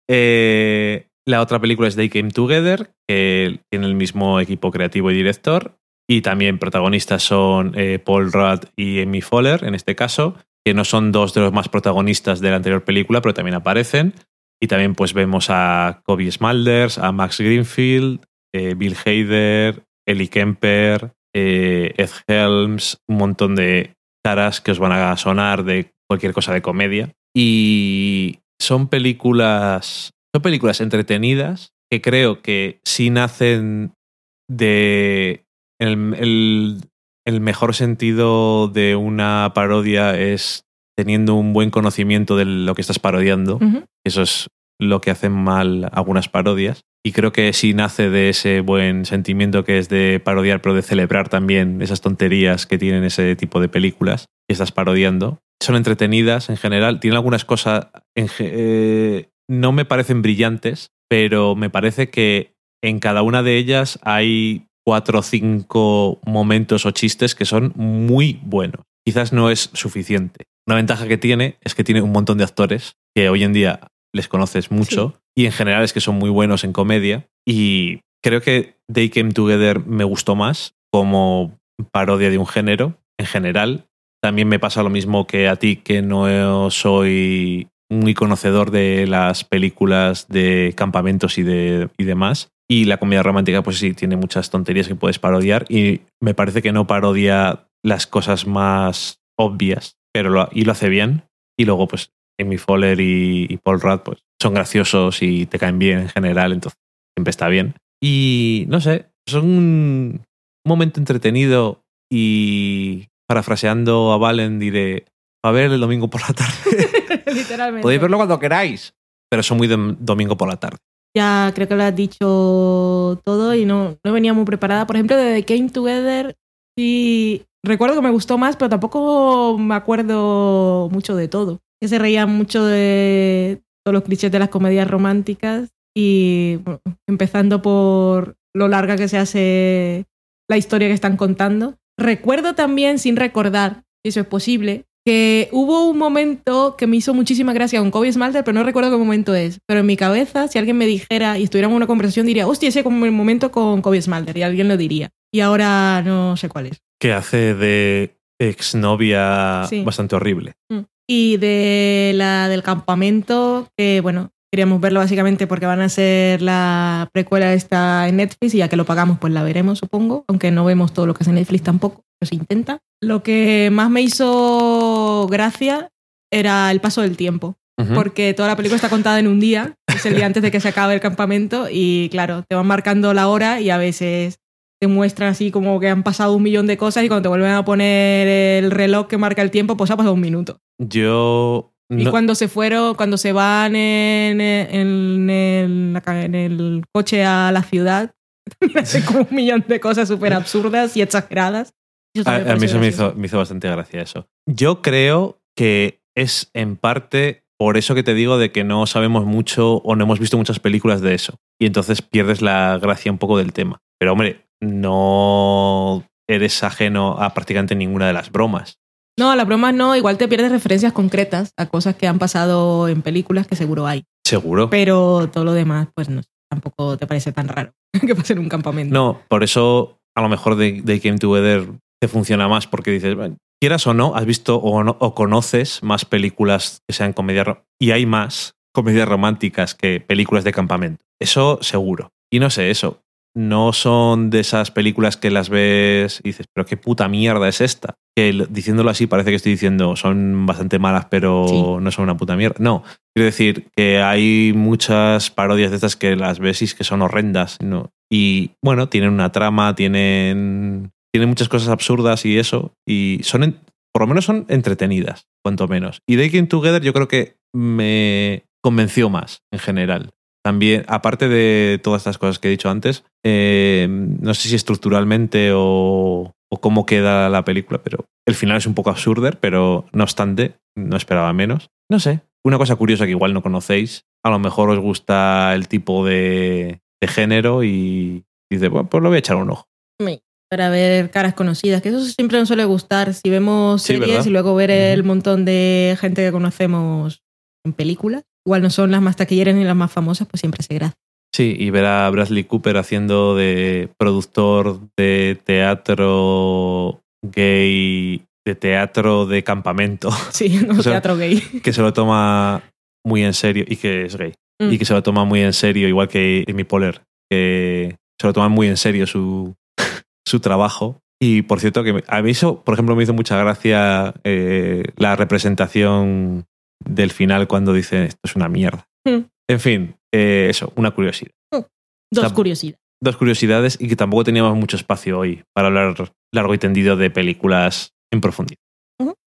Eh, la otra película es They Came Together, que tiene el mismo equipo creativo y director. Y también protagonistas son eh, Paul Rudd y Amy Fowler, en este caso, que no son dos de los más protagonistas de la anterior película, pero también aparecen. Y también pues vemos a Kobe Smulders, a Max Greenfield, eh, Bill Hader, Ellie Kemper, eh, Ed Helms, un montón de caras que os van a sonar de cualquier cosa de comedia. Y son películas. Son películas entretenidas que creo que sí nacen de. El, el- el mejor sentido de una parodia es teniendo un buen conocimiento de lo que estás parodiando. Eso es lo que hacen mal algunas parodias. Y creo que sí nace de ese buen sentimiento que es de parodiar, pero de celebrar también esas tonterías que tienen ese tipo de películas que estás parodiando. Son entretenidas en general. Tienen algunas cosas. en eh, no me parecen brillantes, pero me parece que en cada una de ellas hay cuatro o cinco momentos o chistes que son muy buenos. Quizás no es suficiente. Una ventaja que tiene es que tiene un montón de actores que hoy en día les conoces mucho y en general es que son muy buenos en comedia y creo que They Came Together me gustó más como parodia de un género en general. También me pasa lo mismo que a ti que no soy muy conocedor de las películas de campamentos y, de, y demás. Y la comedia romántica, pues sí, tiene muchas tonterías que puedes parodiar. Y me parece que no parodia las cosas más obvias, pero lo, y lo hace bien. Y luego, pues, Amy Fowler y, y Paul Rudd, pues, son graciosos y te caen bien en general, entonces siempre está bien. Y no sé, son un momento entretenido y parafraseando a Valen diré, a ver el domingo por la tarde. [laughs] Literalmente. Podéis verlo cuando queráis, pero son muy de domingo por la tarde. Ya creo que lo has dicho todo y no, no venía muy preparada. Por ejemplo, de The Came Together, sí. Recuerdo que me gustó más, pero tampoco me acuerdo mucho de todo. Que se reía mucho de todos los clichés de las comedias románticas y bueno, empezando por lo larga que se hace la historia que están contando. Recuerdo también, sin recordar, si eso es posible, que hubo un momento que me hizo muchísima gracia con Kobe Smalter, pero no recuerdo qué momento es. Pero en mi cabeza, si alguien me dijera y estuviéramos en una conversación, diría, hostia, ese como el momento con Kobe Smalter, y alguien lo diría. Y ahora no sé cuál es. Que hace de exnovia Sí. bastante horrible. Y de la del campamento, que bueno, queríamos verlo básicamente porque van a ser la precuela esta en Netflix y ya que lo pagamos, pues la veremos, supongo. Aunque no vemos todo lo que hace Netflix tampoco, pero se intenta. Lo que más me hizo gracia era el paso del tiempo. Porque toda la película está contada en un día, es el día antes de que se acabe el campamento, y claro, te van marcando la hora y a veces te muestran así como que han pasado un millón de cosas y cuando te vuelven a poner el reloj que marca el tiempo, pues ha pasado un minuto. Yo. Y cuando se fueron, cuando se van en, en el, en coche a la ciudad, [laughs] hace como un millón de cosas súper absurdas y exageradas. A, a mí eso me hizo, me hizo bastante gracia eso. Yo creo que es en parte por eso que te digo de que no sabemos mucho o no hemos visto muchas películas de eso. Y entonces pierdes la gracia un poco del tema. Pero hombre, no eres ajeno a prácticamente ninguna de las bromas. No, las bromas no, igual te pierdes referencias concretas a cosas que han pasado en películas que seguro hay. Seguro. Pero todo lo demás, pues no, tampoco te parece tan raro [laughs] que pase en un campamento. No, por eso a lo mejor They, They Came Together te funciona más porque dices, bueno, quieras o no, has visto o, no- o conoces más películas que sean comedias y hay más comedias románticas que películas de campamento. Eso seguro. Y no sé, eso. No son de esas películas que las ves y dices, pero qué puta mierda es esta. Que diciéndolo así parece que estoy diciendo son bastante malas, pero Sí. no son una puta mierda. No, quiero decir que hay muchas parodias de estas que las ves y que son horrendas. ¿no? Y bueno, tienen una trama, tienen, tienen muchas cosas absurdas y eso. Y son, en- por lo menos son entretenidas, cuanto menos. Y They Came Together yo creo que me convenció más en general. También, aparte de todas estas cosas que he dicho antes, eh, no sé si estructuralmente o, o cómo queda la película, pero el final es un poco absurder, pero no obstante, no esperaba menos. No sé, una cosa curiosa que igual no conocéis, a lo mejor os gusta el tipo de, de género y dice, bueno, pues lo voy a echar un ojo. Para ver caras conocidas, que eso siempre nos suele gustar. Si vemos Sí, series y luego ver el montón de gente que conocemos en películas, igual no son las más taquilleras ni las más famosas, pues siempre se gracia. Sí, y ver a Bradley Cooper haciendo de productor de teatro gay, de teatro de campamento, [laughs] Sí, no [laughs] O sea, teatro gay. que se lo toma muy en serio y que es gay. Mm. Y que se lo toma muy en serio, igual que Amy Poehler, que se lo toma muy en serio su, [laughs] su trabajo. Y por cierto, que me- a mí eso, por ejemplo, me hizo mucha gracia eh, la representación del final cuando dice esto es una mierda. Mm. En fin, eh, eso, una curiosidad. Dos Está- curiosidades. Dos curiosidades y que tampoco teníamos mucho espacio hoy para hablar largo y tendido de películas en profundidad.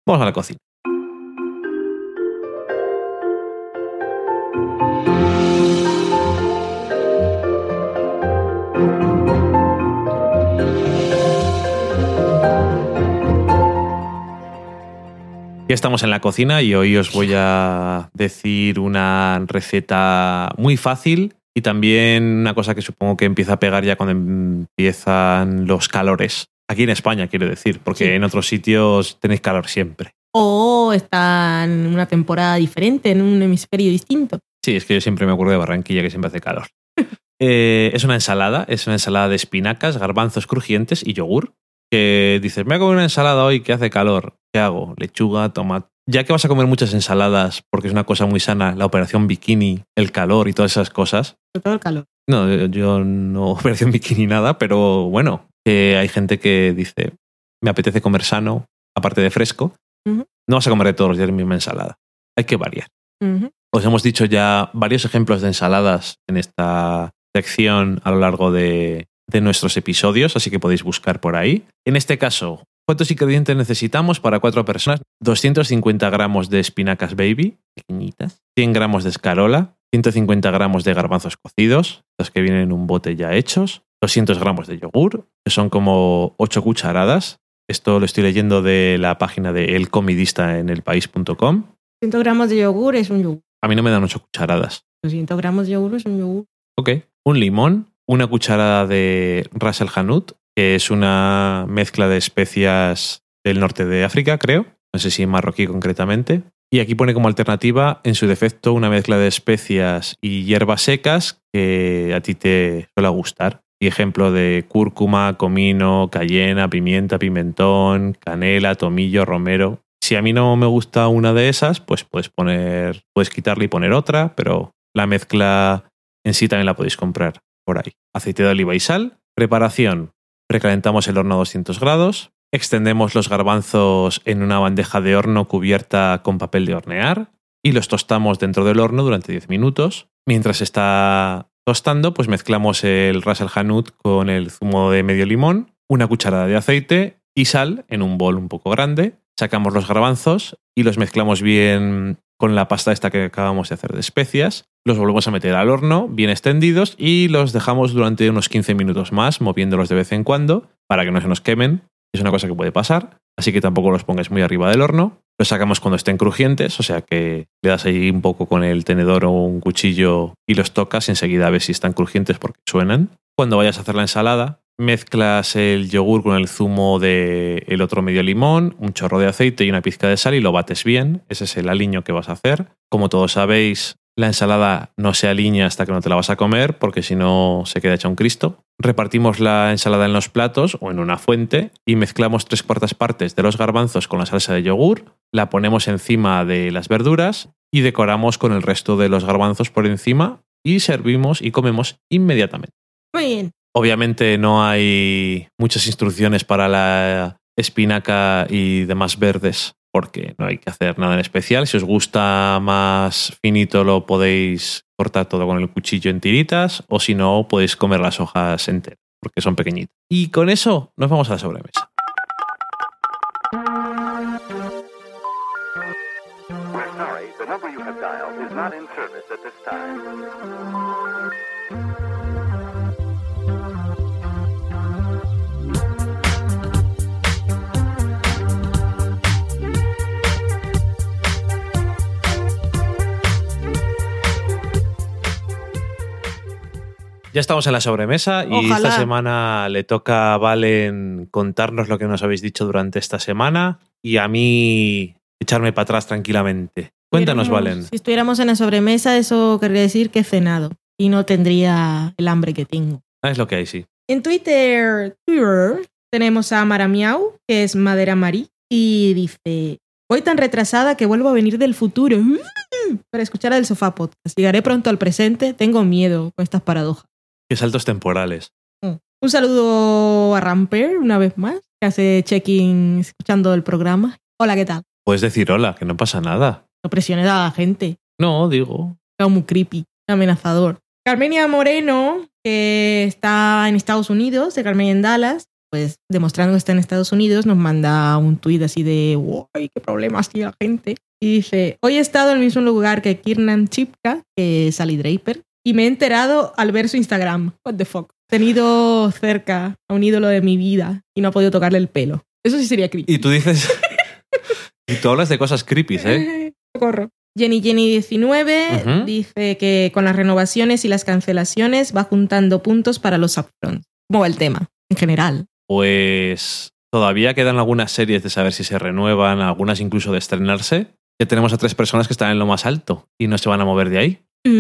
Vamos a la cocina. Ya estamos en la cocina y hoy os voy a decir una receta muy fácil y también una cosa que supongo que empieza a pegar ya cuando empiezan los calores. Aquí en España, quiero decir, porque Sí. en otros sitios tenéis calor siempre. O está en una temporada diferente, en un hemisferio distinto. Sí, es que yo siempre me acuerdo de Barranquilla que siempre hace calor. [laughs] Eh, es una ensalada, es una ensalada de espinacas, garbanzos crujientes y yogur. Que dices, me voy a comer una ensalada hoy que hace calor. ¿Qué hago? Lechuga, tomate. Ya que vas a comer muchas ensaladas, porque es una cosa muy sana, la operación bikini, el calor y todas esas cosas. Sobre todo el calor. No, yo no [laughs] operación bikini nada, pero bueno, hay gente que dice, me apetece comer sano, aparte de fresco. No vas a comer de todos los días la misma ensalada. Hay que variar. Os hemos dicho ya varios ejemplos de ensaladas en esta sección a lo largo de, de nuestros episodios, así que podéis buscar por ahí. En este caso, ¿cuántos ingredientes necesitamos para cuatro personas? 250 gramos de espinacas baby, pequeñitas, 100 gramos de escarola, 150 gramos de garbanzos cocidos, los que vienen en un bote ya hechos, 200 gramos de yogur, que son como 8 cucharadas. Esto lo estoy leyendo de la página de El Comidista en elpaís.com. 100 gramos de yogur es un yogur. A mí no me dan 8 cucharadas. 200 gramos de yogur es un yogur. Ok. Un limón, una cucharada de Ras el Hanout, que es una mezcla de especias del norte de África, creo. No sé si marroquí concretamente. Y aquí pone como alternativa, en su defecto, una mezcla de especias y hierbas secas que a ti te suele gustar. Y ejemplo de cúrcuma, comino, cayena, pimienta, pimentón, canela, tomillo, romero. Si a mí no me gusta una de esas, pues puedes poner, puedes quitarla y poner otra, pero la mezcla en sí también la podéis comprar por ahí. Aceite de oliva y sal. Preparación. Precalentamos el horno a 200 grados. Extendemos los garbanzos en una bandeja de horno cubierta con papel de hornear y los tostamos dentro del horno durante 10 minutos. Mientras está tostando, pues mezclamos el ras el hanout con el zumo de medio limón, una cucharada de aceite y sal en un bol un poco grande. Sacamos los garbanzos y los mezclamos bien con la pasta esta que acabamos de hacer de especias. Los volvemos a meter al horno, bien extendidos, y los dejamos durante unos 15 minutos más, moviéndolos de vez en cuando, para que no se nos quemen. Es una cosa que puede pasar, así que tampoco los pongáis muy arriba del horno. Los sacamos cuando estén crujientes, o sea que le das ahí un poco con el tenedor o un cuchillo y los tocas y enseguida ves si están crujientes porque suenan. Cuando vayas a hacer la ensalada, mezclas el yogur con el zumo del el otro medio limón, un chorro de aceite y una pizca de sal y lo bates bien. Ese es el aliño que vas a hacer. Como todos sabéis, la ensalada no se alinea hasta que no te la vas a comer, porque si no se queda hecha un Cristo. Repartimos la ensalada en los platos o en una fuente y mezclamos tres cuartas partes de los garbanzos con la salsa de yogur, la ponemos encima de las verduras y decoramos con el resto de los garbanzos por encima y servimos y comemos inmediatamente. Muy bien. Obviamente no hay muchas instrucciones para la espinaca y demás verdes porque no hay que hacer nada en especial. Si os gusta más finito lo podéis cortar todo con el cuchillo en tiritas o si no podéis comer las hojas enteras porque son pequeñitas. Y con eso nos vamos a la sobremesa. Ya estamos en la sobremesa y Ojalá. esta semana le toca a Valen contarnos lo que nos habéis dicho durante esta semana y a mí echarme para atrás tranquilamente. Cuéntanos, Valen. Si estuviéramos en la sobremesa, eso querría decir que he cenado y no tendría el hambre que tengo. Ah, es lo que hay, sí. En Twitter, Twitter tenemos a Mara Miau, que es Madera Marí, y dice: Voy tan retrasada que vuelvo a venir del futuro para escuchar el sofá podcast. Llegaré pronto al presente, tengo miedo con estas paradojas. Qué saltos temporales. Un saludo a Ramper, una vez más, que hace check-in escuchando el programa. Hola, ¿qué tal? Puedes decir hola, que no pasa nada. No presiones a la gente. No, digo. Era muy creepy, amenazador. Carmenia Moreno, que está en Estados Unidos, de Carmenia en Dallas, pues demostrando que está en Estados Unidos, nos manda un tuit así de, ¡Uy, qué problemas tiene la gente! Y dice, hoy he estado en el mismo lugar que Kiernan Chipka, que es Sally Draper, y me he enterado al ver su Instagram. What the fuck. He tenido cerca a un ídolo de mi vida y no ha podido tocarle el pelo. Eso sí sería creepy. Y tú dices. [laughs] y tú hablas de cosas creepy, ¿eh? [laughs] Socorro. Jenny Jenny 19 Ujú. dice que con las renovaciones y las cancelaciones va juntando puntos para los upfronts. ¿Cómo va el tema? En general. Pues todavía quedan algunas series de saber si se renuevan, algunas incluso de estrenarse. Ya tenemos a tres personas que están en lo más alto y no se van a mover de ahí. Uh,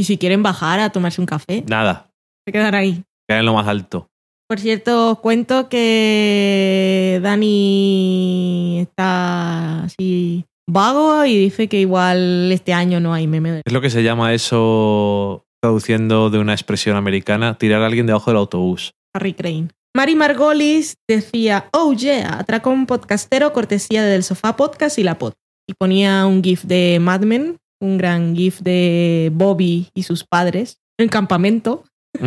y si quieren bajar a tomarse un café, Nada, se quedan ahí. quedan en lo más alto. Por cierto, os cuento que Dani está así vago y dice que igual este año no hay meme de Es lo que se llama eso, traduciendo de una expresión americana, tirar a alguien debajo del autobús. Harry Crane. Mari Margolis decía, oh yeah, atracó un podcastero cortesía del sofá podcast y la pod. Y ponía un gif de Mad Men, un gran gif de Bobby y sus padres en campamento, [laughs]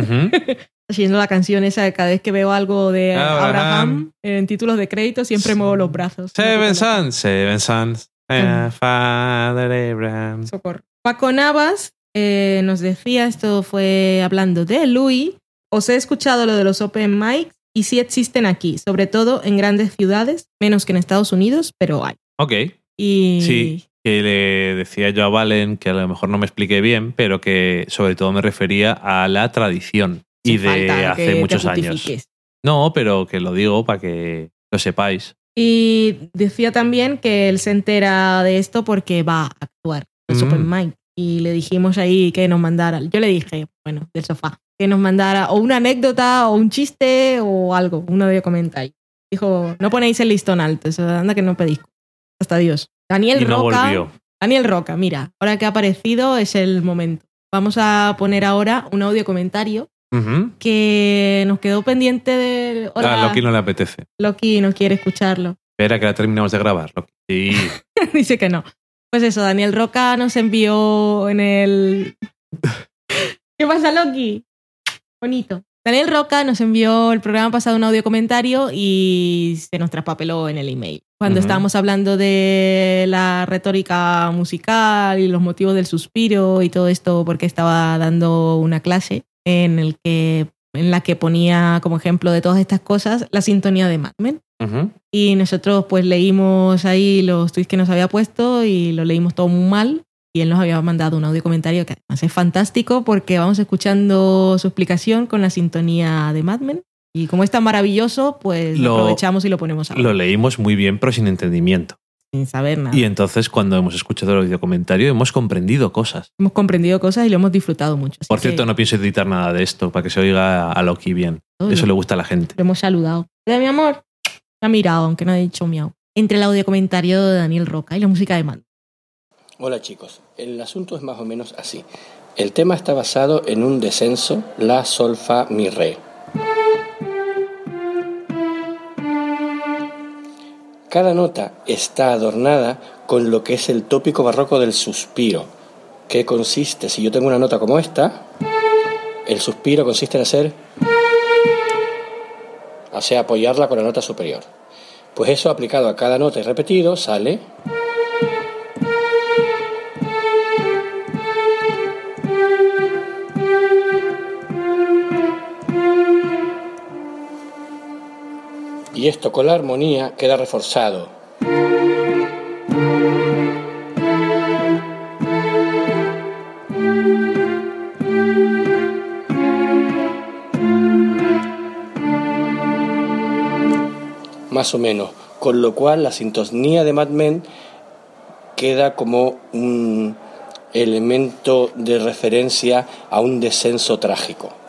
haciendo la canción esa de cada vez que veo algo de Abraham. Abraham, en títulos de crédito siempre muevo los brazos. Seven Sons, Seven Sons. eh. Father Abraham. Socorro. Paco Navas eh, nos decía, esto fue hablando de Louis, os he escuchado lo de los open mics y sí existen aquí, sobre todo en grandes ciudades, menos que en Estados Unidos, pero hay. Ok, Y sí. Que le decía yo a Valen que a lo mejor no me expliqué bien, pero que sobre todo me refería a la tradición y sin de falta que hace muchos años. No, pero que lo digo para que lo sepáis. Y decía también que él se entera de esto porque va a actuar en Mm. open mic. Y le dijimos ahí que nos mandara, yo le dije, bueno, del sofá, que nos mandara o una anécdota o un chiste o algo, uno de comentáis. Dijo, no ponéis el listón alto, eso anda que no pedís. Hasta Dios. Daniel y no Roca. volvió. Daniel Roca, mira, ahora que ha aparecido es el momento. Vamos a poner ahora un audio comentario que nos quedó pendiente de... Hola, A Loki no le apetece. Loki no quiere escucharlo. Espera que la terminamos de grabar. Loki. Sí. [laughs] Dice que no. Pues eso, Daniel Roca nos envió en el. [laughs] ¿Qué pasa, Loki? Bonito. Daniel Roca nos envió el programa pasado un audio comentario y se nos traspapeló en el email. Cuando Ujú. estábamos hablando de la retórica musical y los motivos del suspiro y todo esto, porque estaba dando una clase en, el que, en la que ponía como ejemplo de todas estas cosas la sintonía de Mad Men. Ujú. Y nosotros pues leímos ahí los tweets que nos había puesto y lo leímos todo muy mal. Y él nos había mandado un audio comentario que además es fantástico porque vamos escuchando su explicación con la sintonía de Mad Men. Y como es tan maravilloso, pues lo Lo- aprovechamos y lo ponemos a Lo leímos muy bien, pero sin entendimiento. sin saber nada. Y entonces, cuando hemos escuchado el audio comentario, hemos comprendido cosas. Hemos comprendido cosas y lo hemos disfrutado mucho. Por que cierto, no pienso editar nada de esto para que se oiga a Loki bien. todo Eso le gusta a la gente. lo hemos saludado. Hola, mi amor. Me ha mirado, aunque no ha dicho miau. Entre el audio comentario de Daniel Roca y la música de Man. Hola chicos, el asunto es más o menos así. El tema está basado en un descenso, la, sol, fa, mi, re. Cada nota está adornada con lo que es el tópico barroco del suspiro, que consiste, si yo tengo una nota como esta, el suspiro consiste en hacer, o sea, apoyarla con la nota superior. Pues eso aplicado a cada nota y repetido sale y esto con la armonía queda reforzado. Más o menos, con lo cual la sintonía de Mad Men queda como un elemento de referencia a un descenso trágico.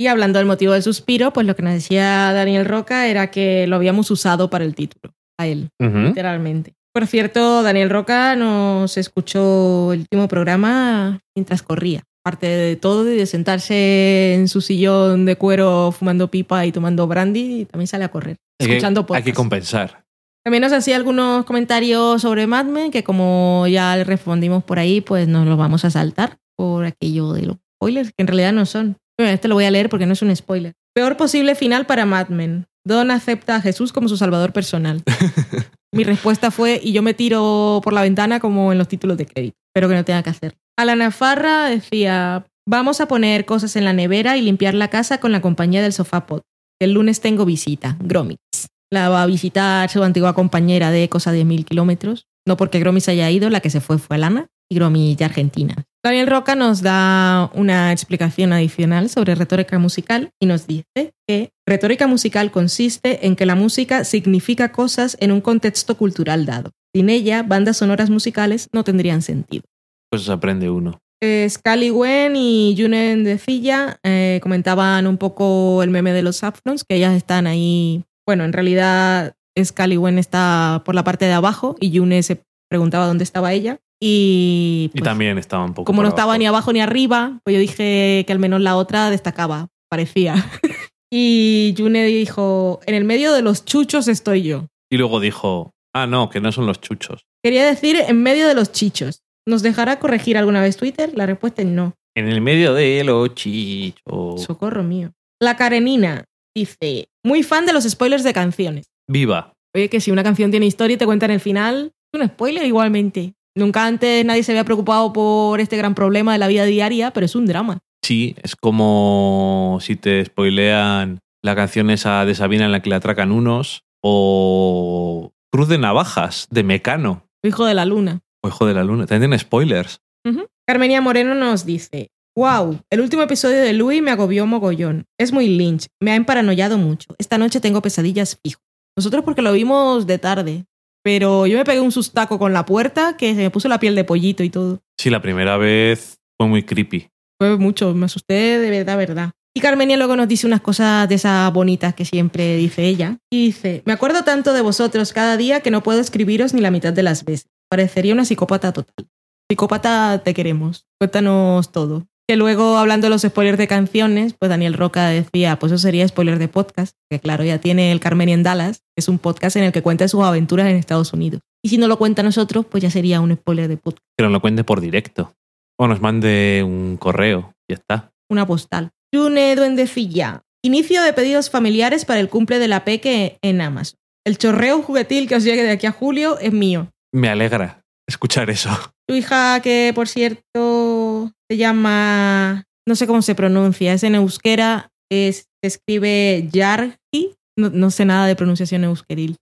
Y hablando del motivo del suspiro, pues lo que nos decía Daniel Roca era que lo habíamos usado para el título, a él, literalmente. Por cierto, Daniel Roca nos escuchó el último programa mientras corría. Aparte de todo y de sentarse en su sillón de cuero fumando pipa y tomando brandy, también sale a correr, escuchando hay que compensar. También nos hacía algunos comentarios sobre Mad Men, que como ya le respondimos por ahí, pues nos los vamos a saltar por aquello de los spoilers, que en realidad no son. Bueno, este lo voy a leer porque no es un spoiler. Peor posible final para Mad Men. Don acepta a Jesús como su salvador personal. [laughs] Mi respuesta fue, y yo me tiro por la ventana como en los títulos de crédito. Espero que no tenga que hacer. Alana Farra decía, vamos a poner cosas en la nevera y limpiar la casa con la compañía del sofá pot. El lunes tengo visita, Gromix. La va a visitar su antigua compañera de cosa de mil kilómetros. No porque Gromix haya ido, la que se fue fue Alana y Gromix de Argentina. Daniel Roca nos da una explicación adicional sobre retórica musical y nos dice que retórica musical consiste en que la música significa cosas en un contexto cultural dado. Sin ella, bandas sonoras musicales no tendrían sentido. Pues aprende uno. Eh, Wen y Junen de Cilla eh, comentaban un poco el meme de los Saffrons, que ellas están ahí. Bueno, en realidad Scully Wen está por la parte de abajo y June se preguntaba dónde estaba ella. Y, Y pues, también estaba un poco. como no estaba abajo. ni abajo ni arriba, pues yo dije que al menos la otra destacaba, parecía. [laughs] y June dijo, en el medio de los chuchos estoy yo. Y luego dijo, ah, no, que no son los chuchos. Quería decir en medio de los chichos. ¿Nos dejará corregir alguna vez Twitter? La respuesta es no. En el medio de los chichos. Socorro mío. La Karenina dice, muy fan de los spoilers de canciones. Viva. Oye, que si una canción tiene historia y te cuentan el final, es un spoiler igualmente. Nunca antes nadie se había preocupado por este gran problema de la vida diaria, pero es un drama. Sí, es como si te spoilean la canción esa de Sabina en la que le atracan unos o Cruz de Navajas de Mecano Hijo de la luna. o Hijo de la Luna. También tiene spoilers. Ujú. Carmenia Moreno nos dice, wow, el último episodio de Louis me agobió mogollón. Es muy lynch, me ha emparanoiado mucho. Esta noche tengo pesadillas fijo. Nosotros porque lo vimos de tarde, pero yo me pegué un sustaco con la puerta que se me puso la piel de pollito y todo. Sí, la primera vez fue muy creepy. Fue mucho, me asusté de verdad, verdad. Y Carmenia luego nos dice unas cosas de esas bonitas que siempre dice ella. Y dice, me acuerdo tanto de vosotros cada día que no puedo escribiros ni la mitad de las veces. Parecería una psicópata total. Psicópata, te queremos. Cuéntanos todo. Que luego, hablando de los spoilers de canciones, pues Daniel Roca decía, pues eso sería spoiler de podcast, que claro, ya tiene el Carmenia en Dallas, que es un podcast en el que cuenta sus aventuras en Estados Unidos. Y si no lo cuenta a nosotros, pues ya sería un spoiler de podcast, Que nos lo cuente por directo. O nos mande un correo. Ya está. una postal. June Duendecilla. Inicio de pedidos familiares para el cumple de la Peque en Amazon. El chorreo juguetil que os llegue de aquí a julio es mío. Me alegra escuchar eso. Tu hija, que por cierto se llama, no sé cómo se pronuncia, es en euskera, es, se escribe Yargi, no, no sé nada de pronunciación euskeril,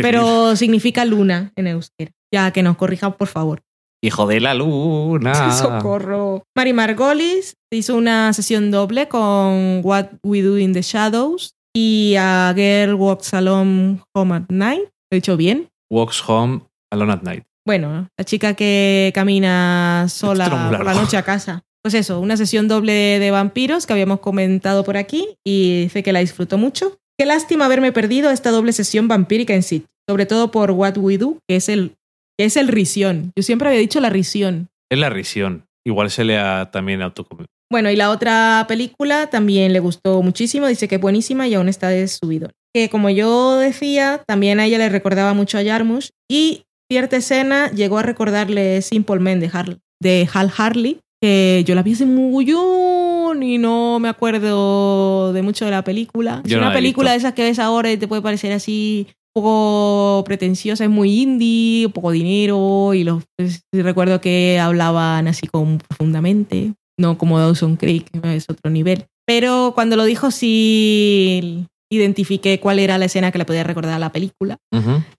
pero significa luna en euskera. Ya que nos corrijan, por favor. Hijo de la luna. [laughs] Socorro. Mari Margolis hizo una sesión doble con What We Do in the Shadows y a Girl Walks Alone Home at Night. ¿Lo he dicho bien? Walks home alone at night. Bueno, la chica que camina sola por la noche a casa. Pues eso, una sesión doble de vampiros que habíamos comentado por aquí y dice que la disfrutó mucho. Qué lástima haberme perdido esta doble sesión vampírica en sí, sobre todo por What We Do, que es el, que es el risión. Yo siempre había dicho la risión. Es la risión. Igual se lea también autocom... Bueno, y la otra película también le gustó muchísimo, dice que es buenísima y aún está de subido. Que como yo decía, también a ella le recordaba mucho a Jarmusch y cierta escena llegó a recordarle Simple Men de, Har- de Hal Harley, que yo la vi hace mullón y no me acuerdo de mucho de la película. Es Yo no una película de esas que ves ahora y te puede parecer así un poco pretenciosa, es muy indie, un poco dinero y los pues, recuerdo que hablaban así como profundamente, no como Dawson Creek, es otro nivel. Pero cuando lo dijo sí identifiqué cuál era la escena que le podía recordar a la película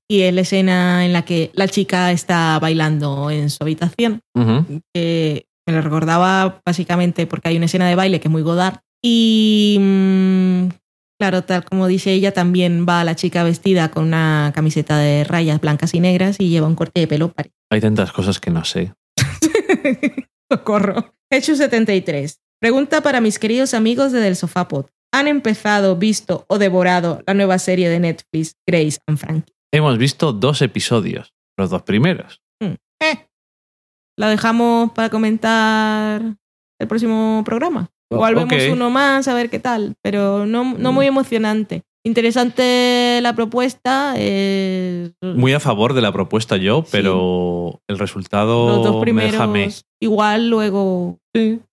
y es la escena en la que la chica está bailando en su habitación que me lo recordaba básicamente porque hay una escena de baile que es muy Godard. Y mm, claro, tal como dice ella, también va la chica vestida con una camiseta de rayas blancas y negras y lleva un corte de pelo parecido. Hay tantas cosas que no sé. [laughs] Socorro. Hecho 73. Pregunta para mis queridos amigos de Del Sofá Pod. ¿Han empezado, visto o devorado la nueva serie de Netflix Grace and Frankie? Hemos visto dos episodios. Los dos primeros. Eh, la dejamos para comentar el próximo programa. Igual Ok. vemos uno más, a ver qué tal, pero no, no Mm. muy emocionante. Interesante la propuesta. eh, Muy a favor de la propuesta yo, pero el resultado los dos me primeros. deja me. Igual luego.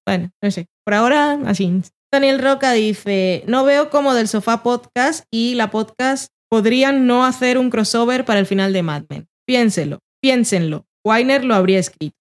Bueno, no sé. Por ahora, así. Daniel Roca dice: No veo cómo del sofá podcast y la podcast podrían no hacer un crossover para el final de Mad Men. Piénselo, piénsenlo. Weiner lo habría escrito.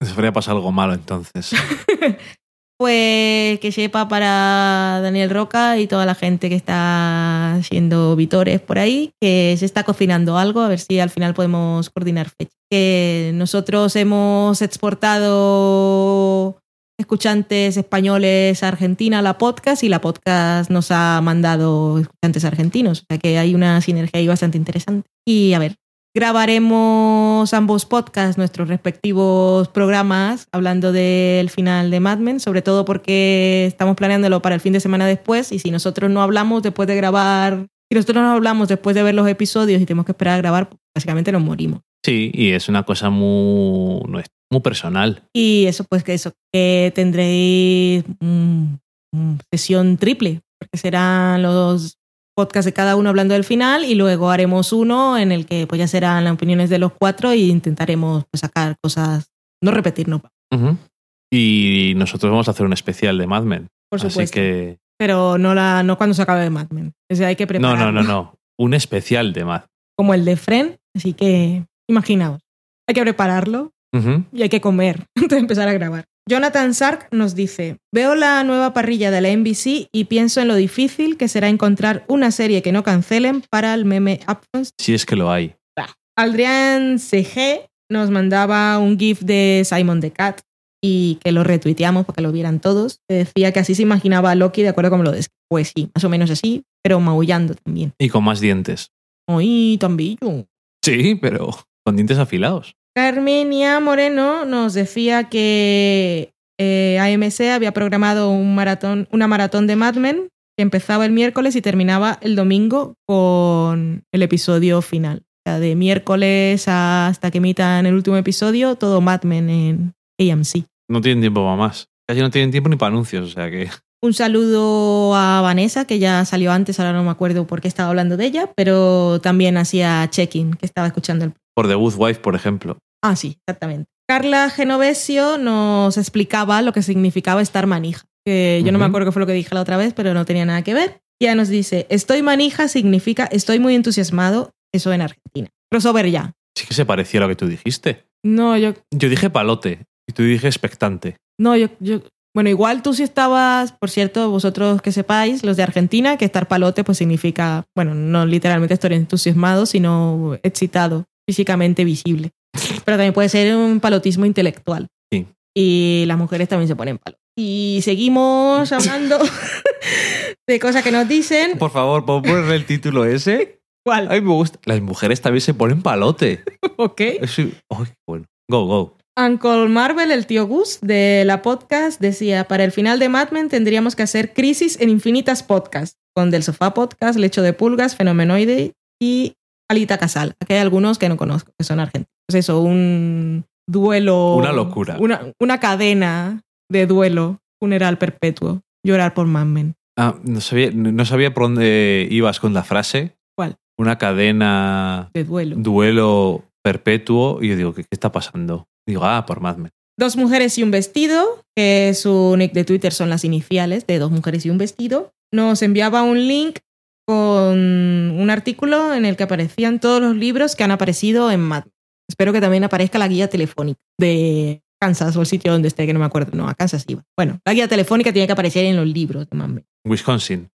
Se habría pasado algo malo entonces. [laughs] Pues que sepa para Daniel Roca y toda la gente que está haciendo vitores por ahí, que se está cocinando algo, a ver si al final podemos coordinar fecha. Que nosotros hemos exportado escuchantes españoles Argentina la podcast y la podcast nos ha mandado escuchantes argentinos. O sea que hay una sinergia ahí bastante interesante. Y a ver, grabaremos ambos podcasts, nuestros respectivos programas, hablando del final de Mad Men, sobre todo porque estamos planeándolo para el fin de semana después y si nosotros no hablamos después de grabar, si nosotros no hablamos después de ver los episodios y tenemos que esperar a grabar, básicamente nos morimos. Sí, y es una cosa muy, no muy personal. Y eso, pues que eso, que tendréis mm, mm, sesión triple, porque serán los podcasts de cada uno hablando del final y luego haremos uno en el que pues ya serán las opiniones de los cuatro e intentaremos pues, sacar cosas, no repetirnos. Y nosotros vamos a hacer un especial de Mad Men. por Así supuesto. que. Pero no, la, no cuando se acabe de Mad Men. O sea, hay que No, prepararlo. no, no, no. Un especial de Mad. Como el de Friend, así que imaginaos. Hay que prepararlo y hay que comer [laughs] antes de empezar a grabar. Jonathan Sark nos dice, veo la nueva parrilla de la NBC y pienso en lo difícil que será encontrar una serie que no cancelen para el meme Upfront. Si es que lo hay. Adrián CG nos mandaba un GIF de Simon the Cat y que lo retuiteamos para que lo vieran todos. Que decía que así se imaginaba a Loki de acuerdo con lo de Pues sí, más o menos así, pero maullando también. Y con más dientes. ¡Ay, tan bello! Sí, pero con dientes afilados. Carmenia Moreno nos decía que eh, AMC había programado un maratón, una maratón de Mad Men que empezaba el miércoles y terminaba el domingo con el episodio final. O sea, de miércoles hasta que emitan el último episodio, todo Mad Men en AMC. No tienen tiempo para más. Casi no tienen tiempo ni para anuncios, o sea que. [laughs] Un saludo a Vanessa, que ya salió antes, ahora no me acuerdo por qué estaba hablando de ella, pero también hacía check-in, que estaba escuchando el Por The Good Wife, por ejemplo. Ah, sí, exactamente. Carla Genovesio nos explicaba lo que significaba estar manija. Que yo no me acuerdo qué fue lo que dije la otra vez, pero no tenía nada que ver. Y ella nos dice, estoy manija significa estoy muy entusiasmado, eso en Argentina. Crossover ya. Sí que se parecía a lo que tú dijiste. No, yo, Yo dije palote y tú dije expectante. no, yo, yo. Bueno, igual tú sí estabas, por cierto, vosotros que sepáis, los de Argentina, que estar palote pues significa, bueno, no literalmente estar entusiasmado, sino excitado, físicamente visible. Pero también puede ser un palotismo intelectual. Sí. Y las mujeres también se ponen palo. Y seguimos hablando [laughs] de cosas que nos dicen. Por favor, ¿puedo ponerle el título ese? ¿Cuál? A mí me gusta. Las mujeres también se ponen palote. [laughs] Ok. Eso- ay, bueno. Go, go. Uncle Marvel, el tío Gus de la podcast, decía, para el final de Mad Men tendríamos que hacer crisis en infinitas podcasts, con Del Sofá Podcast, Lecho de Pulgas, Fenomenoide y Alita Casal. Aquí hay algunos que no conozco, que son argentinos. Pues eso, un duelo... Una locura. Una, una cadena de duelo, funeral perpetuo, llorar por Mad Men. Ah, no sabía, no sabía por dónde ibas con la frase. ¿Cuál? Una cadena, De duelo. duelo perpetuo. Y yo digo, ¿qué, qué está pasando? Digo, ah, por Mad Men. Dos mujeres y un vestido, que su nick de Twitter son las iniciales de dos mujeres y un vestido, nos enviaba un link con un artículo en el que aparecían todos los libros que han aparecido en Mad Men. Espero que también aparezca la guía telefónica de Kansas o el sitio donde esté, que no me acuerdo. No, a Kansas iba. Bueno, la guía telefónica tiene que aparecer en los libros de Mad Men. Wisconsin.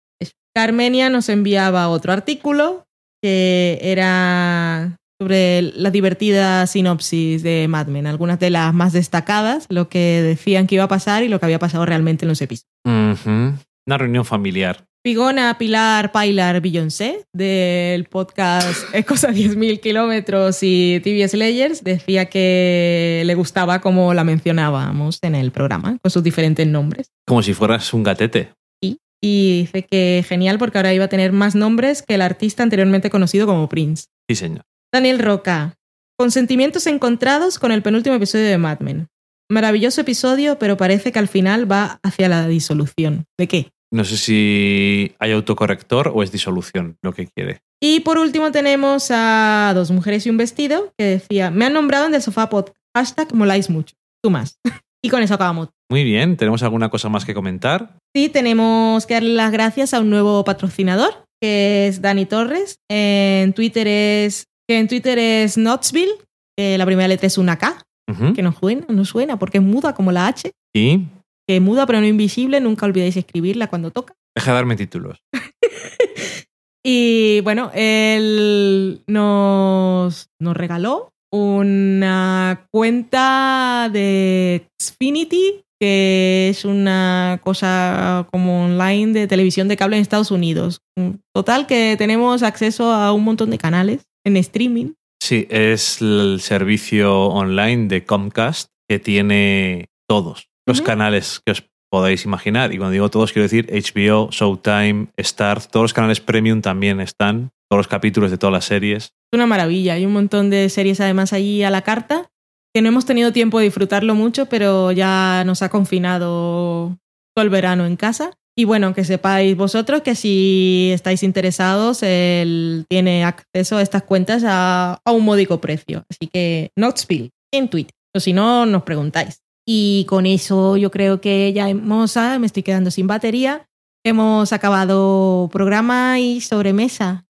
Carmenia nos enviaba otro artículo que era sobre la divertida sinopsis de Mad Men, algunas de las más destacadas, lo que decían que iba a pasar y lo que había pasado realmente en los episodios. Una reunión familiar. Pigona Pilar Pailar Beyoncé del podcast Ecos a 10.000 kilómetros y TV Slayers decía que le gustaba como la mencionábamos en el programa, con sus diferentes nombres. Como si fueras un gatete. Y dice que genial porque ahora iba a tener más nombres que el artista anteriormente conocido como Prince. Sí, señor. Daniel Roca, con sentimientos encontrados con el penúltimo episodio de Mad Men. Maravilloso episodio, pero parece que al final va hacia la disolución. ¿De qué? No sé si hay autocorrector o es disolución lo que quiere. Y por último tenemos a dos mujeres y un vestido que decía, me han nombrado en el sofá pod, hashtag moláis mucho, tú más. [laughs] y con eso acabamos. Muy bien, ¿tenemos alguna cosa más que comentar? Sí, tenemos que darle las gracias a un nuevo patrocinador, que es Dani Torres. En Twitter es, que en Twitter es Knotsville, que la primera letra es una K, que no suena, no suena porque es muda como la H, Y que muda pero no invisible, nunca olvidéis escribirla cuando toca. deja de darme títulos. [laughs] Y bueno, él nos, nos regaló una cuenta de Xfinity, que es una cosa como online de televisión de cable en Estados Unidos. Total, que tenemos acceso a un montón de canales en streaming. Sí, es el servicio online de Comcast que tiene todos los canales que os podáis imaginar. Y cuando digo todos, quiero decir HBO, Showtime, Star, todos los canales premium también están, todos los capítulos de todas las series. Es una maravilla. Hay un montón de series además allí a la carta que no hemos tenido tiempo de disfrutarlo mucho, pero ya nos ha confinado todo el verano en casa. Y bueno, que sepáis vosotros que si estáis interesados, él tiene acceso a estas cuentas a, a un módico precio. Así que Knoxville en Twitter. O si no, nos preguntáis. Y con eso yo creo que ya hemos, ah, me estoy quedando sin batería. Hemos acabado programa y sobremesa.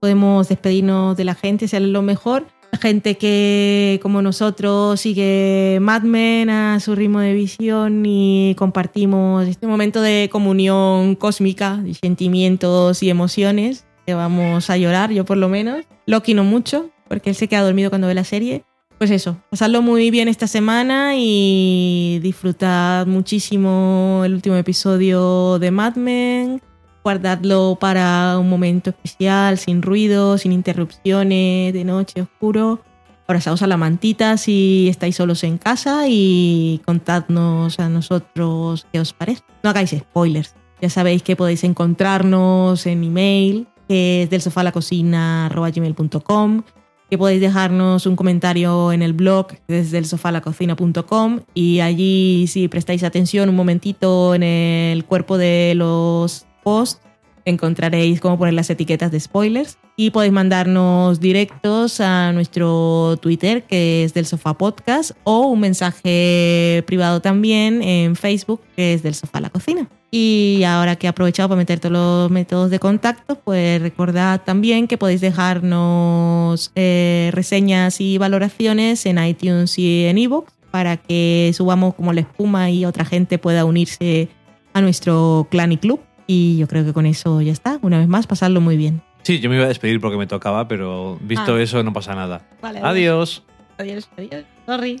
podemos despedirnos de la gente, sea lo mejor. Gente que, como nosotros, sigue Mad Men a su ritmo de visión y compartimos este momento de comunión cósmica, de sentimientos y emociones, que vamos a llorar, yo por lo menos. Loki no mucho, porque él se queda dormido cuando ve la serie. Pues eso, pasadlo muy bien esta semana y disfrutad muchísimo el último episodio de Mad Men guardadlo para un momento especial, sin ruido, sin interrupciones, de noche, oscuro. Abrazaos a la mantita si estáis solos en casa y contadnos a nosotros qué os parece. No hagáis spoilers. Ya sabéis que podéis encontrarnos en email, que es del sofá a la cocina que podéis dejarnos un comentario en el blog desde el sofá a la cocina.com y allí si prestáis atención un momentito en el cuerpo de los post encontraréis cómo poner las etiquetas de spoilers y podéis mandarnos directos a nuestro Twitter que es del sofá podcast o un mensaje privado también en Facebook que es del sofá la cocina. Y ahora que he aprovechado para meter todos los métodos de contacto, pues recordad también que podéis dejarnos eh, reseñas y valoraciones en iTunes y en iVoox para que subamos como la espuma y otra gente pueda unirse a nuestro clan y club. Y yo creo que con eso ya está. Una vez más, pasarlo muy bien. Sí, yo me iba a despedir porque me tocaba, pero visto Ah. eso no pasa nada. Vale, Adiós. Adiós, adiós. Sorry.